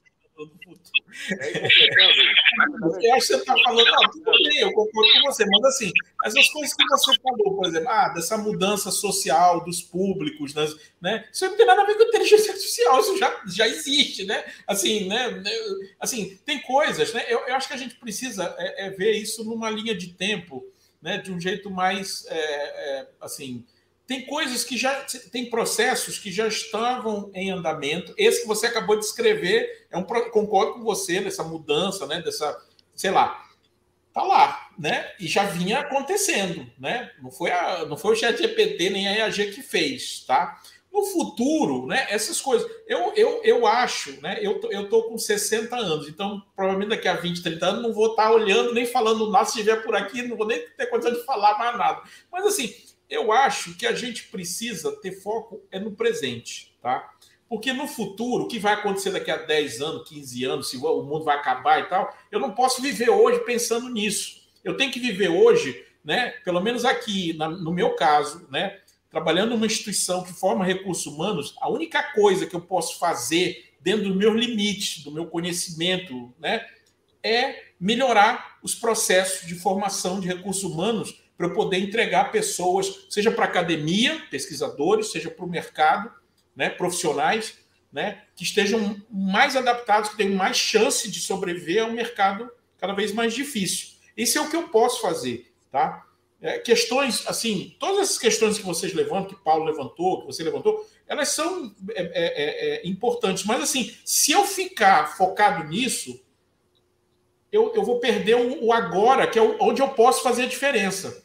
Acho que você está falando, não, tudo bem, eu concordo com você, mas assim, essas coisas que você falou, por exemplo, ah, dessa mudança social dos públicos, das, né? Isso não tem nada a ver com inteligência artificial, isso já, já existe, né? Assim, né? Assim, tem coisas, né? Eu, eu acho que a gente precisa é, é ver isso numa linha de tempo, né? De um jeito mais, é, é, assim, tem coisas que já tem processos que já estavam em andamento. Esse que você acabou de escrever é um concordo com você nessa mudança, né? Dessa, sei lá, tá lá, né? E já vinha acontecendo, né? Não foi a, não foi o Chat GPT nem a EAG que fez, tá? No futuro, né? Essas coisas, eu, eu, eu acho, né? Eu tô, eu tô com 60 anos, então provavelmente daqui a 20, 30 anos não vou estar olhando nem falando, nossa, se estiver por aqui, não vou nem ter condição de falar mais nada. Mas assim, eu acho que a gente precisa ter foco é no presente, tá? Porque no futuro, o que vai acontecer daqui a 10 anos, 15 anos, se o mundo vai acabar e tal, eu não posso viver hoje pensando nisso. Eu tenho que viver hoje, né? Pelo menos aqui, na, no meu caso, né? Trabalhando numa instituição que forma recursos humanos, a única coisa que eu posso fazer dentro dos meus limites, do meu conhecimento, né? É melhorar os processos de formação de recursos humanos para eu poder entregar pessoas, seja para academia, pesquisadores, seja para o mercado, né, profissionais, né, que estejam mais adaptados, que tenham mais chance de sobreviver a um mercado cada vez mais difícil. Isso é o que eu posso fazer, tá? É, questões, assim, todas essas questões que vocês levantam, que Paulo levantou, que você levantou, elas são é, é, é, é importantes. Mas, assim, se eu ficar focado nisso, eu, eu vou perder o, o agora, que é onde eu posso fazer a diferença.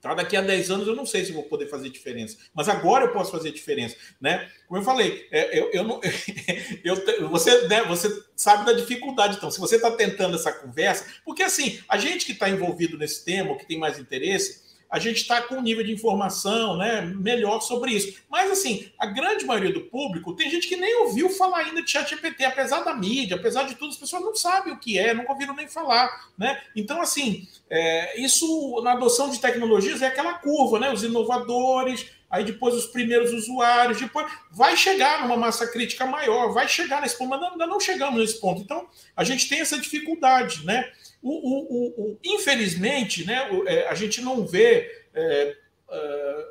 Tá? Daqui a 10 anos eu não sei se vou poder fazer diferença, mas agora eu posso fazer diferença, né? Como eu falei, é, eu, eu não, eu, você, né, você sabe da dificuldade, então, se você está tentando essa conversa, porque assim, a gente que está envolvido nesse tema, que tem mais interesse, a gente está com um nível de informação né, melhor sobre isso. Mas, assim, a grande maioria do público, tem gente que nem ouviu falar ainda de ChatGPT, apesar da mídia, apesar de tudo, as pessoas não sabem o que é, nunca ouviram nem falar. Né? Então, assim, é, isso na adoção de tecnologias é aquela curva, né? Os inovadores, aí depois os primeiros usuários, depois vai chegar numa massa crítica maior, vai chegar nesse ponto, mas ainda não chegamos nesse ponto. Então, a gente tem essa dificuldade, né? O, o, o, infelizmente, né, é, a gente não vê, é, é,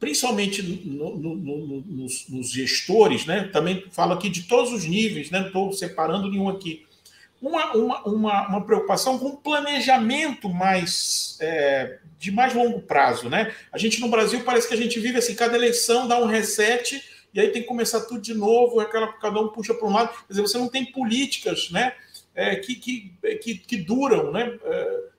principalmente no, no, no, nos, nos, gestores, né, também falo aqui de todos os níveis, né, não estou separando nenhum aqui, uma, uma, uma, uma, preocupação com planejamento mais é, de mais longo prazo. Né? A gente no Brasil parece que a gente vive assim, cada eleição dá um reset e aí tem que começar tudo de novo, aquela, cada um puxa para um lado. Quer dizer, você não tem políticas, né? é, que, que, que, que, duram. Né?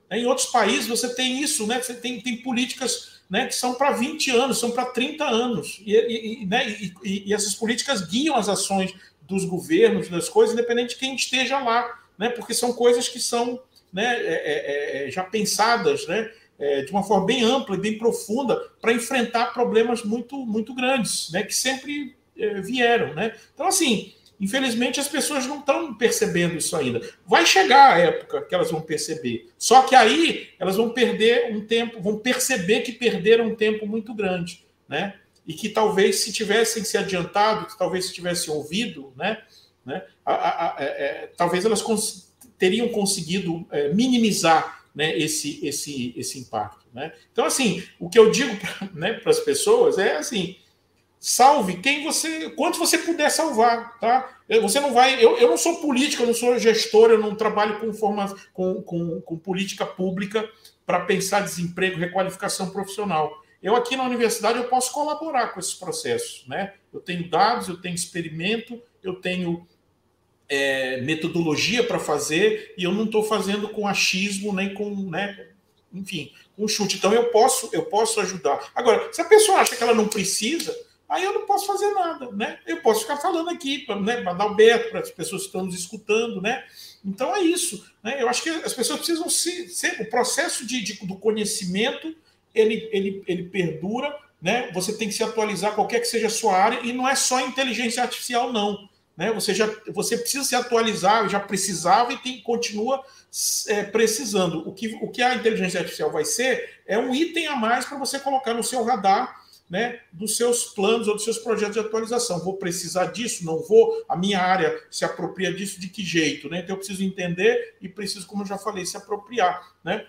É, em outros países você tem isso, né? você tem, tem políticas né, que são para 20 anos, são para 30 anos. E, e, né, e, e, essas políticas guiam as ações dos governos, das coisas, independente de quem esteja lá, né, porque são coisas que são né, é, é, é já pensadas né, é, de uma forma bem ampla e bem profunda para enfrentar problemas muito, muito grandes, né, que sempre é, vieram. Né? Então, assim, Infelizmente, as pessoas não estão percebendo isso ainda. Vai chegar a época que elas vão perceber. Só que aí elas vão perder um tempo, vão perceber que perderam um tempo muito grande, né? E que talvez se tivessem se adiantado, que talvez se tivessem ouvido, né? Né? A, a, a, é, é, talvez elas cons teriam conseguido é, minimizar né, esse, esse, esse impacto. Né? Então, assim, o que eu digo para né, as pessoas é assim salve quem você, quanto você puder salvar, tá? Você não vai, eu, eu não sou político, eu não sou gestor, eu não trabalho com, forma, com, com, com política pública para pensar desemprego, requalificação profissional. Eu aqui na universidade eu posso colaborar com esses processos, né? Eu tenho dados, eu tenho experimento, eu tenho é, metodologia para fazer e eu não estou fazendo com achismo nem com, né? Enfim, com chute. Então eu posso, eu posso ajudar. Agora, se a pessoa acha que ela não precisa, aí eu não posso fazer nada, né? Eu posso ficar falando aqui para né, dar o Beto, para as pessoas que estão nos escutando, né? Então é isso. Né? Eu acho que as pessoas precisam se, ser. O processo de, de, do conhecimento ele, ele, ele perdura, né? Você tem que se atualizar, qualquer que seja a sua área, e não é só inteligência artificial, não. Né? Você já você precisa se atualizar, já precisava e tem, continua é, precisando. O que, o que a inteligência artificial vai ser é um item a mais para você colocar no seu radar né, dos seus planos ou dos seus projetos de atualização. Vou precisar disso? Não vou? A minha área se apropria disso de que jeito? Né? Então, eu preciso entender e preciso, como eu já falei, se apropriar. Né?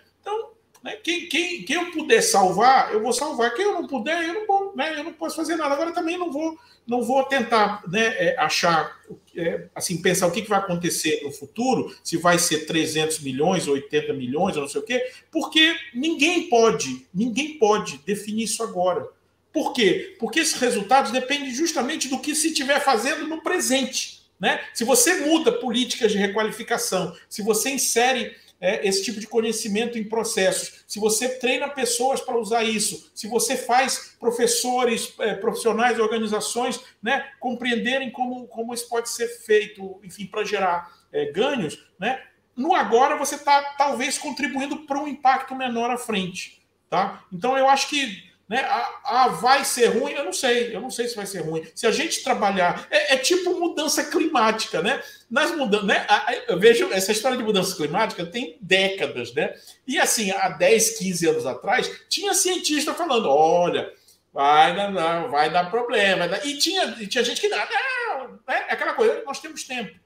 Né, quem, quem, quem eu puder salvar, eu vou salvar. Quem eu não puder, eu não vou, né, eu não posso fazer nada. Agora também não vou, não vou tentar né, é, achar, é, assim, pensar o que, que vai acontecer no futuro, se vai ser 300 milhões, 80 milhões, ou não sei o quê, porque ninguém pode, ninguém pode definir isso agora. Por quê? Porque esses resultados dependem justamente do que se estiver fazendo no presente. Né? Se você muda políticas de requalificação, se você insere é, esse tipo de conhecimento em processos, se você treina pessoas para usar isso, se você faz professores, é, profissionais, organizações né, compreenderem como, como isso pode ser feito, enfim, para gerar é, ganhos, né, no agora você está talvez contribuindo para um impacto menor à frente. Tá? Então eu acho que né? Ah, ah, vai ser ruim? Eu não sei, eu não sei se vai ser ruim. Se a gente trabalhar. É, é tipo mudança climática, né? Nas mudanças, né? Eu vejo essa história de mudança climática tem décadas, né? E assim, há 10, 15 anos atrás, tinha cientista falando: olha, vai dar, não, vai dar problema. Vai dar... E, tinha, tinha gente que não, não, né? É aquela coisa, nós temos tempo.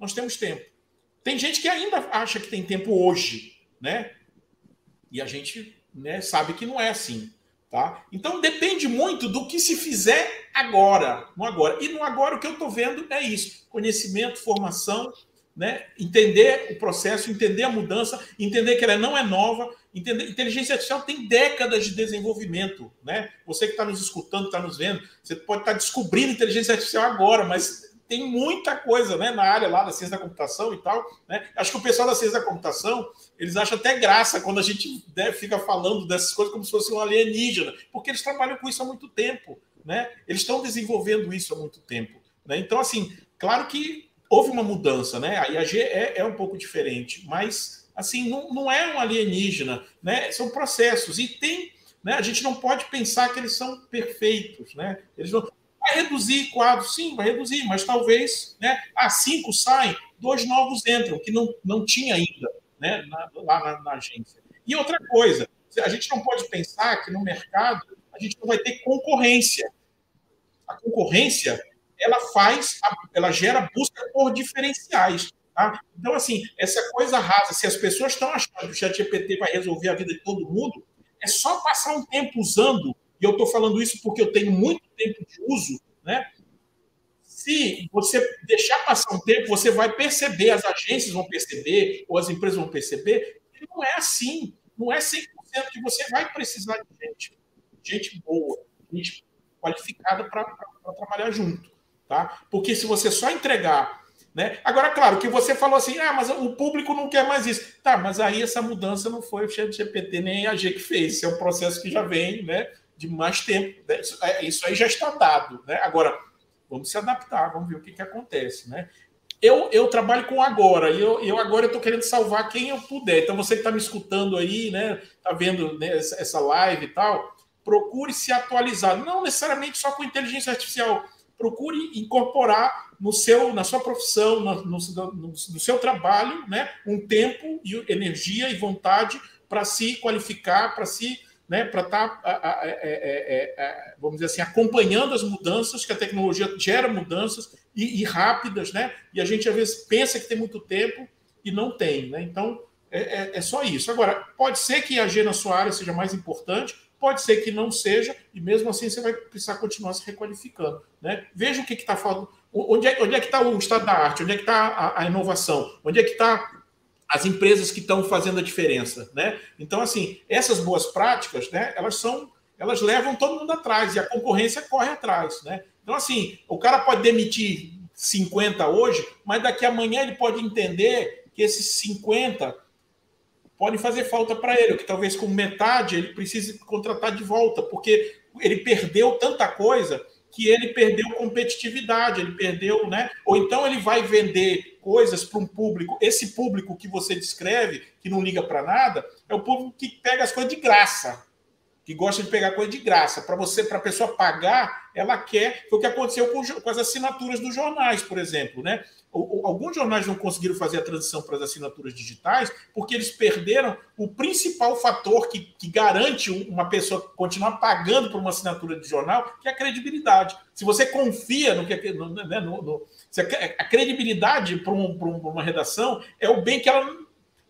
Nós temos tempo. Tem gente que ainda acha que tem tempo hoje, né? E a gente né, sabe que não é assim. Tá? Então depende muito do que se fizer agora, no agora. E no agora o que eu estou vendo é isso: conhecimento, formação, né? entender o processo, entender a mudança, entender que ela não é nova. Entender, inteligência artificial tem décadas de desenvolvimento. Né? Você que está nos escutando, está nos vendo, você pode estar tá descobrindo inteligência artificial agora, mas tem muita coisa né, na área lá da ciência da computação e tal. Né? Acho que o pessoal da ciência da computação, eles acham até graça quando a gente né, fica falando dessas coisas como se fosse um alienígena, porque eles trabalham com isso há muito tempo. Né? Eles estão desenvolvendo isso há muito tempo. Né? Então, assim, claro que houve uma mudança, né? A IAG é, é um pouco diferente, mas assim, não, não é um alienígena, né? São processos e tem, né? A gente não pode pensar que eles são perfeitos, né? Eles não vai reduzir quadros, sim, vai reduzir, mas talvez, né? Ah, cinco saem, dois novos entram, que não, não tinha ainda, né? Na, lá na, na agência. E outra coisa, a gente não pode pensar que no mercado a gente não vai ter concorrência. A concorrência ela faz, ela gera busca por diferenciais. Tá? Então, assim, essa coisa rasa, se as pessoas estão achando que o ChatGPT vai resolver a vida de todo mundo, é só passar um tempo usando, e eu estou falando isso porque eu tenho muito tempo de uso, né? Se você deixar passar um tempo, você vai perceber, as agências vão perceber, ou as empresas vão perceber, que não é assim, não é 100% que você vai precisar de gente, gente boa, gente qualificada para trabalhar junto, tá? Porque se você só entregar né? Agora, claro, que você falou assim, ah, mas o público não quer mais isso. Tá, mas aí essa mudança não foi o GPT nem a AG que fez. Isso é um processo que já vem né, de mais tempo. Né? Isso, aí já está dado. Né? Agora, vamos se adaptar, vamos ver o que, que acontece. Né? Eu, eu trabalho com agora, e eu, eu agora estou querendo salvar quem eu puder. Então, você que está me escutando aí, né, está vendo né, essa, live e tal, procure se atualizar. Não necessariamente só com inteligência artificial procure incorporar no seu, na sua profissão, no, no, no, seu trabalho, né, um tempo e energia e vontade para se qualificar, para se, né, para estar, tá, é, é, é, vamos dizer assim, acompanhando as mudanças que a tecnologia gera mudanças e, e, rápidas, né? E a gente às vezes pensa que tem muito tempo e não tem, né? Então é, é só isso. Agora pode ser que a na sua área seja mais importante Pode ser que não seja, e mesmo assim você vai precisar continuar se requalificando. Né? Veja o que está falando. Onde é, onde é que está o estado da arte? Onde é que está a, a, inovação? Onde é que está as empresas que estão fazendo a diferença? Né? Então, assim, essas boas práticas, né, elas são, elas levam todo mundo atrás e a concorrência corre atrás. Né? Então, assim, o cara pode demitir 50 hoje, mas daqui amanhã ele pode entender que esses 50 podem fazer falta para ele, que talvez com metade ele precise contratar de volta, porque ele perdeu tanta coisa que ele perdeu competitividade, ele perdeu, né? Ou então ele vai vender coisas para um público. Esse público que você descreve, que não liga para nada, é o público que pega as coisas de graça, que gosta de pegar coisa de graça. Para você, para a pessoa pagar, ela quer. Foi o que aconteceu com, com as assinaturas dos jornais, por exemplo, né? alguns jornais não conseguiram fazer a transição para as assinaturas digitais porque eles perderam o principal fator que, que garante uma pessoa continuar pagando por uma assinatura de jornal, que é a credibilidade. Se você confia no que no, né, no, no, a credibilidade para um, uma redação é o bem que ela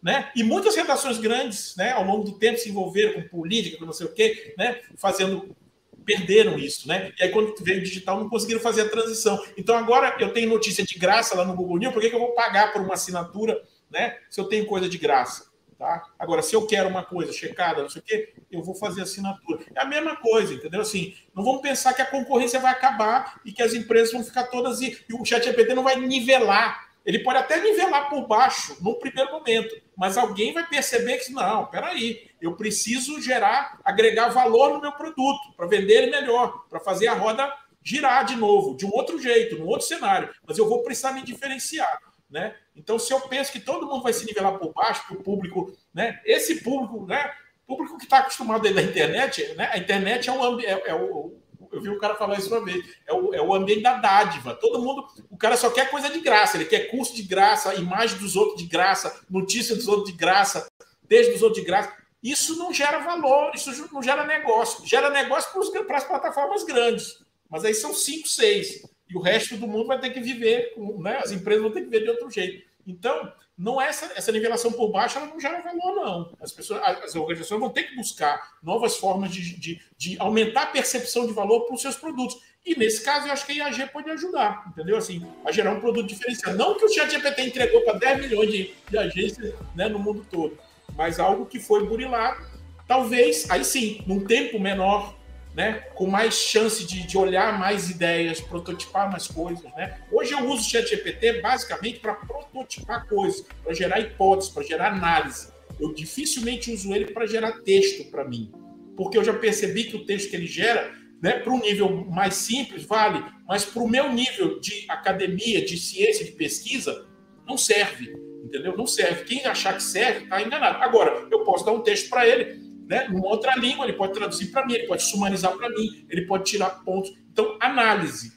né? E muitas redações grandes, né, ao longo do tempo se envolveram com política, com não sei o quê, né, fazendo perderam isso, né? E aí, quando veio o digital, não conseguiram fazer a transição. Então, agora eu tenho notícia de graça lá no Google News, por que, que eu vou pagar por uma assinatura, né? Se eu tenho coisa de graça, tá? Agora, se eu quero uma coisa checada, não sei o quê, eu vou fazer assinatura. É a mesma coisa, entendeu? Assim, não vamos pensar que a concorrência vai acabar e que as empresas vão ficar todas e, e o ChatGPT não vai nivelar. Ele pode até nivelar por baixo no primeiro momento, mas alguém vai perceber que, não, peraí, eu preciso gerar, agregar valor no meu produto, para vender ele melhor, para fazer a roda girar de novo, de um outro jeito, num outro cenário, mas eu vou precisar me diferenciar. Né? Então, se eu penso que todo mundo vai se nivelar por baixo, para o público, né? esse público, né? público que está acostumado aí da internet, né? a internet é, um, é, é o, eu vi o cara falar isso uma vez. É o, é o ambiente da dádiva. Todo mundo, o cara só quer coisa de graça. Ele quer curso de graça, imagem dos outros de graça, notícia dos outros de graça, texto dos outros de graça. Isso não gera valor, isso não gera negócio. Gera negócio para as plataformas grandes. Mas aí são cinco, seis. E o resto do mundo vai ter que viver, né? as empresas vão ter que viver de outro jeito. Então, não é essa, essa nivelação por baixo ela não gera valor, não. As, pessoas, as organizações vão ter que buscar novas formas de, de, de aumentar a percepção de valor para os seus produtos. E nesse caso, eu acho que a IAG pode ajudar, entendeu? Assim, a gerar um produto diferenciado. Não que o ChatGPT entregou para 10 milhões de, de agências né, no mundo todo, mas algo que foi burilado. Talvez, aí sim, num tempo menor, né, com mais chance de, de olhar mais ideias, prototipar mais coisas. Né? Hoje eu uso o ChatGPT basicamente para prototipar coisas, para gerar hipóteses, para gerar análise. Eu dificilmente uso ele para gerar texto para mim, porque eu já percebi que o texto que ele gera, né, para um nível mais simples, vale, mas para o meu nível de academia, de ciência, de pesquisa, não serve. Entendeu? Não serve. Quem achar que serve, está enganado. Agora, eu posso dar um texto para ele, né, numa outra língua, ele pode traduzir para mim, ele pode sumarizar para mim, ele pode tirar pontos. Então, análise.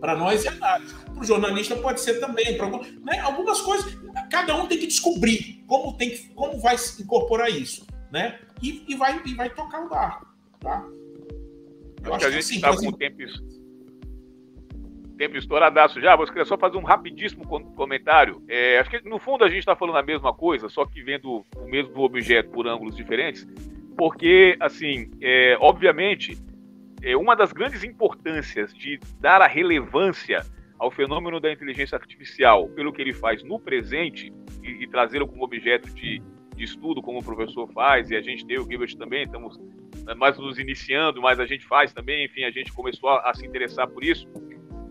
Para nós é análise. Para o jornalista pode ser também. Pra, né, algumas coisas, cada um tem que descobrir como, tem que, como vai incorporar isso. Né? E, e, vai, e vai tocar o barco. Tá?
Eu acho que a gente está com o tempo tempo estouradaço já, mas eu queria só fazer um rapidíssimo comentário. É, acho que no fundo a gente está falando a mesma coisa, só que vendo o mesmo objeto por ângulos diferentes, porque, assim, é, obviamente, é uma das grandes importâncias de dar a relevância ao fenômeno da inteligência artificial pelo que ele faz no presente e, e trazê-lo como objeto de, de, estudo, como o professor faz, e a gente tem o Gilbert também, estamos né, mais nos iniciando, mas a gente faz também, enfim, a gente começou a, a se interessar por isso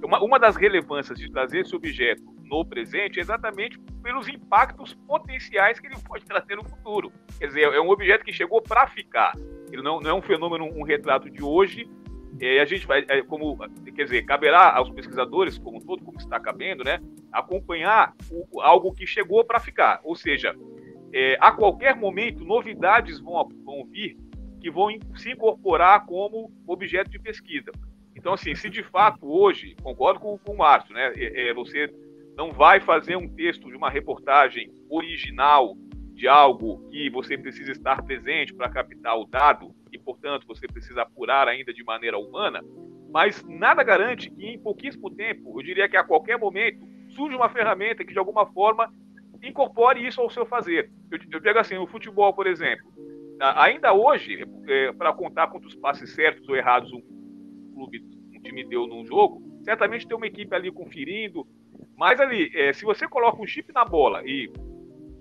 uma, uma das relevâncias de trazer esse objeto no presente é exatamente pelos impactos potenciais que ele pode trazer no futuro. Quer dizer, é um objeto que chegou para ficar. Ele não, não, é um fenômeno, um retrato de hoje. É, a gente vai, é, como, quer dizer, caberá aos pesquisadores, como todo, como está cabendo, né, acompanhar o, algo que chegou para ficar. Ou seja, é, a qualquer momento, novidades vão, vão vir que vão se incorporar como objeto de pesquisa. Então, assim, se de fato hoje, concordo com, com o Márcio, né? É, é, você não vai fazer um texto de uma reportagem original de algo que você precisa estar presente para captar o dado e, portanto, você precisa apurar ainda de maneira humana, mas nada garante que em pouquíssimo tempo, eu diria que a qualquer momento, surge uma ferramenta que de alguma forma incorpore isso ao seu fazer. Eu, eu digo assim, o futebol, por exemplo, ainda hoje, é, para contar quantos passes certos ou errados um clube, time deu num jogo, certamente tem uma equipe ali conferindo. Mas ali, é, se você coloca um chip na bola e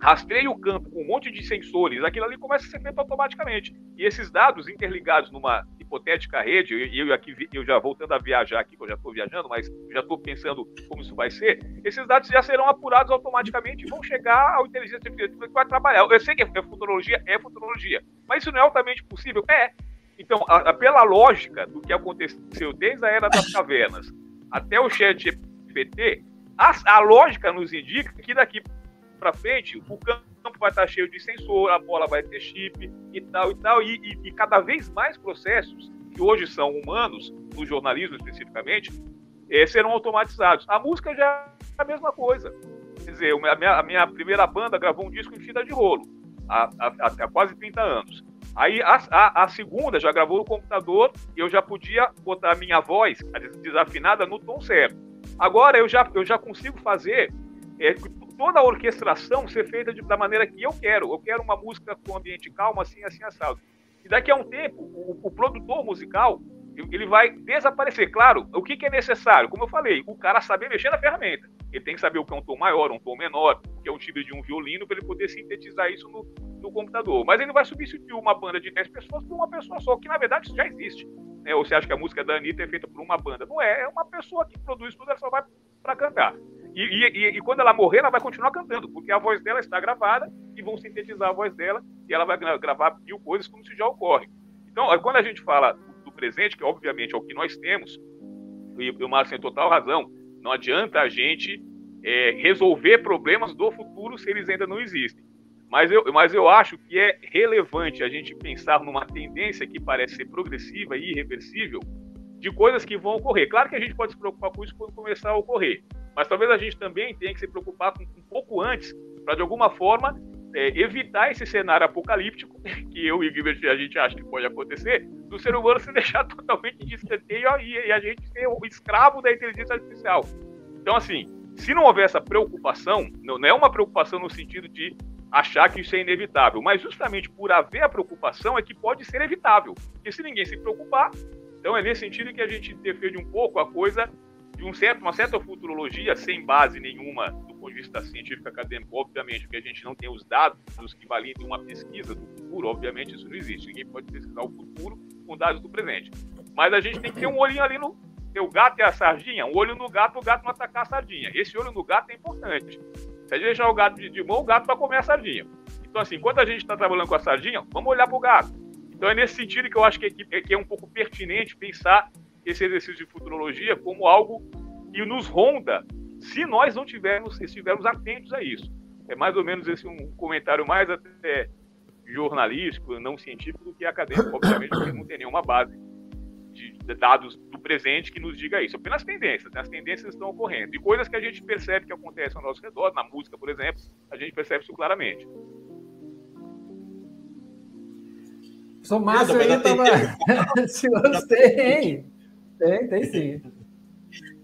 rastreia o campo com um monte de sensores, aquilo ali começa a ser feito automaticamente. E esses dados interligados numa hipotética rede, e eu, eu, aqui eu já voltando a viajar aqui, que eu já estou viajando, mas já estou pensando como isso vai ser, esses dados já serão apurados automaticamente e vão chegar ao inteligência artificial que vai trabalhar. Eu sei que é futurologia, é futurologia, mas isso não é altamente possível? É. Então, a, a, pela lógica do que aconteceu desde a era das cavernas até o chat GPT, a, a lógica nos indica que daqui para frente o campo vai estar cheio de sensor, a bola vai ter chip e tal e tal, e, e, e cada vez mais processos que hoje são humanos, no jornalismo especificamente, eh, serão automatizados. A música já é a mesma coisa. Quer dizer, a minha, a minha primeira banda gravou um disco em fita de rolo, há, há, há quase 30 anos. Aí a, a, a, segunda já gravou no computador e eu já podia botar a minha voz desafinada no tom certo. Agora eu já, eu já consigo fazer é, toda a orquestração ser feita de, da maneira que eu quero. Eu quero uma música com ambiente calmo, assim, assim, assado. E daqui a um tempo, o, o produtor musical ele vai desaparecer. Claro, o que, que, é necessário? Como eu falei, o cara saber mexer na ferramenta. Ele tem que saber o que é um tom maior, um tom menor, que é um timbre de um violino, para ele poder sintetizar isso no, no, computador. Mas ele vai substituir uma banda de 10 pessoas por uma pessoa só, que na verdade isso já existe. Né? Ou você acha que a música da Anitta é feita por uma banda? Não é, é uma pessoa que produz tudo, ela só vai para cantar. E, e, e, quando ela morrer, ela vai continuar cantando, porque a voz dela está gravada e vão sintetizar a voz dela e ela vai gravar mil coisas como se já ocorre. Então, quando a gente fala presente, que obviamente é o que nós temos, e o Márcio tem total razão, não adianta a gente é, resolver problemas do futuro se eles ainda não existem. Mas eu, mas eu acho que é relevante a gente pensar numa tendência que parece ser progressiva e irreversível de coisas que vão ocorrer. Claro que a gente pode se preocupar com isso quando começar a ocorrer, mas talvez a gente também tenha que se preocupar com um pouco antes, para de alguma forma é, evitar esse cenário apocalíptico, que eu e Gilbert a gente acha que pode acontecer, do ser humano se deixar totalmente de escanteio e, e a gente ser o escravo da inteligência artificial. Então, assim, se não houver essa preocupação, não, não é uma preocupação no sentido de achar que isso é inevitável, mas justamente por haver a preocupação é que pode ser evitável. Porque se ninguém se preocupar, então é nesse sentido que a gente defende um pouco a coisa de um certo, uma certa futurologia sem base nenhuma do ponto de vista científico acadêmico, obviamente, porque a gente não tem os dados que validem uma pesquisa do futuro, obviamente isso não existe. Ninguém pode pesquisar o futuro com dados do presente. Mas a gente tem que ter um olhinho ali no. O gato e a sardinha, um olho no gato, o gato não atacar a sardinha. Esse olho no gato é importante. Se a gente deixar o gato de, mão, o gato vai comer a sardinha. Então, assim, quando a gente está trabalhando com a sardinha, vamos olhar para o gato. Então, é nesse sentido que eu acho que é, que é um pouco pertinente pensar esse exercício de futurologia como algo que nos ronda se nós não tivermos, estivermos atentos a isso. é mais ou menos esse um comentário mais até jornalístico, não científico, do que acadêmico, obviamente, porque não tem nenhuma base de dados do presente que nos diga isso. Apenas tendências, né? as tendências estão ocorrendo. E coisas que a gente percebe que acontecem ao nosso redor, na música, por exemplo, a gente percebe isso claramente.
Sou Márcio aí tava. Se tem, tem, tem sim.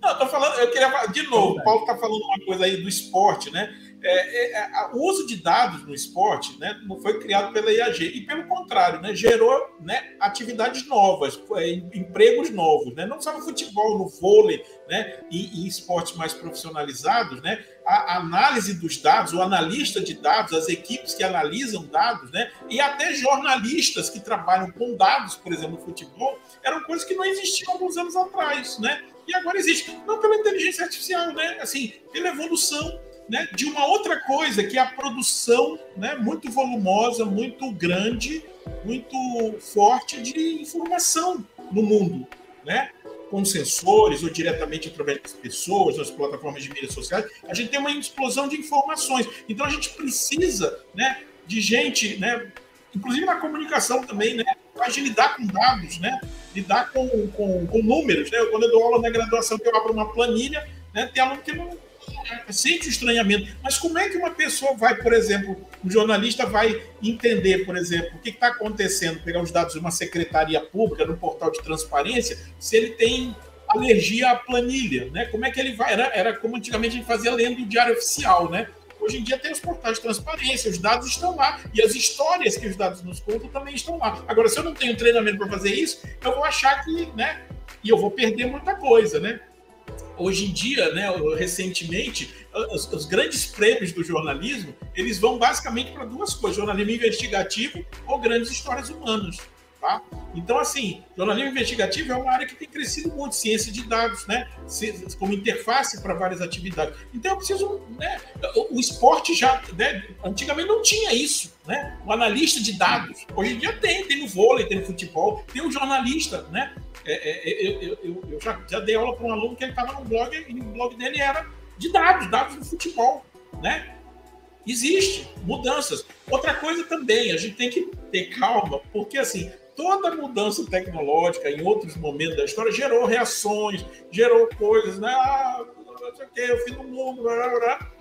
Não, eu tô falando, eu queria de novo, o Paulo está falando uma coisa aí do esporte, né? É, é, é, o uso de dados no esporte né, não foi criado pela IAG, e pelo contrário, né, gerou né, atividades novas, é, empregos novos, né, não só no futebol, no vôlei né, e, e esportes mais profissionalizados, né, a análise dos dados, o analista de dados, as equipes que analisam dados, né, e até jornalistas que trabalham com dados, por exemplo, no futebol, eram coisas que não existiam alguns anos atrás, né? E agora existe, não pela inteligência artificial, né? Assim, pela evolução né, de uma outra coisa, que é a produção né, muito volumosa, muito grande, muito forte de informação no mundo, né? com sensores ou diretamente através das pessoas, nas plataformas de mídias sociais, a gente tem uma explosão de informações. Então a gente precisa né, de gente, né, inclusive na comunicação também, né, para lidar com dados, né, lidar com, com, com números. Né? Quando eu dou aula na graduação, que eu abro uma planilha, né, tem aluno que não sente o estranhamento. Mas como é que uma pessoa vai, por exemplo, um jornalista vai entender, por exemplo, o que está acontecendo, pegar os dados de uma secretaria pública, no portal de transparência, se ele tem alergia à planilha, né? Como é que ele vai? Era, era como antigamente a gente fazia lendo o diário oficial, né? Hoje em dia tem os portais de transparência, os dados estão lá e as histórias que os dados nos contam também estão lá. Agora, se eu não tenho treinamento para fazer isso, eu vou achar que, né? E eu vou perder muita coisa, né? hoje em dia, né, recentemente, os, os, grandes prêmios do jornalismo, eles vão basicamente para duas coisas, jornalismo investigativo ou grandes histórias humanas. Tá? Então, assim, jornalismo investigativo é uma área que tem crescido muito, ciência de dados, né? como interface para várias atividades. Então, eu preciso. Né? O, o esporte já. Né? Antigamente não tinha isso, né? O analista de dados. Hoje em dia tem, tem no vôlei, tem no futebol, tem um jornalista, né? É, é, é, eu, eu, eu já, já, dei aula para um aluno que ele estava no blog e o blog dele era de dados, dados do futebol, né? Existe mudanças. Outra coisa também, a gente tem que ter calma, porque assim, toda mudança tecnológica em outros momentos da história gerou reações, gerou coisas, né? Ah, não o o fim do mundo, blá, blá, blá.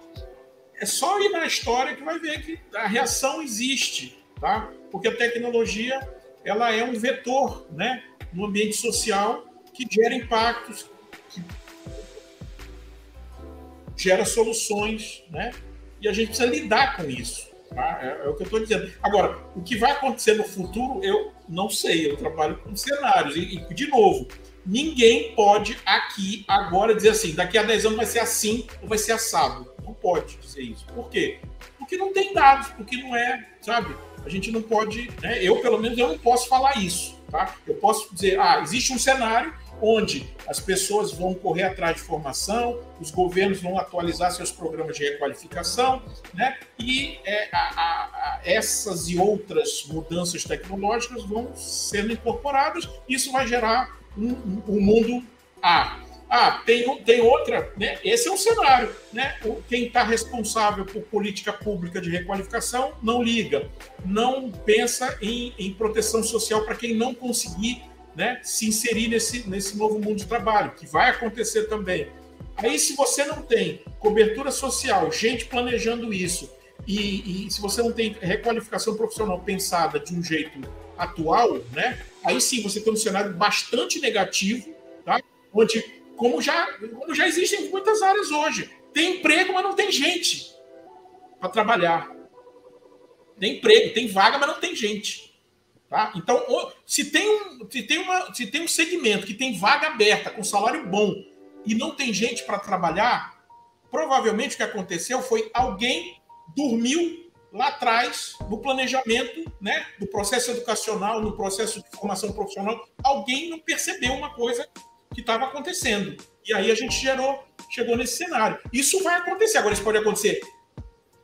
É só ir na história que vai ver que a reação existe, tá? Porque a tecnologia ela é um vetor, né? no ambiente social que gera impactos, que gera soluções, né? E a gente precisa lidar com isso. Tá? É, é, o que eu estou dizendo. Agora, o que vai acontecer no futuro, eu não sei. Eu trabalho com cenários. E, e, de novo, ninguém pode aqui, agora, dizer assim: daqui a 10 anos vai ser assim ou vai ser assado. Não pode dizer isso. Por quê? Porque não tem dados, porque não é, sabe? A gente não pode, né? Eu, pelo menos, eu não posso falar isso. Tá? Eu posso dizer, ah, existe um cenário onde as pessoas vão correr atrás de formação, os governos vão atualizar seus programas de requalificação, né? e é, a, a, a, essas e outras mudanças tecnológicas vão sendo incorporadas, isso vai gerar um, um, mundo A. Ah, tem, tem outra, né? Esse é um cenário, né? Quem está responsável por política pública de requalificação não liga, não pensa em, em proteção social para quem não conseguir né, se inserir nesse, nesse novo mundo de trabalho, que vai acontecer também. Aí, se você não tem cobertura social, gente planejando isso, e, e se você não tem requalificação profissional pensada de um jeito atual, né? Aí sim você tem um cenário bastante negativo, tá? Onde como já, como já existem em muitas áreas hoje. Tem emprego, mas não tem gente para trabalhar. Tem emprego, tem vaga, mas não tem gente. Tá? Então, se tem, um, se, tem uma, se tem um segmento que tem vaga aberta, com salário bom, e não tem gente para trabalhar, provavelmente o que aconteceu foi alguém dormiu lá atrás no planejamento né, do processo educacional, no processo de formação profissional. Alguém não percebeu uma coisa que estava acontecendo. E aí a gente gerou, chegou nesse cenário. Isso vai acontecer. Agora, isso pode acontecer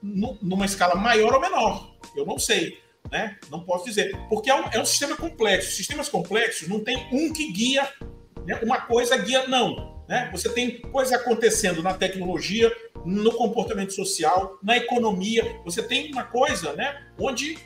numa escala maior ou menor. Eu não sei. Né? Não posso dizer. Porque é um, é um sistema complexo. Sistemas complexos não tem um que guia, né? uma coisa guia, não. Né? Você tem coisas acontecendo na tecnologia no comportamento social, na economia. Você tem uma coisa, né, onde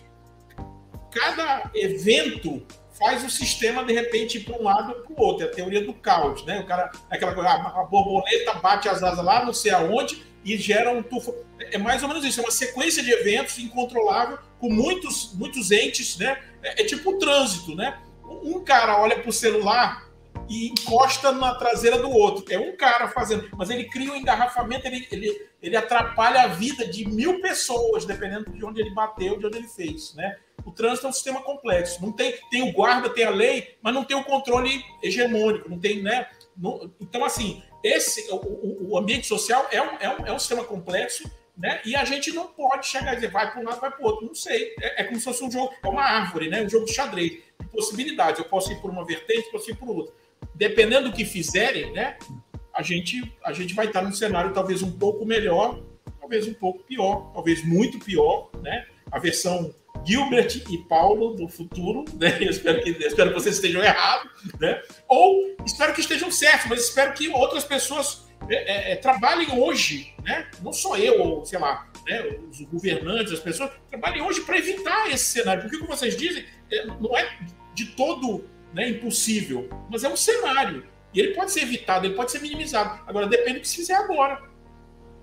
cada evento faz o sistema de repente para um lado ou para o outro. É a teoria do caos, né? O cara, aquela coisa, a borboleta bate as asas lá, não sei aonde, e gera um tufo. É mais ou menos isso, é uma sequência de eventos incontrolável, com muitos, muitos entes, né? É, é tipo o trânsito, né? Um cara olha para o celular e encosta na traseira do outro. É um cara fazendo, mas ele cria um engarrafamento, ele, ele, ele atrapalha a vida de mil pessoas, dependendo de onde ele bateu, de onde ele fez, né? O trânsito é um sistema complexo. Não tem, tem o guarda, tem a lei, mas não tem o controle hegemônico, não tem, né? Não, então, assim, esse o, o ambiente social é um, é, um, é um sistema complexo, né? E a gente não pode chegar e dizer vai para um lado, vai para o outro. Não sei. É, é, como se fosse um jogo, é uma árvore, né? Um jogo de xadrez, de possibilidades. Eu posso ir por uma vertente, posso ir por outra. Dependendo do que fizerem, né? A gente, a gente vai estar num cenário talvez um pouco melhor, talvez um pouco pior, talvez muito pior, né? A versão Gilbert e Paulo do futuro, né? Eu espero que, espero que vocês estejam errados, né? Ou espero que estejam certos, mas espero que outras pessoas é, é, é, trabalhem hoje, né? Não só eu, ou sei lá, né? os governantes, as pessoas, trabalhem hoje para evitar esse cenário. Porque, como vocês dizem, é, não é de todo né, impossível, mas é um cenário. E ele pode ser evitado, ele pode ser minimizado. Agora, depende do que se fizer agora.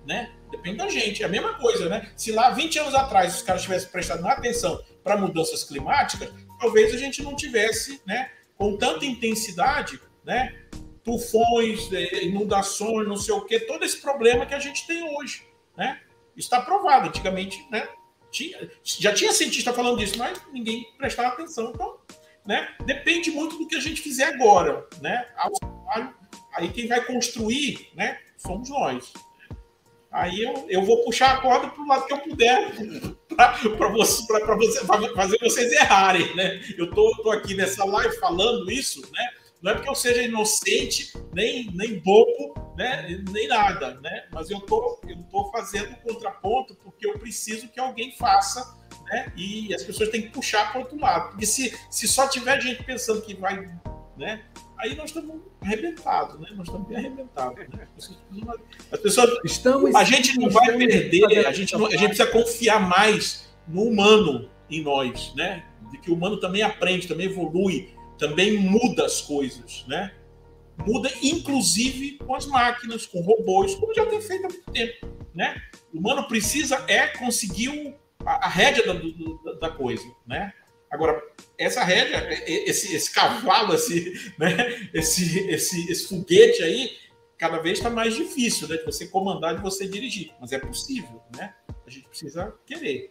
Né? Depende da gente. É a mesma coisa, né? Se lá 20 anos atrás os caras tivessem prestado mais atenção para mudanças climáticas, talvez a gente não tivesse, né, com tanta intensidade, né, tufões, é, inundações, não sei o quê, todo esse problema que a gente tem hoje, né? Está provado. Antigamente, né, tinha, já tinha cientista falando disso, mas ninguém prestava atenção. Então, né, depende muito do que a gente fizer agora, né? Aí quem vai construir, né, somos nós. Aí eu, eu vou puxar a corda para o lado que eu puder para você, você, fazer vocês errarem, né? Eu tô, tô aqui nessa live falando isso, né? Não é porque eu seja inocente, nem, nem bobo, né? nem nada, né? Mas eu tô, eu tô fazendo contraponto porque eu preciso que alguém faça, né? E as pessoas têm que puxar para o outro lado. Porque se, se só tiver gente pensando que vai, né? Aí nós estamos arrebentados, né? Nós estamos bem arrebentados. Né? As pessoas, estamos, a gente não vai perder, a gente, não, a gente precisa confiar mais no humano em nós, né? De que o humano também aprende, também evolui, também muda as coisas, né? Muda, inclusive, com as máquinas, com robôs, como já tem feito há muito tempo, né? O humano precisa é conseguir a, a rédea da, da, da coisa, né? Agora, essa rédea, esse, esse cavalo, esse, né, esse, esse, esse foguete aí, cada vez está mais difícil né, de você comandar, de você dirigir. Mas é possível, né? A gente precisa querer.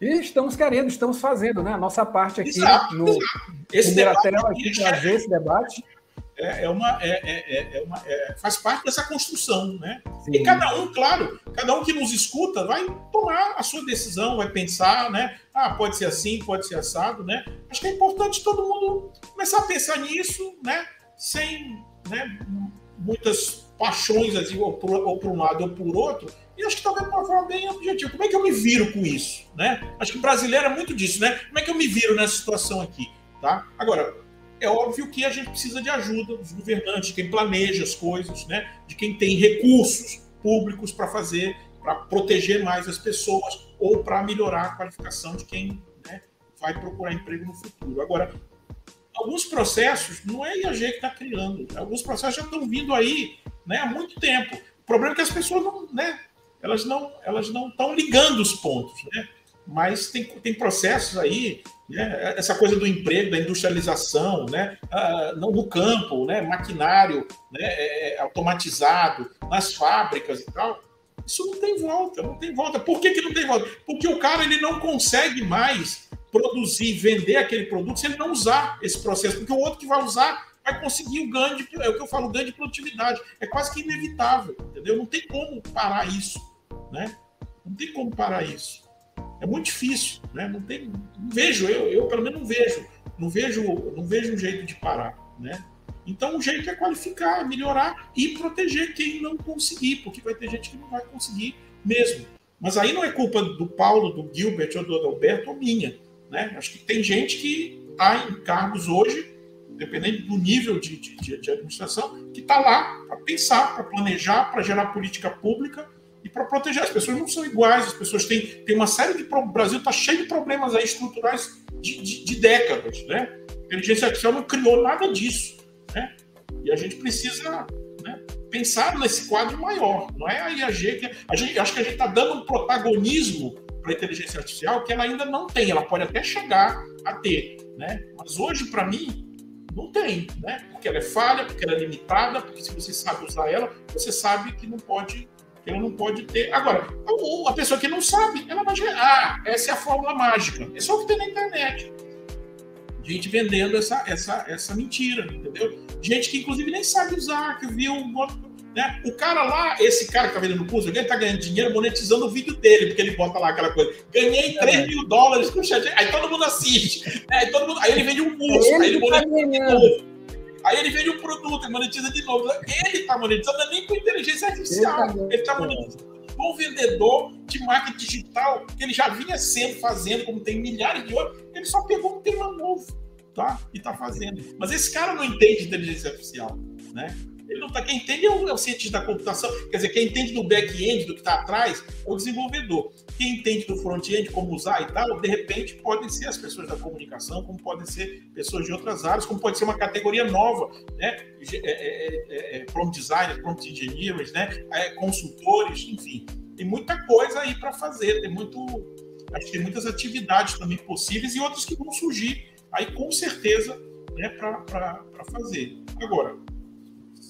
E estamos querendo, estamos fazendo, né? A nossa parte aqui exato, no exato. Esse
debate
tela aqui, trazer esse debate
é, é uma, é, é, é uma é, faz parte dessa construção, né? Sim. E cada um, claro, cada um que nos escuta vai tomar a sua decisão, vai pensar, né? Ah, pode ser assim, pode ser assado, né? Acho que é importante todo mundo começar a pensar nisso, né? Sem né, muitas paixões, assim, ou por um lado ou por outro, e acho que talvez de uma forma bem objetiva. Como é que eu me viro com isso, né? Acho que o brasileiro é muito disso, né? Como é que eu me viro nessa situação aqui, tá? Agora, é óbvio que a gente precisa de ajuda dos governantes, de quem planeja as coisas, né? de quem tem recursos públicos para fazer, para proteger mais as pessoas ou para melhorar a qualificação de quem né, vai procurar emprego no futuro. Agora, alguns processos não é a IAG que está criando, alguns processos já estão vindo aí né, há muito tempo. O problema é que as pessoas não, né, elas não, elas não estão ligando os pontos, né? Mas tem, tem processos aí né? Essa coisa do emprego, da industrialização, né? Ah, não no campo, né? maquinário né? É, é, automatizado, nas fábricas e tal. Isso não tem volta, não tem volta. Por que, que não tem volta? Porque o cara ele não consegue mais produzir, vender aquele produto se ele não usar esse processo, porque o outro que vai usar vai conseguir o ganho, de, é o que eu falo, ganho de produtividade. É quase que inevitável, entendeu? Não tem como parar isso, né? Não tem como parar isso. É muito difícil, né? Não tem, não vejo, eu, eu pelo menos não vejo, não vejo, não vejo um jeito de parar, né? Então o jeito é qualificar, melhorar e proteger quem não conseguir, porque vai ter gente que não vai conseguir mesmo. Mas aí não é culpa do Paulo, do Gilbert ou do Adalberto ou minha, né? Acho que tem gente que está em cargos hoje, dependendo do nível de, de, de administração, que está lá pensar, para planejar, para gerar política pública e para proteger. As pessoas não são iguais, as pessoas têm, têm uma série de. O Brasil está cheio de problemas aí estruturais de, de, de décadas. Né? A inteligência artificial não criou nada disso. Né? E a gente precisa né, pensar nesse quadro maior. Não é a IAG que. A gente, acho que a gente está dando um protagonismo para a inteligência artificial que ela ainda não tem. Ela pode até chegar a ter. Né? Mas hoje, para mim, não tem, né? Porque ela é falha, porque ela é limitada, porque se você sabe usar ela, você sabe que não pode ela não pode ter. Agora, a pessoa que não sabe, ela vai dizer, ah, essa é a fórmula mágica. É só o que tem na internet. Gente vendendo essa, essa, essa mentira, entendeu? Gente que inclusive nem sabe usar, que viu um né? O cara lá, esse cara que tá vendendo curso, ele tá ganhando dinheiro monetizando o vídeo dele, porque ele bota lá aquela coisa. Ganhei 3 é. mil dólares com o chat. Aí todo mundo assiste. Né? Aí, todo mundo, aí ele vende um curso, ele aí ele monetiza tá de novo. Aí ele vende um produto e monetiza de novo. Ele tá monetizando é nem com inteligência artificial. Ele tá monetizando bom vendedor de marketing digital que ele já vinha sendo fazendo, como tem milhares de outros, ele só pegou um tema novo, tá? E tá fazendo. Mas esse cara não entende inteligência artificial, né? Ele tá, quem entende é o, é o cientista da computação, quer dizer, quem entende do back-end, do que está atrás, é o desenvolvedor. Quem entende do front-end, como usar e tal, de repente podem ser as pessoas da comunicação, como podem ser pessoas de outras áreas, como pode ser uma categoria nova, né? É, é, é, é prompt designers, prompt engineers, né? É, consultores, enfim. Tem muita coisa aí para fazer, tem muito. Acho que tem muitas atividades também possíveis e outras que vão surgir aí com certeza né, para fazer. Agora,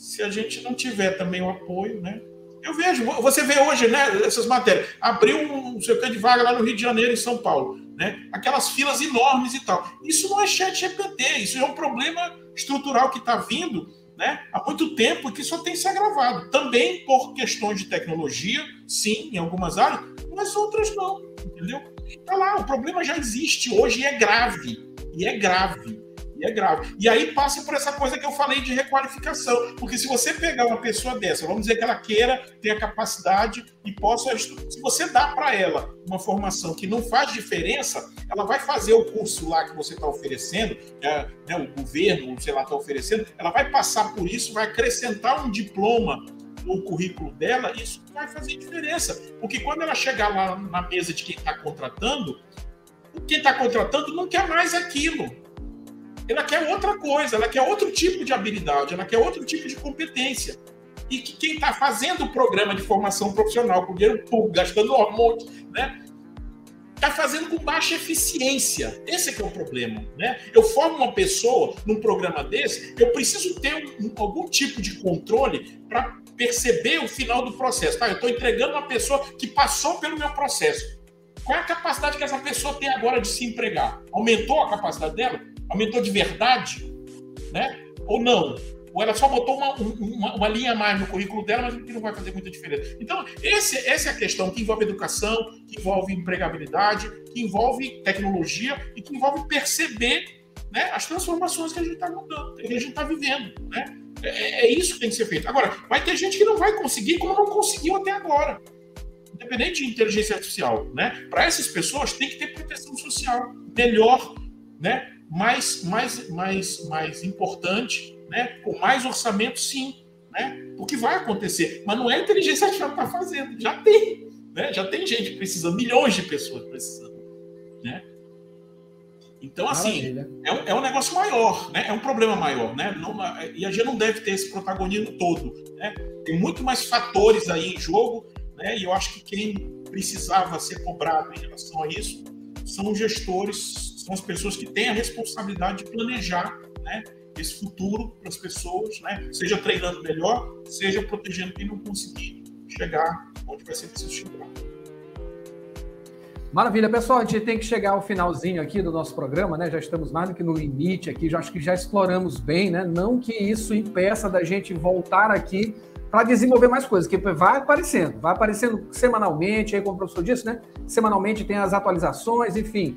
se a gente não tiver também o apoio, né? Eu vejo, você vê hoje, né, essas matérias, abriu um sei de vaga lá no Rio de Janeiro, em São Paulo, né? Aquelas filas enormes e tal. Isso não é chat GPT, isso é um problema estrutural que está vindo, né, há muito tempo que só tem se agravado. Também por questões de tecnologia, sim, em algumas áreas, mas outras não, entendeu? Está lá, o problema já existe hoje e é grave, e é grave. E é grave. E aí passa por essa coisa que eu falei de requalificação. Porque se você pegar uma pessoa dessa, vamos dizer que ela queira ter a capacidade e possa. Se você dá para ela uma formação que não faz diferença, ela vai fazer o curso lá que você está oferecendo, é, né, o governo, sei lá, está oferecendo, ela vai passar por isso, vai acrescentar um diploma no currículo dela, isso vai fazer diferença. Porque quando ela chegar lá na mesa de quem está contratando, quem está contratando não quer mais aquilo ela quer outra coisa, ela quer outro tipo de habilidade, ela quer outro tipo de competência. E que quem está fazendo o programa de formação profissional com dinheiro público, gastando um monte, né? Está fazendo com baixa eficiência. Esse é que é o problema. Né? Eu formo uma pessoa num programa desse, eu preciso ter um, algum tipo de controle para perceber o final do processo. Tá? Eu estou entregando uma pessoa que passou pelo meu processo. Qual é a capacidade que essa pessoa tem agora de se empregar? Aumentou a capacidade dela? Aumentou de verdade? Né? Ou não? Ou ela só botou uma, uma, uma, linha a mais no currículo dela, mas que não vai fazer muita diferença. Então, esse, essa é a questão que envolve educação, que envolve empregabilidade, que envolve tecnologia e que envolve perceber né, as transformações que a gente está que a gente está vivendo. Né? É, é, isso que tem que ser feito. Agora, vai ter gente que não vai conseguir, como não conseguiu até agora. Independente de inteligência artificial. Né? Para essas pessoas, tem que ter proteção social melhor, né? Mais, mais, mais, mais importante, né? com mais orçamento, sim. Né? O que vai acontecer. Mas não é a inteligência artificial que está fazendo, já tem. Né? Já tem gente precisando, milhões de pessoas precisando. Né? Então, assim, é um, é um negócio maior, né? É um problema maior, né? Não, e a gente não deve ter esse protagonismo todo, né? Tem muito mais fatores aí em jogo, né? E eu acho que quem precisava ser cobrado em relação a isso são os gestores são as pessoas que têm a responsabilidade de planejar né, esse futuro para as pessoas, né, seja treinando melhor, seja protegendo quem não conseguir chegar onde vai ser preciso chegar.
Maravilha, pessoal. A gente tem que chegar ao finalzinho aqui do nosso programa, né? Já estamos mais do que no limite aqui, já acho que já exploramos bem, né? Não que isso impeça da gente voltar aqui para desenvolver mais coisas, que vai aparecendo, vai aparecendo semanalmente, aí como o professor disse, né? Semanalmente tem as atualizações, enfim.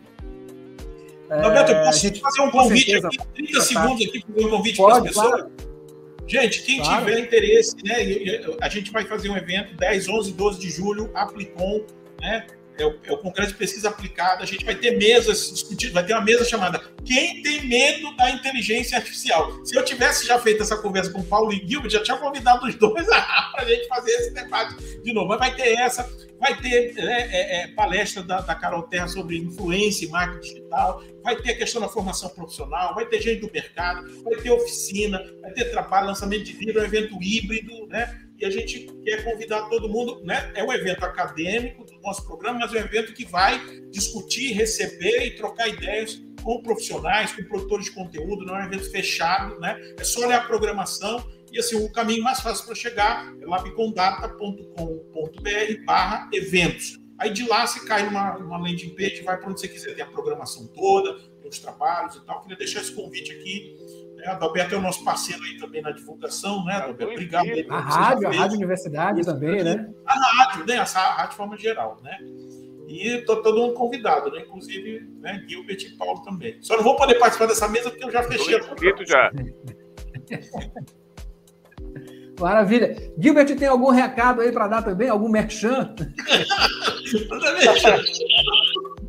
Roberto, eu posso fazer um convite aqui, 30 tá. segundos aqui para um convite para as pessoas? Claro. Gente, quem claro. tiver interesse, né, a gente vai fazer um evento 10, 11, 12 de julho, Aplicom, né? É o, é o Congresso de Pesquisa Aplicada. A gente vai ter mesas discutidas, vai ter uma mesa chamada quem tem medo da inteligência artificial. Se eu tivesse já feito essa conversa com o Paulo e Gilbert, já tinha convidado os dois para a gente fazer esse debate de novo. Mas vai ter essa, vai ter né, é, é, palestra da, da Carol Terra sobre influência e marketing digital, vai ter a questão da formação profissional, vai ter gente do mercado, vai ter oficina, vai ter trabalho, lançamento de livro, um evento híbrido, né? E a gente quer convidar todo mundo, né? É um evento acadêmico do nosso programa, mas é um evento que vai discutir, receber e trocar ideias com profissionais, com produtores de conteúdo, não é um evento fechado, né? É só olhar a programação e assim, o caminho mais fácil para chegar é labicondata.com.br barra eventos. Aí de lá você cai numa, numa landing page, vai para onde você quiser. Tem a programação toda, tem os trabalhos e tal. Queria deixar esse convite aqui. A Adalberto é o nosso parceiro aí também na divulgação, né, Adalberto? Obrigado. Aí,
a rádio, a Rádio Universidade também, né?
A rádio, né? A rádio de forma geral, né? E estou todo mundo convidado, né? Inclusive, né, Gilbert e Paulo também. Só não vou poder participar dessa mesa porque eu já fechei
a já.
Maravilha. Gilbert, tem algum recado aí para dar também? Algum merchan?
Não,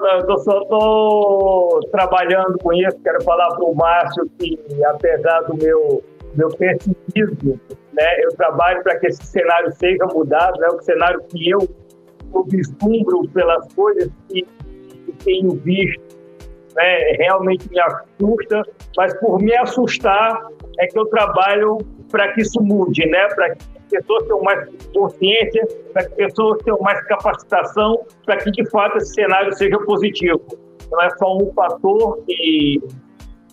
não, eu só estou trabalhando com isso. Quero falar para o Márcio que, apesar do meu, meu pessimismo, né, eu trabalho para que esse cenário seja mudado, né, o cenário que eu, eu vislumbro pelas coisas que, que tenho visto, né, realmente me assusta, mas por me assustar é que eu trabalho para que isso mude, né, para que pessoas tenham mais consciência, para que pessoas tenham mais capacitação, para que de fato esse cenário seja positivo. Não é só um fator que,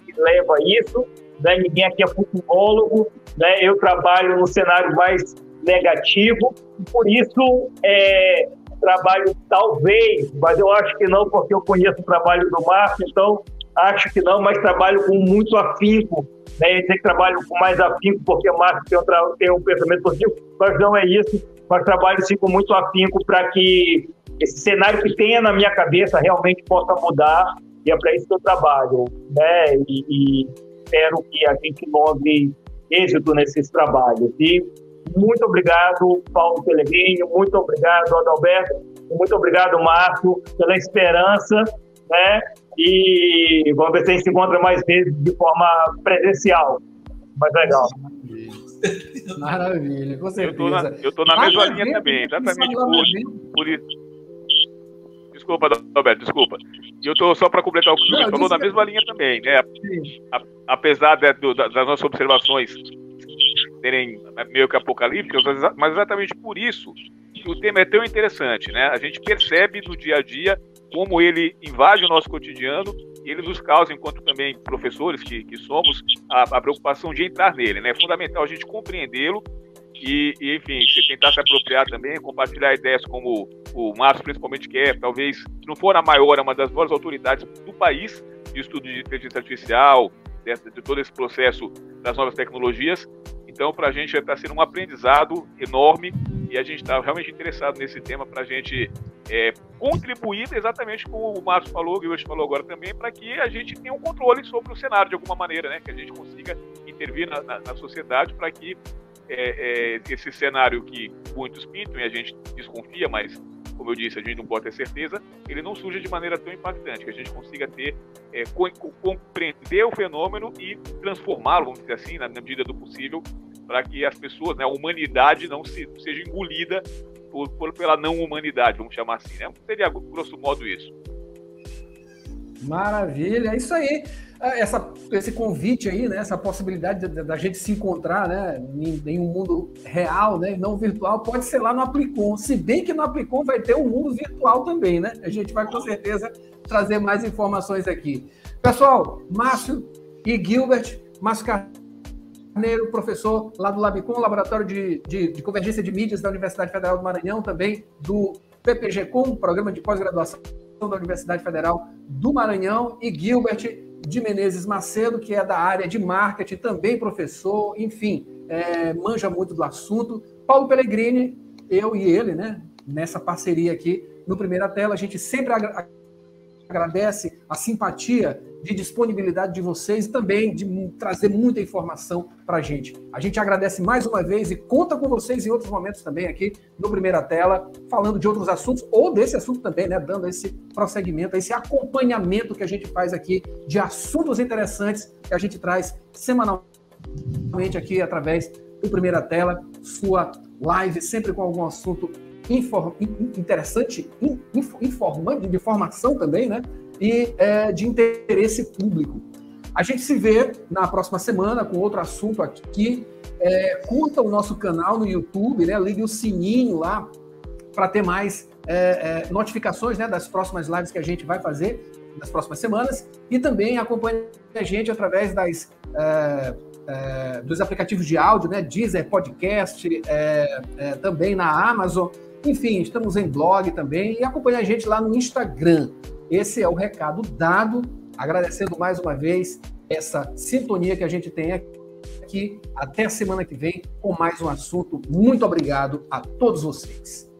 que leva a isso, né? ninguém aqui é futurólogo, né? eu trabalho no cenário mais negativo, por isso é, trabalho talvez, mas eu acho que não, porque eu conheço o trabalho do Márcio, então acho que não, mas trabalho com muito afinco né? Eu dizer que trabalho com mais afinco porque Márcio tem um, tem um pensamento positivo, mas não é isso. Mas trabalho sim com muito afinco para que esse cenário que tenha na minha cabeça realmente possa mudar e é para isso que eu trabalho, né? E, e espero que a gente logre êxito nesses trabalhos. E muito obrigado, Paulo Pellegrini, muito obrigado, Adalberto, muito obrigado, Márcio, pela esperança, né? E vamos ver se a gente se encontra mais vezes de forma presencial. Mais legal.
Maravilha, com certeza.
Eu estou na, na mesma linha também, exatamente por, por isso. Desculpa, Roberto, desculpa. E eu estou só para completar o que você falou, na mesma linha também, né? A, apesar de, do, das nossas observações serem meio que apocalípticas, mas exatamente por isso que o tema é tão interessante, né? A gente percebe no dia a dia como ele invade o nosso cotidiano e ele nos causa, enquanto também professores que, que somos, a, a preocupação de entrar nele. Né? É fundamental a gente compreendê-lo e, e, enfim, se tentar se apropriar também, compartilhar ideias como o Márcio principalmente quer, talvez, se não for a maior, é uma das maiores autoridades do país de estudo de inteligência artificial, de, de todo esse processo das novas tecnologias. Então, para a gente está sendo um aprendizado enorme e a gente está realmente interessado nesse tema para a gente é, contribuir exatamente como o Márcio falou, o Guilherme falou agora também, para que a gente tenha um controle sobre o cenário de alguma maneira, né? Que a gente consiga intervir na, na, na sociedade para que é, é, esse cenário que muitos pintam e a gente desconfia, mas como eu disse, a gente não pode ter certeza, ele não surja de maneira tão impactante, que a gente consiga ter, é, compreender o fenômeno e transformá-lo, vamos dizer assim, na medida do possível, para que as pessoas, né, a humanidade não se, seja engolida por, por, pela não humanidade, vamos chamar assim, né? Seria grosso modo isso.
Maravilha, é isso aí. Ah, essa, esse convite aí, né? Essa possibilidade da gente se encontrar, né? Em, em, um mundo real, né? Não virtual, pode ser lá no Aplicom. Se bem que no Aplicom vai ter um mundo virtual também, né? A gente vai com certeza trazer mais informações aqui. Pessoal, Márcio e Gilbert, Márcio Carneiro, professor lá do Labicom, Laboratório de, de, de Convergência de Mídias da Universidade Federal do Maranhão, também do PPG-Com, Programa de Pós-Graduação da Universidade Federal do Maranhão, e Gilbert de Menezes Macedo, que é da área de marketing, também professor, enfim, é, manja muito do assunto. Paulo Pellegrini, eu e ele, né, nessa parceria aqui no Primeira Tela, a gente sempre agradece a simpatia de disponibilidade de vocês e também de trazer muita informação para a gente. A gente agradece mais uma vez e conta com vocês em outros momentos também aqui no Primeira Tela, falando de outros assuntos ou desse assunto também, né? Dando esse prosseguimento, esse acompanhamento que a gente faz aqui de assuntos interessantes que a gente traz semanalmente aqui através do Primeira Tela, sua live sempre com algum assunto inform, interessante, informante, de formação também, né? E é, de interesse público. A gente se vê na próxima semana com outro assunto aqui. É, curta o nosso canal no YouTube, né? Ligue o sininho lá para ter mais é, é, notificações né, das próximas lives que a gente vai fazer nas próximas semanas. E também acompanhe a gente através das é, é, dos aplicativos de áudio, né? Deezer, podcast, é, também na Amazon. Enfim, estamos em blog também e acompanhe a gente lá no Instagram. Esse é o recado dado. Agradecendo mais uma vez essa sintonia que a gente tem aqui. Até semana que vem com mais um assunto. Muito obrigado a todos vocês.